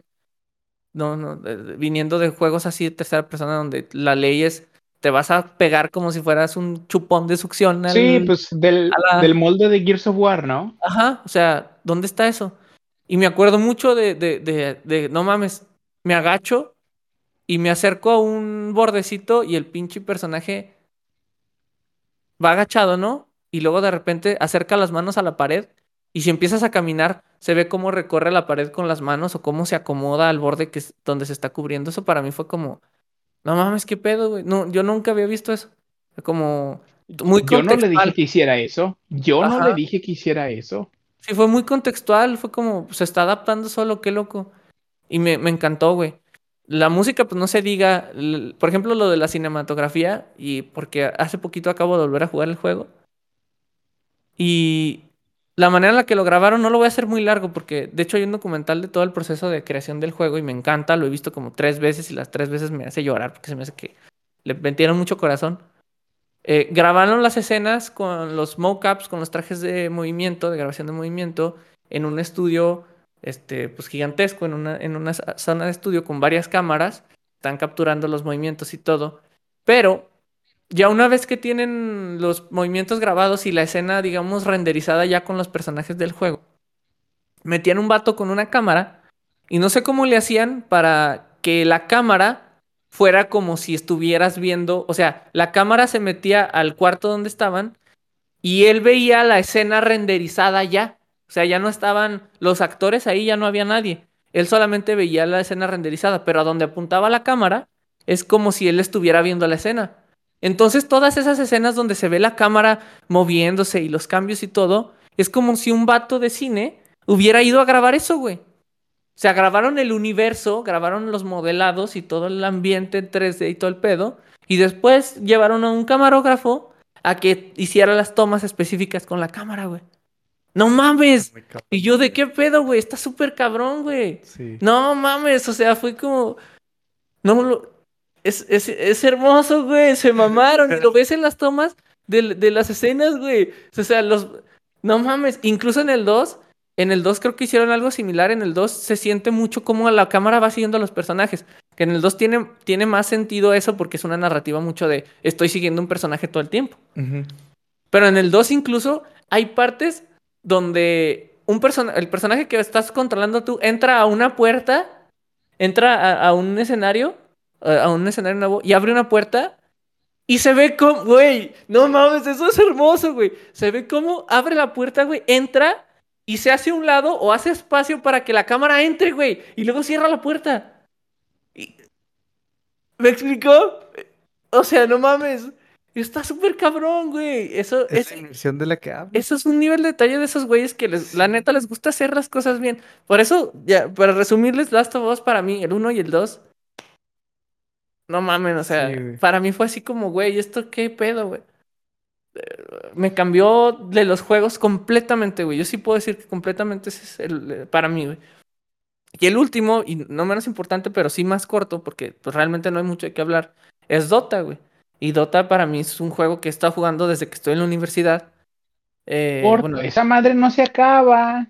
S2: No, no, viniendo de juegos así de tercera persona donde la ley es, te vas a pegar como si fueras un chupón de succión al...
S1: Sí, pues del,
S2: la-
S1: del molde de Gears of War, ¿no?
S2: Ajá, o sea, ¿dónde está eso? Y me acuerdo mucho de, de, de, de, no mames, me agacho y me acerco a un bordecito y el pinche personaje va agachado, ¿no? Y luego de repente acerca las manos a la pared y si empiezas a caminar se ve cómo recorre la pared con las manos o cómo se acomoda al borde que es donde se está cubriendo. Eso para mí fue como, no mames, qué pedo, güey. No, yo nunca había visto eso. Fue Como muy
S1: Yo no le
S2: contextual.
S1: dije que hiciera eso. Yo no le dije que hiciera eso.
S2: Sí, fue muy contextual, fue como, se está adaptando solo, qué loco. Y me, encantó, güey. La música, pues no se diga, por ejemplo, lo de la cinematografía, y porque hace poquito acabo de volver a jugar el juego. Y la manera en la que lo grabaron no lo voy a hacer muy largo, porque de hecho hay un documental de todo el proceso de creación del juego y me encanta, lo he visto como tres veces y las tres veces me hace llorar porque se me hace que le metieron mucho corazón. Eh, grabaron las escenas con los mockups, con los trajes de movimiento, de grabación de movimiento, en un estudio este, pues, gigantesco, en una, en una zona de estudio con varias cámaras. Están capturando los movimientos y todo. Pero ya una vez que tienen los movimientos grabados y la escena, digamos, renderizada ya con los personajes del juego, metían un vato con una cámara y no sé cómo le hacían para que la cámara fuera como si estuvieras viendo, o sea, la cámara se metía al cuarto donde estaban y él veía la escena renderizada ya. O sea, ya no estaban los actores ahí, ya no había nadie. Él solamente veía la escena renderizada, pero a donde apuntaba la cámara es como si él estuviera viendo la escena. Entonces, todas esas escenas donde se ve la cámara moviéndose y los cambios y todo, es como si un vato de cine hubiera ido a grabar eso, güey. O sea, grabaron el universo, grabaron los modelados y todo el ambiente en 3D y todo el pedo. Y después llevaron a un camarógrafo a que hiciera las tomas específicas con la cámara, güey. No mames. Y yo, ¿de qué pedo, güey? Está súper cabrón, güey.
S3: Sí.
S2: No mames, o sea, fue como. No lo. Es, es, es hermoso, güey. Se mamaron. Y lo ves en las tomas de, de las escenas, güey. O sea, los. No mames. Incluso en el 2. En el 2 creo que hicieron algo similar. En el 2 se siente mucho como la cámara va siguiendo a los personajes. Que en el 2 tiene, tiene más sentido eso porque es una narrativa mucho de estoy siguiendo un personaje todo el tiempo. Pero en el 2 incluso hay partes donde un persona el personaje que estás controlando tú entra a una puerta, entra a, a un escenario, a, a un escenario nuevo y abre una puerta Y se ve como, güey, no mames, eso es hermoso, güey. Se ve como abre la puerta, güey, entra y se hace a un lado o hace espacio para que la cámara entre, güey. Y luego cierra la puerta. Y- ¿Me explicó? O sea, no mames. Está súper cabrón, güey. Eso
S3: Es
S2: es,
S3: la inversión de la que hablo.
S2: eso es un nivel de detalle de esos güeyes que les, la neta les gusta hacer las cosas bien. Por eso, ya, para resumirles, Last of Us para mí, el 1 y el 2. No mames, o sea,
S3: Sí,
S2: para mí fue así como, güey, ¿esto qué pedo, güey? Me cambió de los juegos completamente, güey. Yo sí puedo decir que completamente ese es el, eh, para mí, güey. Y el último, y no menos importante, pero sí más corto, porque pues realmente no hay mucho de qué hablar, es Dota, güey. Y Dota para mí es un juego que he estado jugando desde que estoy en la universidad. Eh,
S1: Corto,
S2: bueno,
S1: esa madre no se acaba.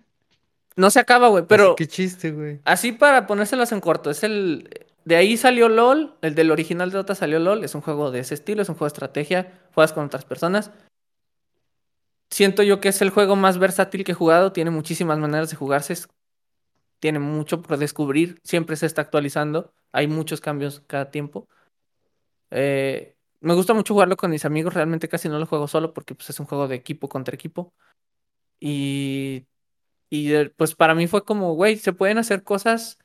S2: no se acaba, güey, pero
S3: Así, qué chiste, güey.
S2: así para ponérselas en corto, es el... De ahí salió LOL, el del original de Dota salió LOL, es un juego de ese estilo, es un juego de estrategia, juegas con otras personas. Siento yo que es el juego más versátil que he jugado, tiene muchísimas maneras de jugarse, tiene mucho por descubrir, siempre se está actualizando, hay muchos cambios cada tiempo. Eh, me gusta mucho jugarlo con mis amigos, realmente casi no lo juego solo porque pues, es un juego de equipo contra equipo. Y, y eh, pues para mí fue como, güey, se pueden hacer cosas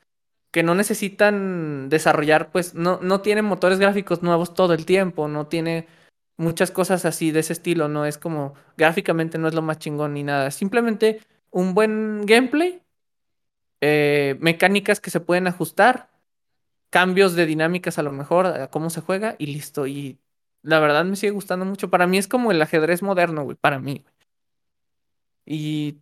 S2: que no necesitan desarrollar, pues no, no tienen motores gráficos nuevos todo el tiempo, no tiene muchas cosas así de ese estilo, no es como gráficamente no es lo más chingón ni nada, simplemente un buen gameplay, eh, mecánicas que se pueden ajustar, cambios de dinámicas a lo mejor, a cómo se juega y listo. Y la verdad me sigue gustando mucho. Para mí es como el ajedrez moderno, güey, para mí. güey. Y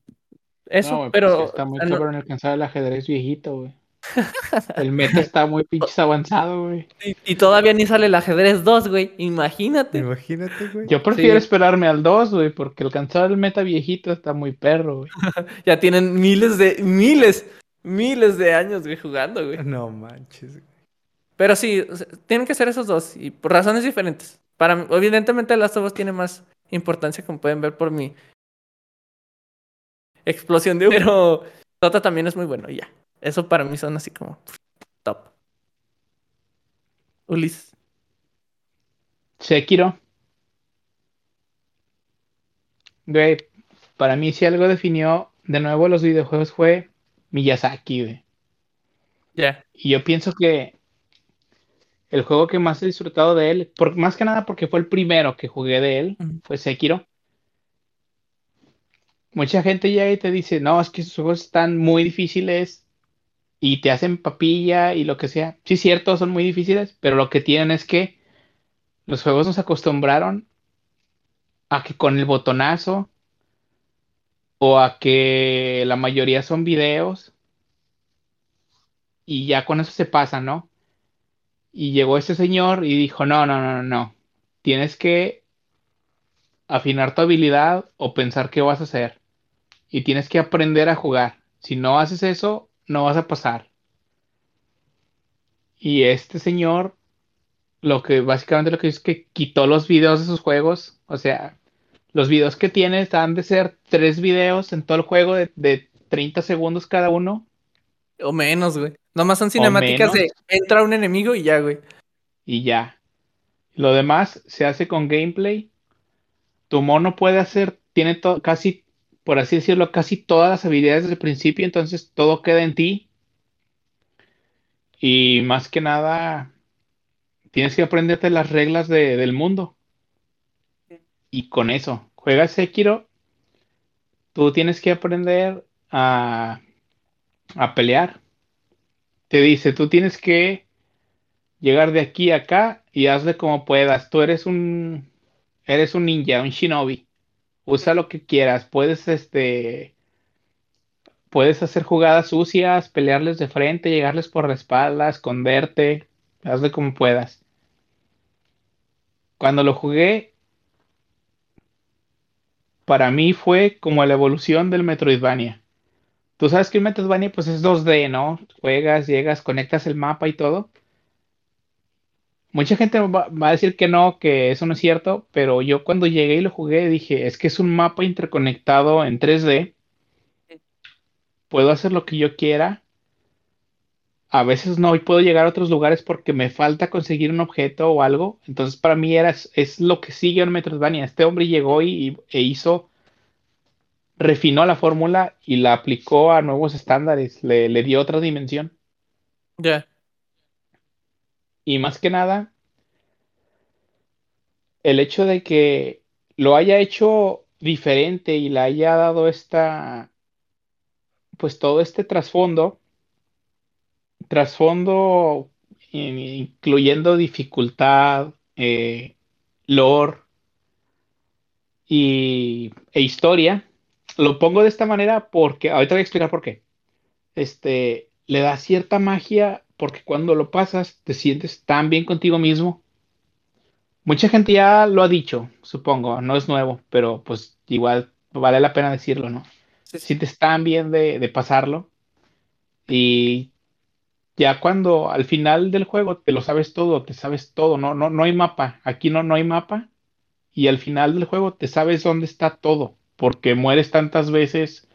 S2: eso,
S1: No, pues
S2: pero...
S1: está muy
S2: no-
S1: cabrón alcanzar el ajedrez viejito, güey. El meta está muy pinches avanzado, güey.
S2: Y, y todavía ni sale el ajedrez 2, güey. Imagínate.
S3: Imagínate, güey.
S1: Yo prefiero
S2: Sí.
S1: esperarme al 2, güey, porque alcanzar el meta viejito está muy perro, güey.
S2: Ya tienen miles de, miles, miles de años, güey, jugando, güey.
S3: No manches. güey.
S2: Pero sí, o sea, tienen que ser esos dos. Y por razones diferentes. Para mí, evidentemente, Last of Us tiene más importancia, como pueden ver por mi explosión de... Pero Dota también es muy bueno, y ya. Eso para mí son así como top. Ulises.
S1: Sekiro. Güey, para mí si algo definió de nuevo los videojuegos fue Miyazaki, güey.
S2: Ya.
S1: Y yo pienso que el juego que más he disfrutado de él, por, más que nada porque fue el primero que jugué de él, fue Sekiro. Mucha gente llega y te dice, no, es que esos juegos están muy difíciles y te hacen papilla y lo que sea. Sí, cierto, son muy difíciles, pero lo que tienen es que los juegos nos acostumbraron a que con el botonazo o a que la mayoría son videos y ya con eso se pasa, ¿no? Y llegó este señor y dijo, no, no, no, no. Tienes que afinar tu habilidad o pensar qué vas a hacer. Y tienes que aprender a jugar. Si no haces eso, no vas a pasar. Y este señor, lo que básicamente lo que hizo es que quitó los videos de sus juegos. O sea, los videos que tiene han de ser tres videos en todo el juego de, de 30 segundos cada uno.
S2: O menos, güey. Nomás son cinemáticas de entra un enemigo y ya, güey.
S1: y ya. Lo demás se hace con gameplay. Tu mono puede hacer, tiene casi, por así decirlo, casi todas las habilidades desde el principio, entonces todo queda en ti. Y más que nada, tienes que aprenderte las reglas de- del mundo. Y con eso, juegas Sekiro, tú tienes que aprender a, a pelear. Te dice, tú tienes que llegar de aquí a acá y hazle como puedas. Tú eres un, eres un ninja, un shinobi. Usa lo que quieras. Puedes, este, puedes hacer jugadas sucias, pelearles de frente, llegarles por la espalda, esconderte. Hazle como puedas. Cuando lo jugué, para mí fue como la evolución del Metroidvania. Tú sabes que el Metroidvania pues es 2D, ¿no? Juegas, llegas, conectas el mapa y todo. Mucha gente va, va a decir que no, que eso no es cierto, pero yo cuando llegué y lo jugué dije, es que es un mapa interconectado en 3D. Puedo hacer lo que yo quiera a veces no puedo llegar a otros lugares porque me falta conseguir un objeto o algo. Entonces para mí era, es lo que sigue en Metroidvania. Este hombre llegó y, e hizo, refinó la fórmula y la aplicó a nuevos estándares, le, le dio otra dimensión.
S2: Ya.
S1: Y más que nada, el hecho de que lo haya hecho diferente y le haya dado esta, pues todo este trasfondo, trasfondo incluyendo dificultad, eh, lore y, e historia. Lo pongo de esta manera porque, ahorita voy a explicar por qué. Este, le da cierta magia porque cuando lo pasas te sientes tan bien contigo mismo. Mucha gente ya lo ha dicho, supongo, no es nuevo, pero pues igual vale la pena decirlo, ¿no?
S2: Sí.
S1: Sientes tan bien de, de pasarlo y ya cuando al final del juego te lo sabes todo, te sabes todo, no, no, no hay mapa, aquí no, no hay mapa y al final del juego te sabes dónde está todo, porque mueres tantas veces,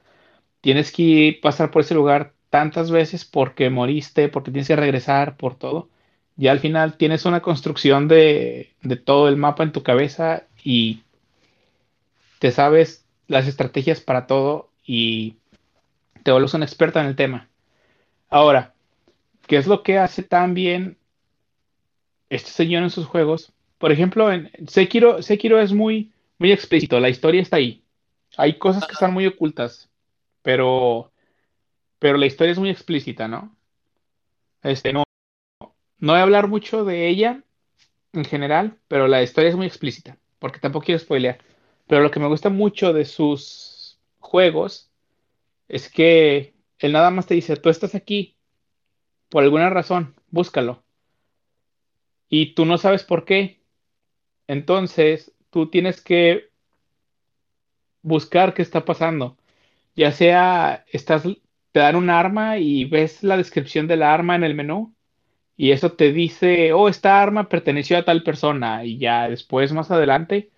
S1: tienes que pasar por ese lugar tantas veces porque moriste, porque tienes que regresar por todo. Ya al final tienes una construcción de, de todo el mapa en tu cabeza y te sabes las estrategias para todo y te vuelves una experta en el tema. Ahora, ¿qué es lo que hace tan bien este señor en sus juegos? Por ejemplo, en Sekiro, Sekiro es muy, muy explícito, la historia está ahí. Hay cosas que están muy ocultas, pero, pero la historia es muy explícita, ¿no? Este, no, no voy a hablar mucho de ella en general, pero la historia es muy explícita, porque tampoco quiero spoilear. Pero lo que me gusta mucho de sus juegos es que él nada más te dice, tú estás aquí por alguna razón, búscalo. Y tú no sabes por qué. Entonces, tú tienes que buscar qué está pasando. Ya sea, estás, te dan un arma y ves la descripción del arma en el menú y eso te dice, oh, esta arma perteneció a tal persona y ya después, más adelante,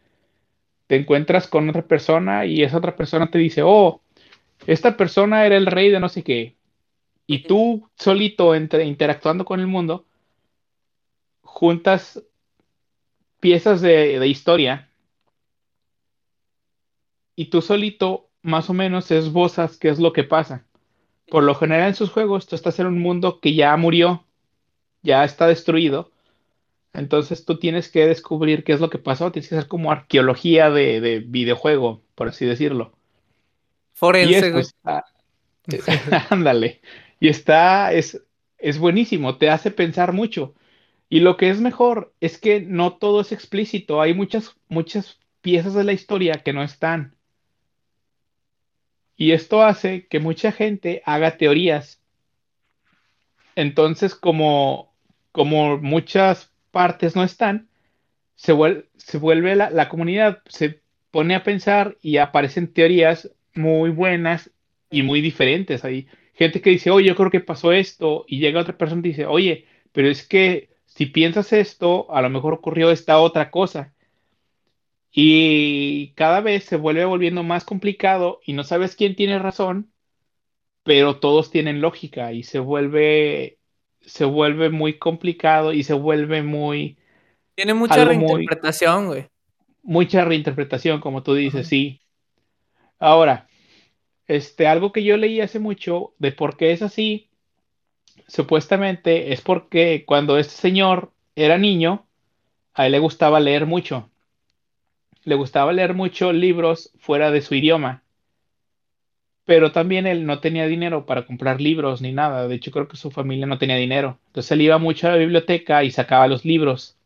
S1: te encuentras con otra persona y esa otra persona te dice, oh, esta persona era el rey de no sé qué. Y tú solito entre, interactuando con el mundo, juntas piezas de, de historia y tú solito más o menos esbozas qué es lo que pasa. Por lo general en sus juegos tú estás en un mundo que ya murió, ya está destruido, entonces tú tienes que descubrir qué es lo que pasó, tienes que hacer como arqueología de, de videojuego, por así decirlo. Y
S2: Forense, güey.
S1: está, ándale, y está, es, es buenísimo, te hace pensar mucho. Y lo que es mejor es que no todo es explícito, hay muchas, muchas piezas de la historia que no están. Y esto hace que mucha gente haga teorías. Entonces, como, como muchas partes no están, se vuel- se vuelve la, la comunidad, se pone a pensar y aparecen teorías muy buenas y muy diferentes. Hay gente que dice, oye, yo creo que pasó esto, y llega otra persona y dice, oye, pero es que si piensas esto, a lo mejor ocurrió esta otra cosa. Y cada vez se vuelve volviendo más complicado y no sabes quién tiene razón, pero todos tienen lógica y se vuelve, se vuelve muy complicado y se vuelve muy,
S2: Tiene mucha reinterpretación, güey.
S1: mucha reinterpretación, como tú dices,
S2: Ajá.
S1: sí. Ahora, este, algo que yo leí hace mucho de por qué es así, supuestamente es porque cuando este señor era niño, a él le gustaba leer mucho. Le gustaba leer mucho libros fuera de su idioma, pero también él no tenía dinero para comprar libros ni nada. De hecho, creo que su familia no tenía dinero. Entonces él iba mucho a la biblioteca y sacaba los libros.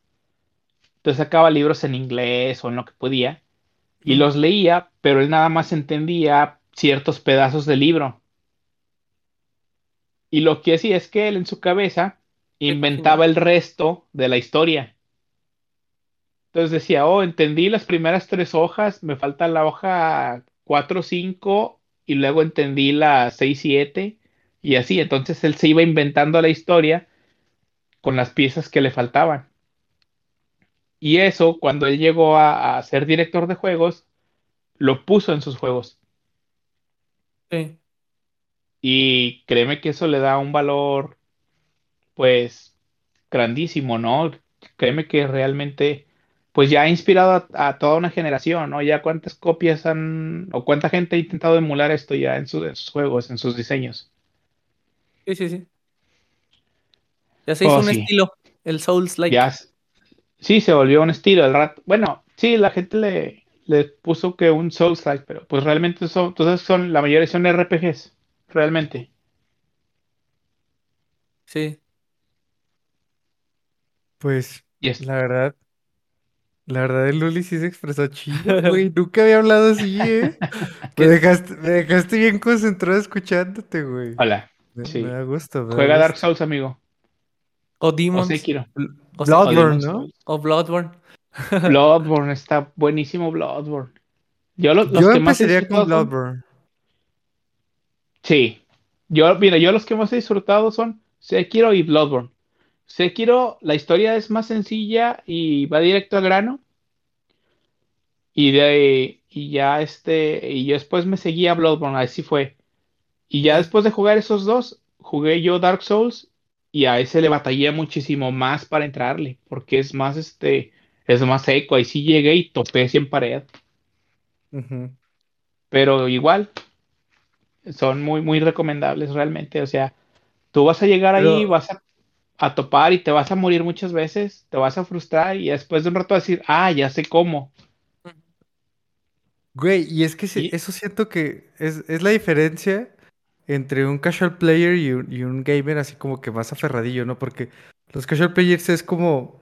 S1: Entonces sacaba libros en inglés o en lo que podía y los leía, pero él nada más entendía ciertos pedazos del libro. Y lo que hacía es que él en su cabeza inventaba el resto de la historia. Entonces decía, oh, entendí las primeras tres hojas, me falta la hoja 4 o 5 y luego entendí la 6 7 y así. Entonces él se iba inventando la historia con las piezas que le faltaban. Y eso, cuando él llegó a, a ser director de juegos, lo puso en sus juegos.
S2: Sí.
S1: Y créeme que eso le da un valor pues grandísimo, ¿no? Créeme que realmente, pues ya ha inspirado a, a toda una generación, ¿no? Ya cuántas copias han, o cuánta gente ha intentado emular esto ya en, su- en sus juegos, en sus diseños.
S2: Sí, sí, sí. Ya se hizo
S1: Oh,
S2: un
S1: sí,
S2: estilo, el Souls-like.
S1: ya, s- sí se volvió un estilo el rato. Bueno, sí, la gente le, le puso que un Souls-like, pero pues realmente son, entonces son, la mayoría son RPGs, realmente.
S2: Sí.
S3: Pues, la verdad, la verdad, el Luli sí se expresó chido, güey. Nunca había hablado así, ¿eh? Me dejaste, me dejaste bien concentrado escuchándote, güey.
S1: hola,
S3: Me, me
S1: sí.
S3: da gusto, me da
S1: Juega Dark. Souls, amigo.
S2: O
S1: O
S2: Demons.
S1: Sekiro.
S3: Bl-
S2: O Sekiro.
S1: O
S3: Bloodborne,
S1: Demon's
S3: ¿no?
S2: O Bloodborne.
S1: Bloodborne está buenísimo, Bloodborne. Yo lo- los
S3: Yo
S1: que más
S3: empezaría con
S1: disfrutado son,
S3: Bloodborne.
S1: sí. Yo, mira, yo los que más he disfrutado son Sekiro y Bloodborne. Sekiro, la historia es más sencilla y va directo al grano. Y de y ya este, y yo después me seguí a Bloodborne, así fue. Y ya después de jugar esos dos, jugué yo Dark Souls y a ese le batallé muchísimo más para entrarle, porque es más este, es más seco. Ahí sí llegué y topé 100 pared. Pero igual, son muy, muy recomendables realmente. O sea, tú vas a llegar ahí,
S3: Pero,
S1: vas a, a topar y te vas a morir muchas veces, te vas a frustrar y después de un rato vas a decir, ah, ya sé cómo.
S3: güey, y es que sí-
S1: Y
S3: eso siento que es, es la diferencia entre un casual player y un, y un gamer así como que más aferradillo, ¿no? Porque los casual players es como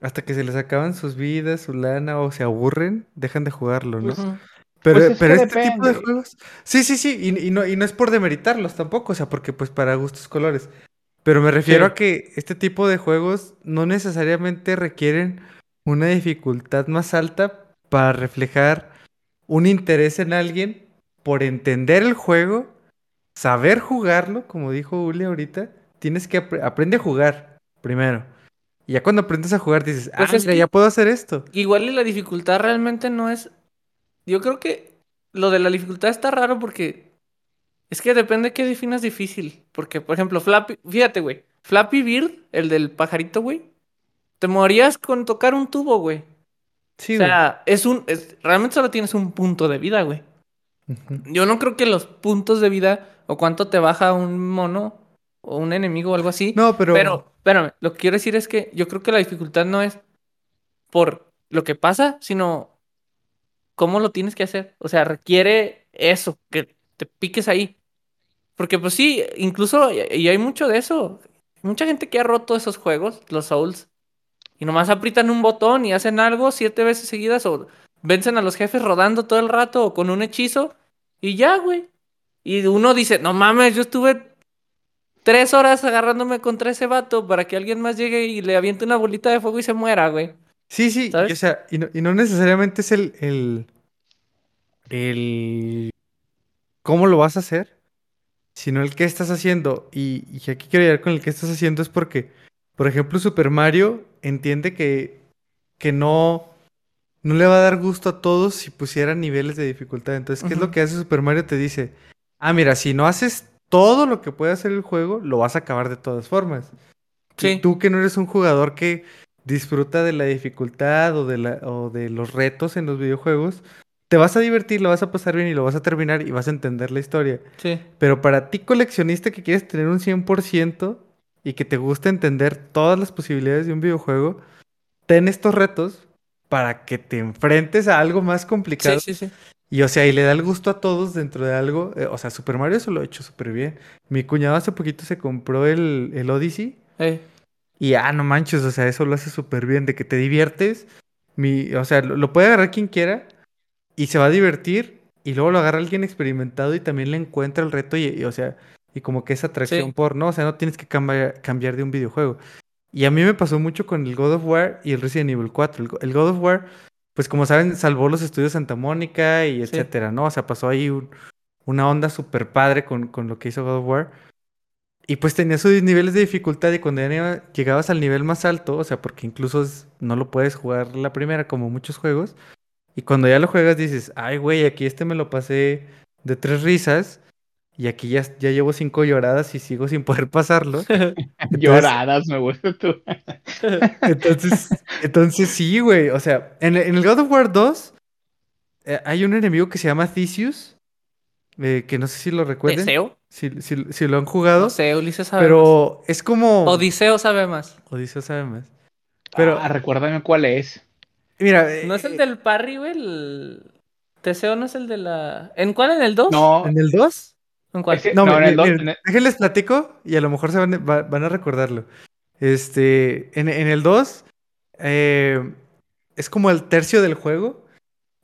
S3: hasta que se les acaban sus vidas, su lana o se aburren, dejan de jugarlo, ¿no?
S2: Ujú.
S3: Pero,
S1: pues es
S3: pero este tipo de juegos, sí, sí, sí, y, y no, y no es por demeritarlos tampoco, o sea, porque pues para gustos colores. Pero me refiero
S1: Sí,
S3: a que este tipo de juegos no necesariamente requieren una dificultad más alta para reflejar un interés en alguien por entender el juego, saber jugarlo, como dijo Uli ahorita, tienes que apre- aprende a jugar primero. Y ya cuando aprendes a jugar dices, ah,
S2: Pues
S3: mira,
S2: que
S3: ya puedo hacer esto.
S2: igual y la dificultad realmente no es. Yo creo que lo de la dificultad está raro porque es que depende qué definas difícil. Porque, por ejemplo, Flappy, fíjate, güey. Flappy Bird, el del pajarito, güey. Te morías con tocar un tubo, güey.
S3: Sí,
S2: O
S3: güey.
S2: sea, es un. es- realmente solo tienes un punto de vida, güey. Yo no creo que los puntos de vida o cuánto te baja un mono o un enemigo o algo así.
S3: No, pero...
S2: Pero, espérame, lo que quiero decir es que yo creo que la dificultad no es por lo que pasa, sino cómo lo tienes que hacer. O sea, requiere eso, que te piques ahí. Porque pues sí, incluso, y hay mucho de eso. Mucha gente que ha roto esos juegos, los Souls, y nomás aprietan un botón y hacen algo siete veces seguidas o vencen a los jefes rodando todo el rato o con un hechizo y ya, güey. Y uno dice, no mames, yo estuve tres horas agarrándome contra ese vato para que alguien más llegue y le aviente una bolita de fuego y se muera, güey.
S3: Sí, sí, o sea, y no, y no necesariamente es el, el, el cómo lo vas a hacer, sino el qué estás haciendo. Y, y aquí quiero llegar con el que estás haciendo es porque, por ejemplo, Super Mario entiende que, que no, no le va a dar gusto a todos si pusiera niveles de dificultad. Entonces, ¿qué es lo que hace Super Mario? Te dice, ah, mira, si no haces todo lo que puede hacer el juego, lo vas a acabar de todas formas. Y
S2: Sí.
S3: tú que no eres un jugador que disfruta de la dificultad o de, la, o de los retos en los videojuegos, te vas a divertir, lo vas a pasar bien y lo vas a terminar y vas a entender la historia.
S2: Sí.
S3: Pero para ti coleccionista que quieres tener un 100% y que te gusta entender todas las posibilidades de un videojuego, ten estos retos para que te enfrentes a algo más
S2: Sí,
S3: complicado.
S2: sí, sí.
S3: Y o sea, y le da el gusto a todos dentro de algo. eh, o sea, Super Mario eso lo ha hecho súper bien. Mi cuñado hace poquito se compró el, el Odyssey.
S2: Eh,
S3: Y ah, no manches, o sea, eso lo hace súper bien, de que te diviertes. Mi, o sea, lo, lo puede agarrar quien quiera y se va a divertir. Y luego lo agarra alguien experimentado y también le encuentra el reto. Y, y, o sea, y como que esa atracción
S2: Sí.
S3: por, ¿no? O sea, no tienes que cambiar, cambiar de un videojuego. Y a mí me pasó mucho con el God of War y el Resident Evil 4. El, go- el God of War, pues como saben, salvó los estudios Santa Mónica y
S2: Sí.
S3: etcétera, ¿no? O sea, pasó ahí un- una onda súper padre con, con lo que hizo God of War. Y pues tenía sus niveles de dificultad y cuando ya llegabas al nivel más alto, o sea, porque incluso no lo puedes jugar la primera como muchos juegos, y cuando ya lo juegas dices, ay güey, aquí este me lo pasé de tres risas, Y aquí ya, ya llevo cinco lloradas y sigo sin poder pasarlo.
S1: Lloradas, me gusta tú.
S3: Entonces, entonces sí, güey. O sea, en, en el God of War 2 eh, hay un enemigo que se llama Theseus. eh, que no sé si lo recuerden.
S2: ¿Deseo?
S3: Si, si- si lo han jugado.
S2: No sé, Ulises sabe más.
S3: pero es como.
S2: Odiseo sabe más.
S3: Odiseo sabe más. Pero,
S1: Ah, recuérdame cuál es.
S3: Mira.
S2: ¿No es el
S3: eh,
S2: del parry, güey? El... Teseo no es el de la... ¿En cuál? ¿En el 2?
S1: No,
S3: ¿En el 2?
S2: ¿En cuál?
S3: No,
S1: no, en
S3: mi-
S1: el dos-
S3: miren,
S1: en el-
S3: déjenles platico y a lo mejor se van, va- van a recordarlo. Este, en, en el 2 eh, es como el tercio del juego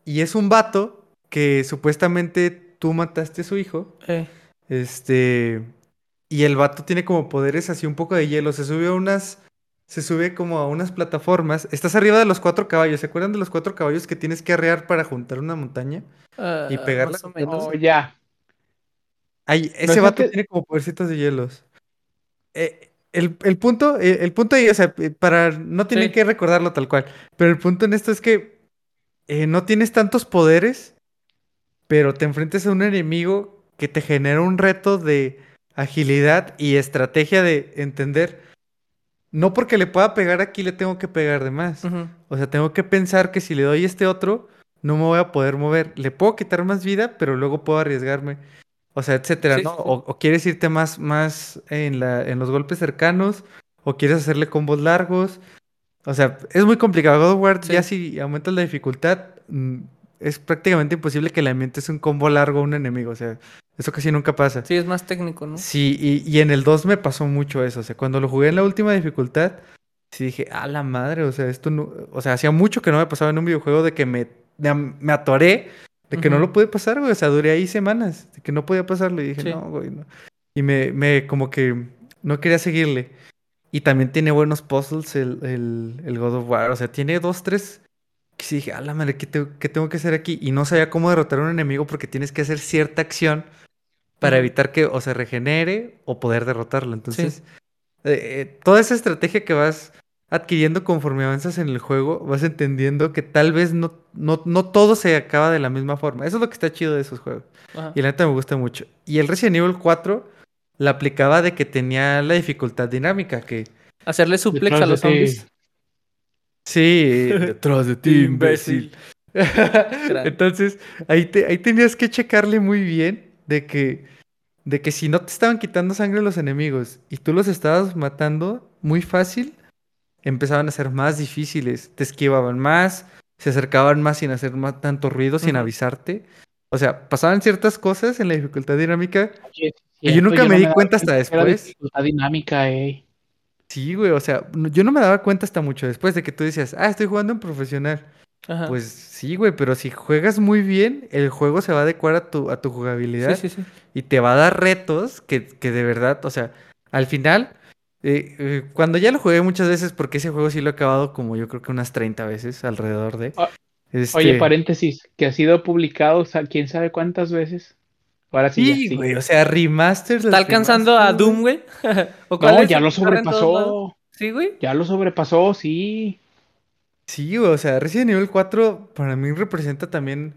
S3: y es un vato que supuestamente tú mataste a su hijo.
S2: Eh,
S3: Este, y el vato tiene como poderes así un poco de hielo. Se sube a unas, se sube como a unas plataformas. Estás arriba de los cuatro caballos. ¿Se acuerdan de los cuatro caballos que tienes que arrear para juntar una montaña?
S2: ah,
S3: Y pegarla
S2: más o menos.
S1: Oh, ya.
S3: Ay, ese vato
S1: que-
S3: tiene como podercitos de hielos. Eh, el, el punto, el, el punto ahí, o sea, eh, para no tienen
S2: Sí.
S3: que recordarlo tal cual, pero el punto en esto es que eh, no tienes tantos poderes, pero te enfrentas a un enemigo que te genera un reto de agilidad y estrategia de entender. No porque le pueda pegar aquí le tengo que pegar de más. O sea, tengo que pensar que si le doy este otro, no me voy a poder mover. Le puedo quitar más vida, pero luego puedo arriesgarme. O sea, etcétera,
S2: Sí,
S3: ¿no? O, o quieres irte más, más en la, en los golpes cercanos, o quieres hacerle combos largos. O sea, es muy complicado. God of War,
S2: Sí.
S3: ya si aumentas la dificultad, mm, es prácticamente imposible que le ambientes un combo largo a un enemigo. O sea, eso casi nunca pasa.
S2: Sí, es más técnico, ¿no?
S3: Sí, y, y en el 2 me pasó mucho eso. O sea, cuando lo jugué en la última dificultad, sí dije, a la madre, o sea, esto no. O sea, hacía mucho que no me pasaba en un videojuego de que me, me, atoré, de que no lo pude pasar, güey. O sea, duré ahí semanas, de que no podía pasarlo. Y dije,
S2: Sí.
S3: no, güey, no. Y me, me, como que no quería seguirle. Y también tiene buenos puzzles el, el, el God of War. O sea, tiene dos, tres. Que sí dije, a la madre, ¿qué, te- qué tengo que hacer aquí? Y no sabía cómo derrotar a un enemigo porque tienes que hacer cierta acción para evitar que o se regenere o poder derrotarlo. Entonces, eh, eh, toda esa estrategia que vas adquiriendo conforme avanzas en el juego, vas entendiendo que tal vez no, no, no todo se acaba de la misma forma. Eso es lo que está chido de esos juegos.
S2: Ajá.
S3: Y la neta me gusta mucho. Y el Resident Evil 4 la aplicaba de que tenía la dificultad dinámica, que
S2: Hacerle suplex a los zombies.
S3: Sí, detrás de ti, imbécil. Entonces, ahí, te- ahí tenías que checarle muy bien de que, de que si no te estaban quitando sangre los enemigos y tú los estabas matando muy fácil, empezaban a ser más difíciles, te esquivaban más, se acercaban más sin hacer más, tanto ruido, sin avisarte. O sea, pasaban ciertas cosas en la dificultad dinámica. Y yo nunca me
S1: no
S3: di cuenta hasta
S1: que
S3: después.
S1: dificultad dinámica, eh.
S3: Sí, güey, o sea, yo no me daba cuenta hasta mucho después de que tú decías, ah, estoy jugando en profesional.
S2: Ajá.
S3: Pues sí, güey, pero si juegas muy bien, el juego se va a adecuar a tu, a tu jugabilidad
S2: sí, sí, sí.
S3: y te va a dar retos que, que de verdad, o sea, al final, eh, eh, cuando ya lo jugué muchas veces, porque ese juego sí lo he acabado como yo creo que unas 30 veces alrededor de...
S1: Ah,
S3: este,
S1: Oye, paréntesis, que ha sido publicado, o sea, quién sabe cuántas veces. Ahora sí, ya,
S3: Sí,
S1: sí.
S3: güey, o sea, remasters.
S2: ¿Está alcanzando a Doom, güey? ¿O cuál
S1: No,
S2: es
S1: ya lo sobrepasó.
S2: Sí, güey.
S1: Ya lo sobrepasó, sí.
S3: Sí, güey, o sea, Resident Evil 4 para mí representa también,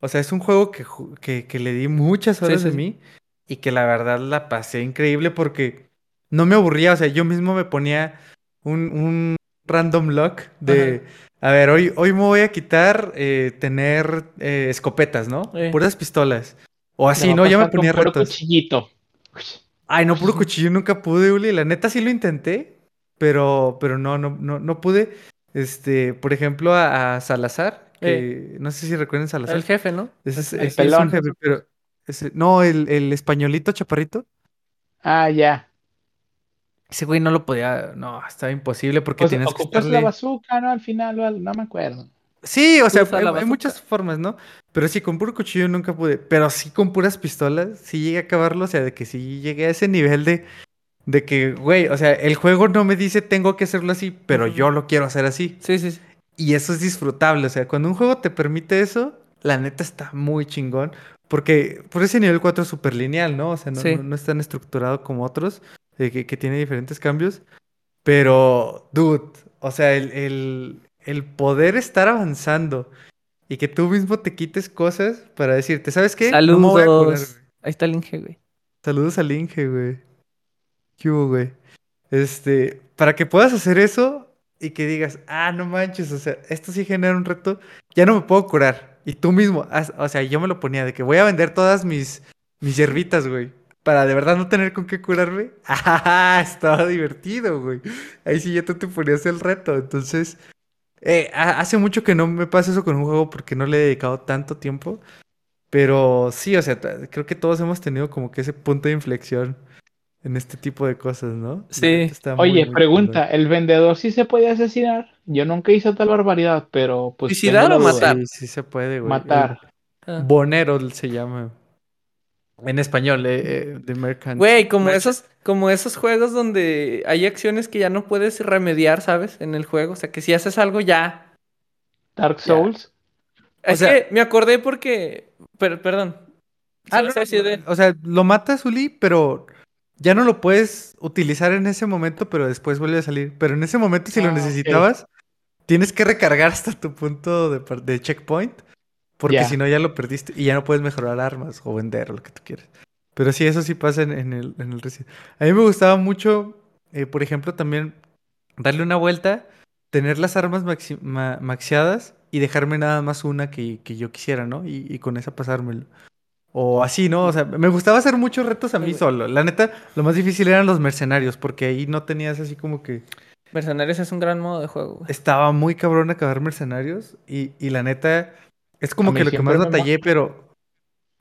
S3: o sea, es un juego que, que, que le di muchas horas
S2: sí,
S3: de
S2: sí.
S3: mí y que la verdad la pasé increíble porque no me aburría, o sea, yo mismo me ponía un, un random lock de, a ver, hoy, hoy me voy a quitar eh, tener eh, escopetas, ¿no?
S2: Sí.
S3: Puras pistolas. O así, ¿no? Ya me
S1: pasar con
S3: ponía
S1: puro
S3: retos.
S1: cuchillito.
S3: Ay, no, puro cuchillo nunca pude, Uli. La neta sí lo intenté, pero, pero no, no, no, no pude. Este, por ejemplo, a, a Salazar, que no sé si recuerdan Salazar.
S2: El jefe, ¿no?
S3: Ese es,
S1: el
S3: ese es un
S1: pelón.
S3: jefe, pero ese- no, el, el españolito chaparrito.
S1: Ah, ya.
S3: Ese güey no lo podía, no, estaba imposible porque
S1: Pues
S3: tenías que
S1: ocupas la
S3: estarle...
S1: bazooka, ¿no? Al final, o no me acuerdo.
S3: Sí, o sea, hay, muchas formas, ¿no? Pero sí, con puro cuchillo nunca pude. Pero sí con puras pistolas, sí llegué a acabarlo. O sea, de que sí llegué a ese nivel de, de que, güey, o sea, el juego no me dice tengo que hacerlo así, pero yo lo quiero hacer así.
S2: Sí, sí, sí.
S3: Y eso es disfrutable. O sea, cuando un juego te permite eso, la neta está muy chingón. Porque por ese nivel 4 es súper lineal, ¿no? O sea, no,
S2: Sí.
S3: no, no es tan estructurado como otros, eh, que, que tiene diferentes cambios. Pero, dude, o sea, el, el, el poder estar avanzando y que tú mismo te quites cosas para decirte, ¿sabes qué? No me voy a curar,
S2: Saludos.
S3: güey".
S2: Ahí está el Inge, güey.
S3: Saludos al Inge, güey. ¿Qué hubo, güey? Este, para que puedas hacer eso y que digas, ah, no manches, o sea, esto sí genera un reto, ya no me puedo curar. Y tú mismo, o sea, yo me lo ponía de que voy a vender todas mis, mis hierbitas, güey. Para de verdad no tener con qué curarme. Ah, estaba divertido, güey. Ahí sí ya tú te ponías el reto. Entonces, eh, ha- hace mucho que no me pasa eso con un juego porque no le he dedicado tanto tiempo. Pero sí, o sea, creo que todos hemos tenido como que ese punto de inflexión en este tipo de cosas, ¿no?
S2: Sí.
S3: neta está muy,
S1: Oye,
S3: muy
S1: pregunta, ¿el vendedor sí se puede asesinar? Yo nunca hice tal barbaridad, pero pues
S2: ¿Suicidar
S1: tengo la
S2: o matar?
S3: Sí, sí se puede, güey.
S1: Matar.
S2: Ah.
S3: Bonero se llama. En español, eh, eh, The Merchant.
S2: Güey, como
S3: Merchant.
S2: esos, como esos juegos donde hay acciones que ya no puedes remediar, ¿sabes? En el juego. O sea, que si haces algo ya.
S1: Dark
S2: Ya.
S1: Souls.
S2: Es
S3: sea-
S2: que me acordé porque. per- perdón.
S3: Ah, no,
S2: de-
S3: O sea, lo matas, Uli, pero ya no lo puedes utilizar en ese momento, pero después vuelve a salir. Pero en ese momento, si
S1: Ah,
S3: lo
S1: ok.
S3: necesitabas, tienes que recargar hasta tu punto de, de checkpoint, porque si no ya lo perdiste y ya no puedes mejorar armas o vender o lo que tú quieras. Pero sí, eso sí pasa en, en el, en el Resident. A mí me gustaba mucho, eh, por ejemplo, también darle una vuelta, tener las armas maxi- ma- maxiadas y dejarme nada más una que, que yo quisiera, ¿no? Y, y con esa pasármelo. O así, ¿no? O sea, me gustaba hacer muchos retos a mí solo. La neta, lo más difícil eran los mercenarios, porque ahí no tenías así como que...
S2: Mercenarios es un gran modo de juego, güey.
S3: Estaba muy cabrón acabar mercenarios y, y la neta, es como que lo que más
S1: me
S3: batallé, pero...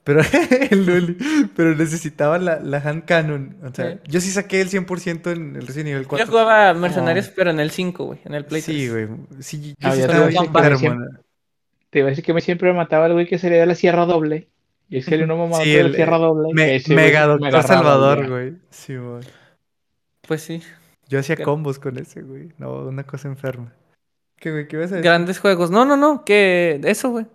S3: Pero, el Luli, pero necesitaba la, la hand cannon. O sea,
S2: Sí.
S3: yo sí saqué el 100% en el Resident Evil
S2: Yo
S3: 4.
S2: jugaba Mercenarios, pero en el 5, güey. En el Play
S3: Sí,
S2: 3.
S3: güey. Sí, yo
S1: Ah,
S3: sí
S1: ya
S3: estaba
S1: te
S3: bien
S1: iba a decir que
S3: enfermo, ¿no?
S1: Te iba a decir que me siempre me mataba el güey que sería de la sierra doble. Y es que uno mamado
S3: Sí,
S1: de la
S3: el,
S1: sierra doble.
S3: Me- Mega
S1: me
S3: Doctor
S1: agarraba,
S3: Salvador, güey. Sí, güey.
S2: Pues sí.
S3: Yo hacía
S2: ¿Qué?
S3: combos con ese, güey. No, una cosa enferma. ¿Qué, güey? ¿Qué ibas a decir?
S2: Grandes juegos. No, no, no. Que eso, güey.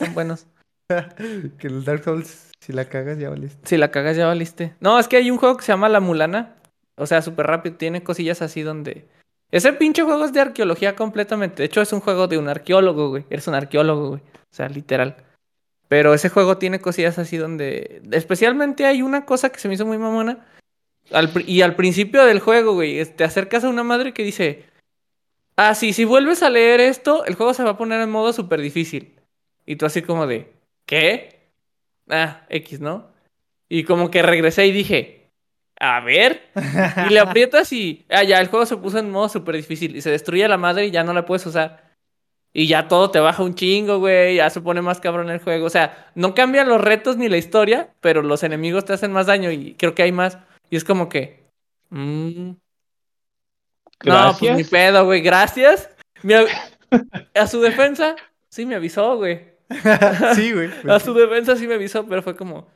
S2: Están buenos.
S3: que el Dark Souls, si la cagas, ya valiste.
S2: Si la cagas ya valiste. No, es que hay un juego que se llama La Mulana. O sea, súper rápido. Tiene cosillas así donde... Ese pinche juego es de arqueología completamente. De hecho, es un juego de un arqueólogo, güey. Eres un arqueólogo, güey. O sea, literal. Pero ese juego tiene cosillas así donde... Especialmente hay una cosa que se me hizo muy mamona. Al y al principio del juego, güey, te acercas a una madre que dice... Ah, sí, si vuelves a leer esto, el juego se va a poner en modo súper difícil. Y tú así como de... ¿Qué? Ah, X, ¿no? Y como que regresé y dije... A ver. Y le aprietas y... Ah, ya, el juego se puso en modo súper difícil. Y se destruye la madre y ya no la puedes usar. Y ya todo te baja un chingo, güey. Ya se pone más cabrón el juego. O sea, no cambian los retos ni la historia, pero los enemigos te hacen más daño y creo que hay más. Y es como que. mm, No, pues ni pedo, güey. Gracias. Me A su defensa, sí me avisó, güey.
S3: sí, güey.
S2: A su defensa sí me avisó, pero fue como.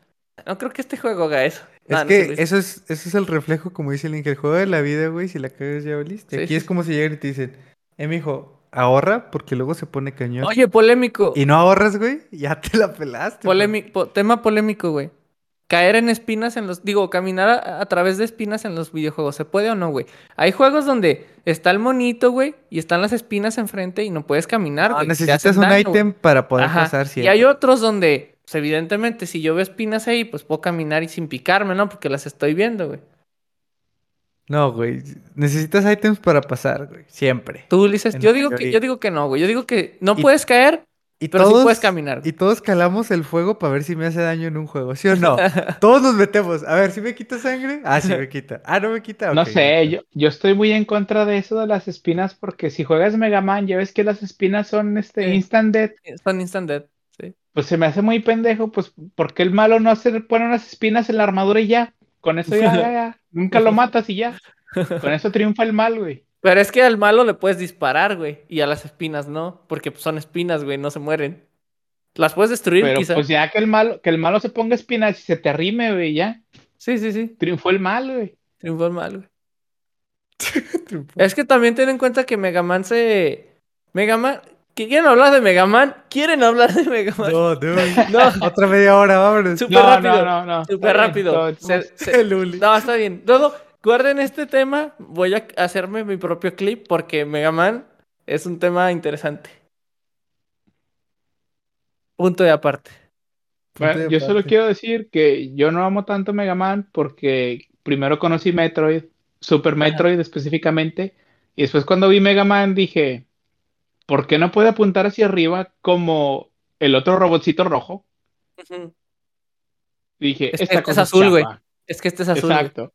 S2: No creo que este juego haga eso.
S3: Es que
S2: hizo.
S3: eso es, eso es el reflejo, como dice el Link, el juego de la vida, güey, si la cagas ya valiste.
S2: Sí,
S3: Aquí
S2: sí,
S3: es como si llegan y te dicen, eh, mijo, ahorra porque luego se pone cañón.
S2: Oye, polémico.
S3: Y no ahorras, güey, ya te la pelaste.
S2: Polémi- po- tema polémico, güey. Caer en espinas en los. Digo, caminar a, a través de espinas en los videojuegos. ¿Se puede o no, güey? Hay juegos donde está el monito, güey, y están las espinas enfrente y no puedes caminar,
S3: No,
S2: güey.
S3: necesitas un ítem para poder
S2: Ajá.
S3: pasar
S2: Y
S3: siempre.
S2: hay otros donde, pues, evidentemente, si yo veo espinas ahí, pues puedo caminar y sin picarme, ¿no? Porque las estoy viendo, güey.
S3: No, güey, necesitas ítems para pasar, güey, siempre.
S2: Tú dices, yo digo que, yo digo que no, güey. Yo digo que no
S3: Y-
S2: puedes caer,
S3: Y
S2: pero sí puedes caminar.
S3: Y todos calamos el fuego para ver si me hace daño en un juego, ¿sí o no? todos nos metemos. A ver, si me quita sangre? Ah, sí me quita. Ah, no me quita.
S1: No sé, yo, yo estoy muy en contra de eso de las espinas porque si juegas Mega Man, ya ves que las espinas son este
S2: Sí.
S1: instant death,
S2: Son instant death, sí.
S1: pues se me hace muy pendejo, pues porque el malo no se pone unas espinas en la armadura y ya, con eso ya, ya, ya, nunca lo matas y ya, con eso triunfa el mal, güey.
S2: Pero es que al malo le puedes disparar, güey. Y a las espinas no. Porque son espinas, güey. No se mueren. Las puedes destruir,
S1: Pero
S2: quizá.
S1: pues ya que el malo, que el malo se ponga espinas y se te arrime, güey, ya,
S2: Sí, sí, sí.
S1: triunfó el mal, güey.
S2: Triunfó el mal, güey. Es que también ten en cuenta que Mega Man se. Mega Man. ¿que ¿Quieren hablar de Mega Man? ¿Quieren hablar de Mega Man?
S3: No, dude.
S2: No.
S3: Otra media hora, vámonos.
S2: Súper
S1: No,
S2: rápido.
S1: no, no, no.
S2: Súper
S1: bien,
S2: rápido.
S1: todo-
S2: Se- se-
S3: El Uli.
S2: No, está bien. Luego, guarden este tema. Voy a hacerme mi propio clip porque Mega Man es un tema interesante. Punto de aparte.
S1: Bueno, yo solo quiero decir que yo no amo tanto Mega Man porque primero conocí Metroid, Super Metroid específicamente, y después cuando vi Mega Man dije, ¿por qué no puede apuntar hacia arriba como el otro robotcito rojo? Dije,
S2: Es-
S1: esta
S2: este es
S1: cosa es
S2: azul, güey. Es que este es azul.
S1: Exacto.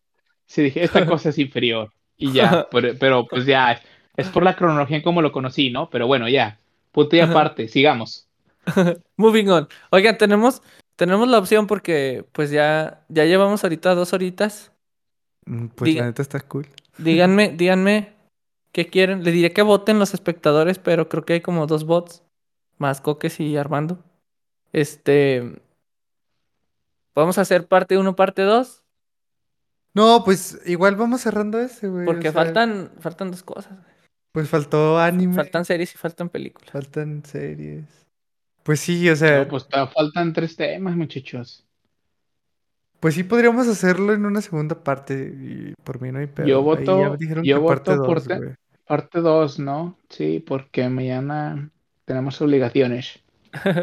S1: Sí, dije, esta cosa es inferior. Y ya, pero, pero, pues ya, es, es por la cronología en cómo lo conocí, ¿no? Pero bueno, ya, punto y aparte, sigamos.
S2: Moving on. Oigan, tenemos, tenemos la opción porque pues ya, ya llevamos ahorita dos horitas.
S3: Mm, Pues
S2: Diga-
S3: la neta está cool.
S2: Díganme, díganme qué quieren. Les diré que voten los espectadores, pero creo que hay como dos bots. Más Coques y Armando. Este. Vamos a hacer parte 1, parte 2.
S3: No, pues igual vamos cerrando ese, güey. o
S2: Porque
S3: sea,
S2: faltan, faltan dos cosas.
S3: Pues faltó anime.
S2: Faltan series y faltan películas.
S3: Faltan series. Pues sí, o sea,
S1: No, pues faltan tres temas, muchachos.
S3: pues sí podríamos hacerlo en una segunda parte. Y por mí no hay pedo.
S1: Yo voto,
S3: dijeron
S1: yo
S3: que parte
S1: voto por
S3: dos,
S1: te-
S3: güey.
S1: parte 2, ¿no? Sí, porque mañana tenemos obligaciones.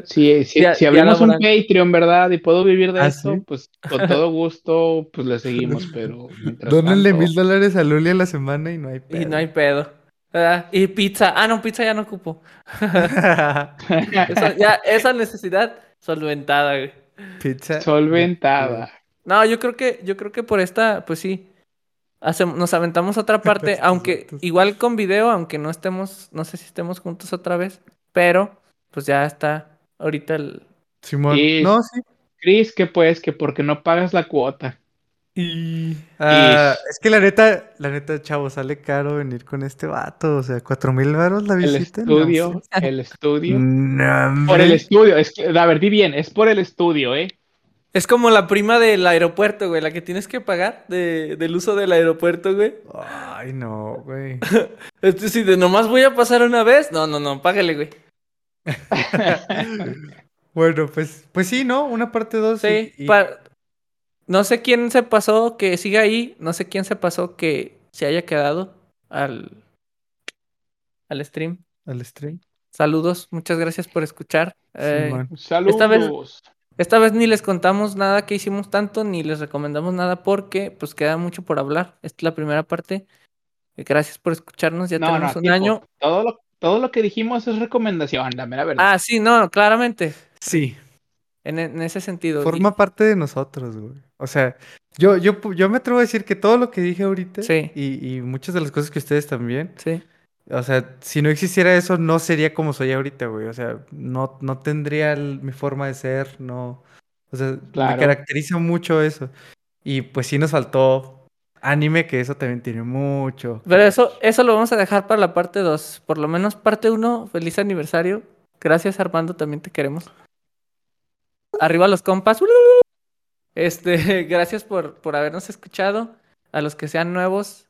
S1: Si, si,
S2: Ya-
S1: si abrimos un. Patreon, ¿verdad? Y puedo vivir de
S3: ¿Ah,
S1: eso,
S3: sí?
S1: pues con todo gusto, pues le seguimos, pero mientras
S3: Dónenle mil dólares a Luli a la semana y no hay pedo.
S2: Y no hay pedo. ¿verdad? Y pizza. Ah, no, pizza ya no ocupo. Eso- ya, esa necesidad solventada, güey.
S3: Pizza.
S1: solventada.
S2: No, yo creo que, yo creo que por esta, pues sí. hacem- nos aventamos otra parte, aunque igual con video, aunque no estemos, no sé si estemos juntos otra vez, pero pues ya está ahorita el.
S3: Simón.
S1: Y-
S3: No, sí.
S1: Cris, que pues, que porque no pagas la cuota.
S3: Y... Ah,
S1: Y-
S3: es que la neta, la neta, chavo, sale caro venir con este vato. O sea, cuatro mil varos la
S1: El
S3: visita. no
S1: estudio,
S3: sé.
S1: el estudio.
S3: No,
S1: Por el estudio, es que, a ver, di bien, es por el estudio, ¿eh?
S2: Es como la prima del aeropuerto, güey, la que tienes que pagar de, del uso del aeropuerto, güey.
S3: Ay, no, güey.
S2: Este sí, de nomás voy a pasar una vez. No, no, no, págale, güey.
S3: Bueno, pues, pues sí, ¿no? Una parte dos.
S2: Sí,
S3: y- y-
S2: pa- no sé quién se pasó que siga ahí, no sé quién se pasó que se haya quedado al, al stream.
S3: al stream.
S2: Saludos, muchas gracias por escuchar. Eh.
S1: Saludos.
S2: esta vez ni les contamos nada que hicimos tanto, ni les recomendamos nada porque pues queda mucho por hablar. Esta es la primera parte. Gracias por escucharnos, ya
S1: No,
S2: tenemos
S1: no,
S2: un
S1: tipo,
S2: año.
S1: Todo lo, todo lo que dijimos es recomendación, la mera verdad.
S2: Ah, sí, no, claramente,
S3: Sí,
S2: en, en ese sentido. Y-
S3: forma parte de nosotros, güey. O sea, yo, yo, yo me atrevo a decir que todo lo que dije ahorita
S2: Sí.
S3: y, y muchas de las cosas que ustedes también,
S2: Sí.
S3: o sea, si no existiera eso, no sería como soy ahorita, güey. O sea, no, no tendría el- mi forma de ser, no. O sea, me
S1: Claro.
S3: caracteriza mucho eso. Y pues sí nos faltó anime, que eso también tiene mucho.
S2: Pero eso, eso lo vamos a dejar para la parte 2. Por lo menos parte 1, feliz aniversario. Gracias Armando, también te queremos. Arriba los compas. Este, gracias por, por habernos escuchado. A los que sean nuevos,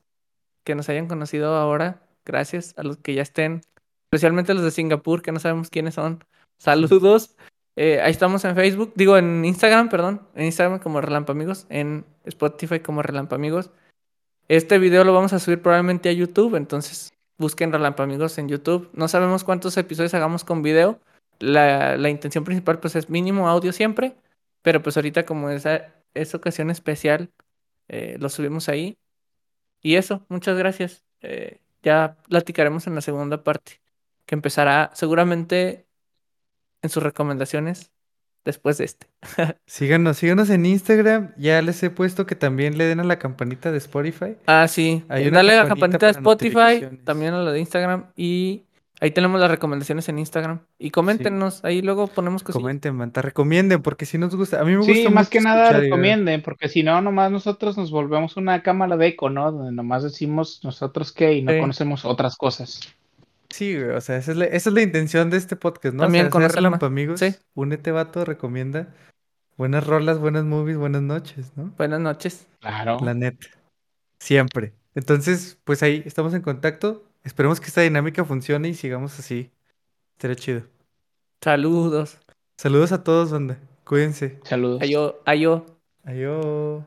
S2: que nos hayan conocido ahora, gracias. A los que ya estén, especialmente los de Singapur, que no sabemos quiénes son. Saludos. Eh, ahí estamos en Facebook, digo en Instagram, perdón. En Instagram como Relampamigos, en Spotify como Relampamigos. Este video lo vamos a subir probablemente a YouTube, entonces busquen Relampamigos en YouTube. No sabemos cuántos episodios hagamos con video. La, intención principal pues es mínimo audio siempre, pero pues ahorita como esa es ocasión especial, eh, lo subimos ahí. Y eso, muchas gracias. Eh, ya platicaremos en la segunda parte, que empezará seguramente en sus recomendaciones después de este.
S3: Síganos, síganos en Instagram. Ya les he puesto que también le den a la campanita de Spotify.
S2: Ah, sí.
S3: Hay una
S2: Dale a la
S3: campanita
S2: de Spotify, también a la de Instagram y ahí tenemos las recomendaciones en Instagram. Y coméntenos, ahí luego ponemos cositas.
S3: Comenten, manta, recomienden, porque si nos gusta. A mí me gusta
S1: Sí, más que nada recomienden, porque si no, nomás nosotros nos volvemos una cámara de eco, ¿no? Donde nomás decimos nosotros qué y no
S2: Sí.
S1: conocemos otras cosas.
S3: Sí, güey, o sea, esa es la, esa es la intención de este podcast, ¿no?
S2: También
S3: o sea,
S2: conocer
S3: amigos.
S2: Sí.
S3: Únete, vato, recomienda. Buenas rolas, buenas movies, buenas noches, ¿no?
S2: Buenas noches.
S1: Claro.
S3: La neta. Siempre. Entonces, pues ahí estamos en contacto. Esperemos que esta dinámica funcione y sigamos así. Estaría chido.
S2: Saludos.
S3: Saludos a todos, banda. Cuídense.
S1: Saludos.
S2: Ayo, ayo.
S3: Adiós.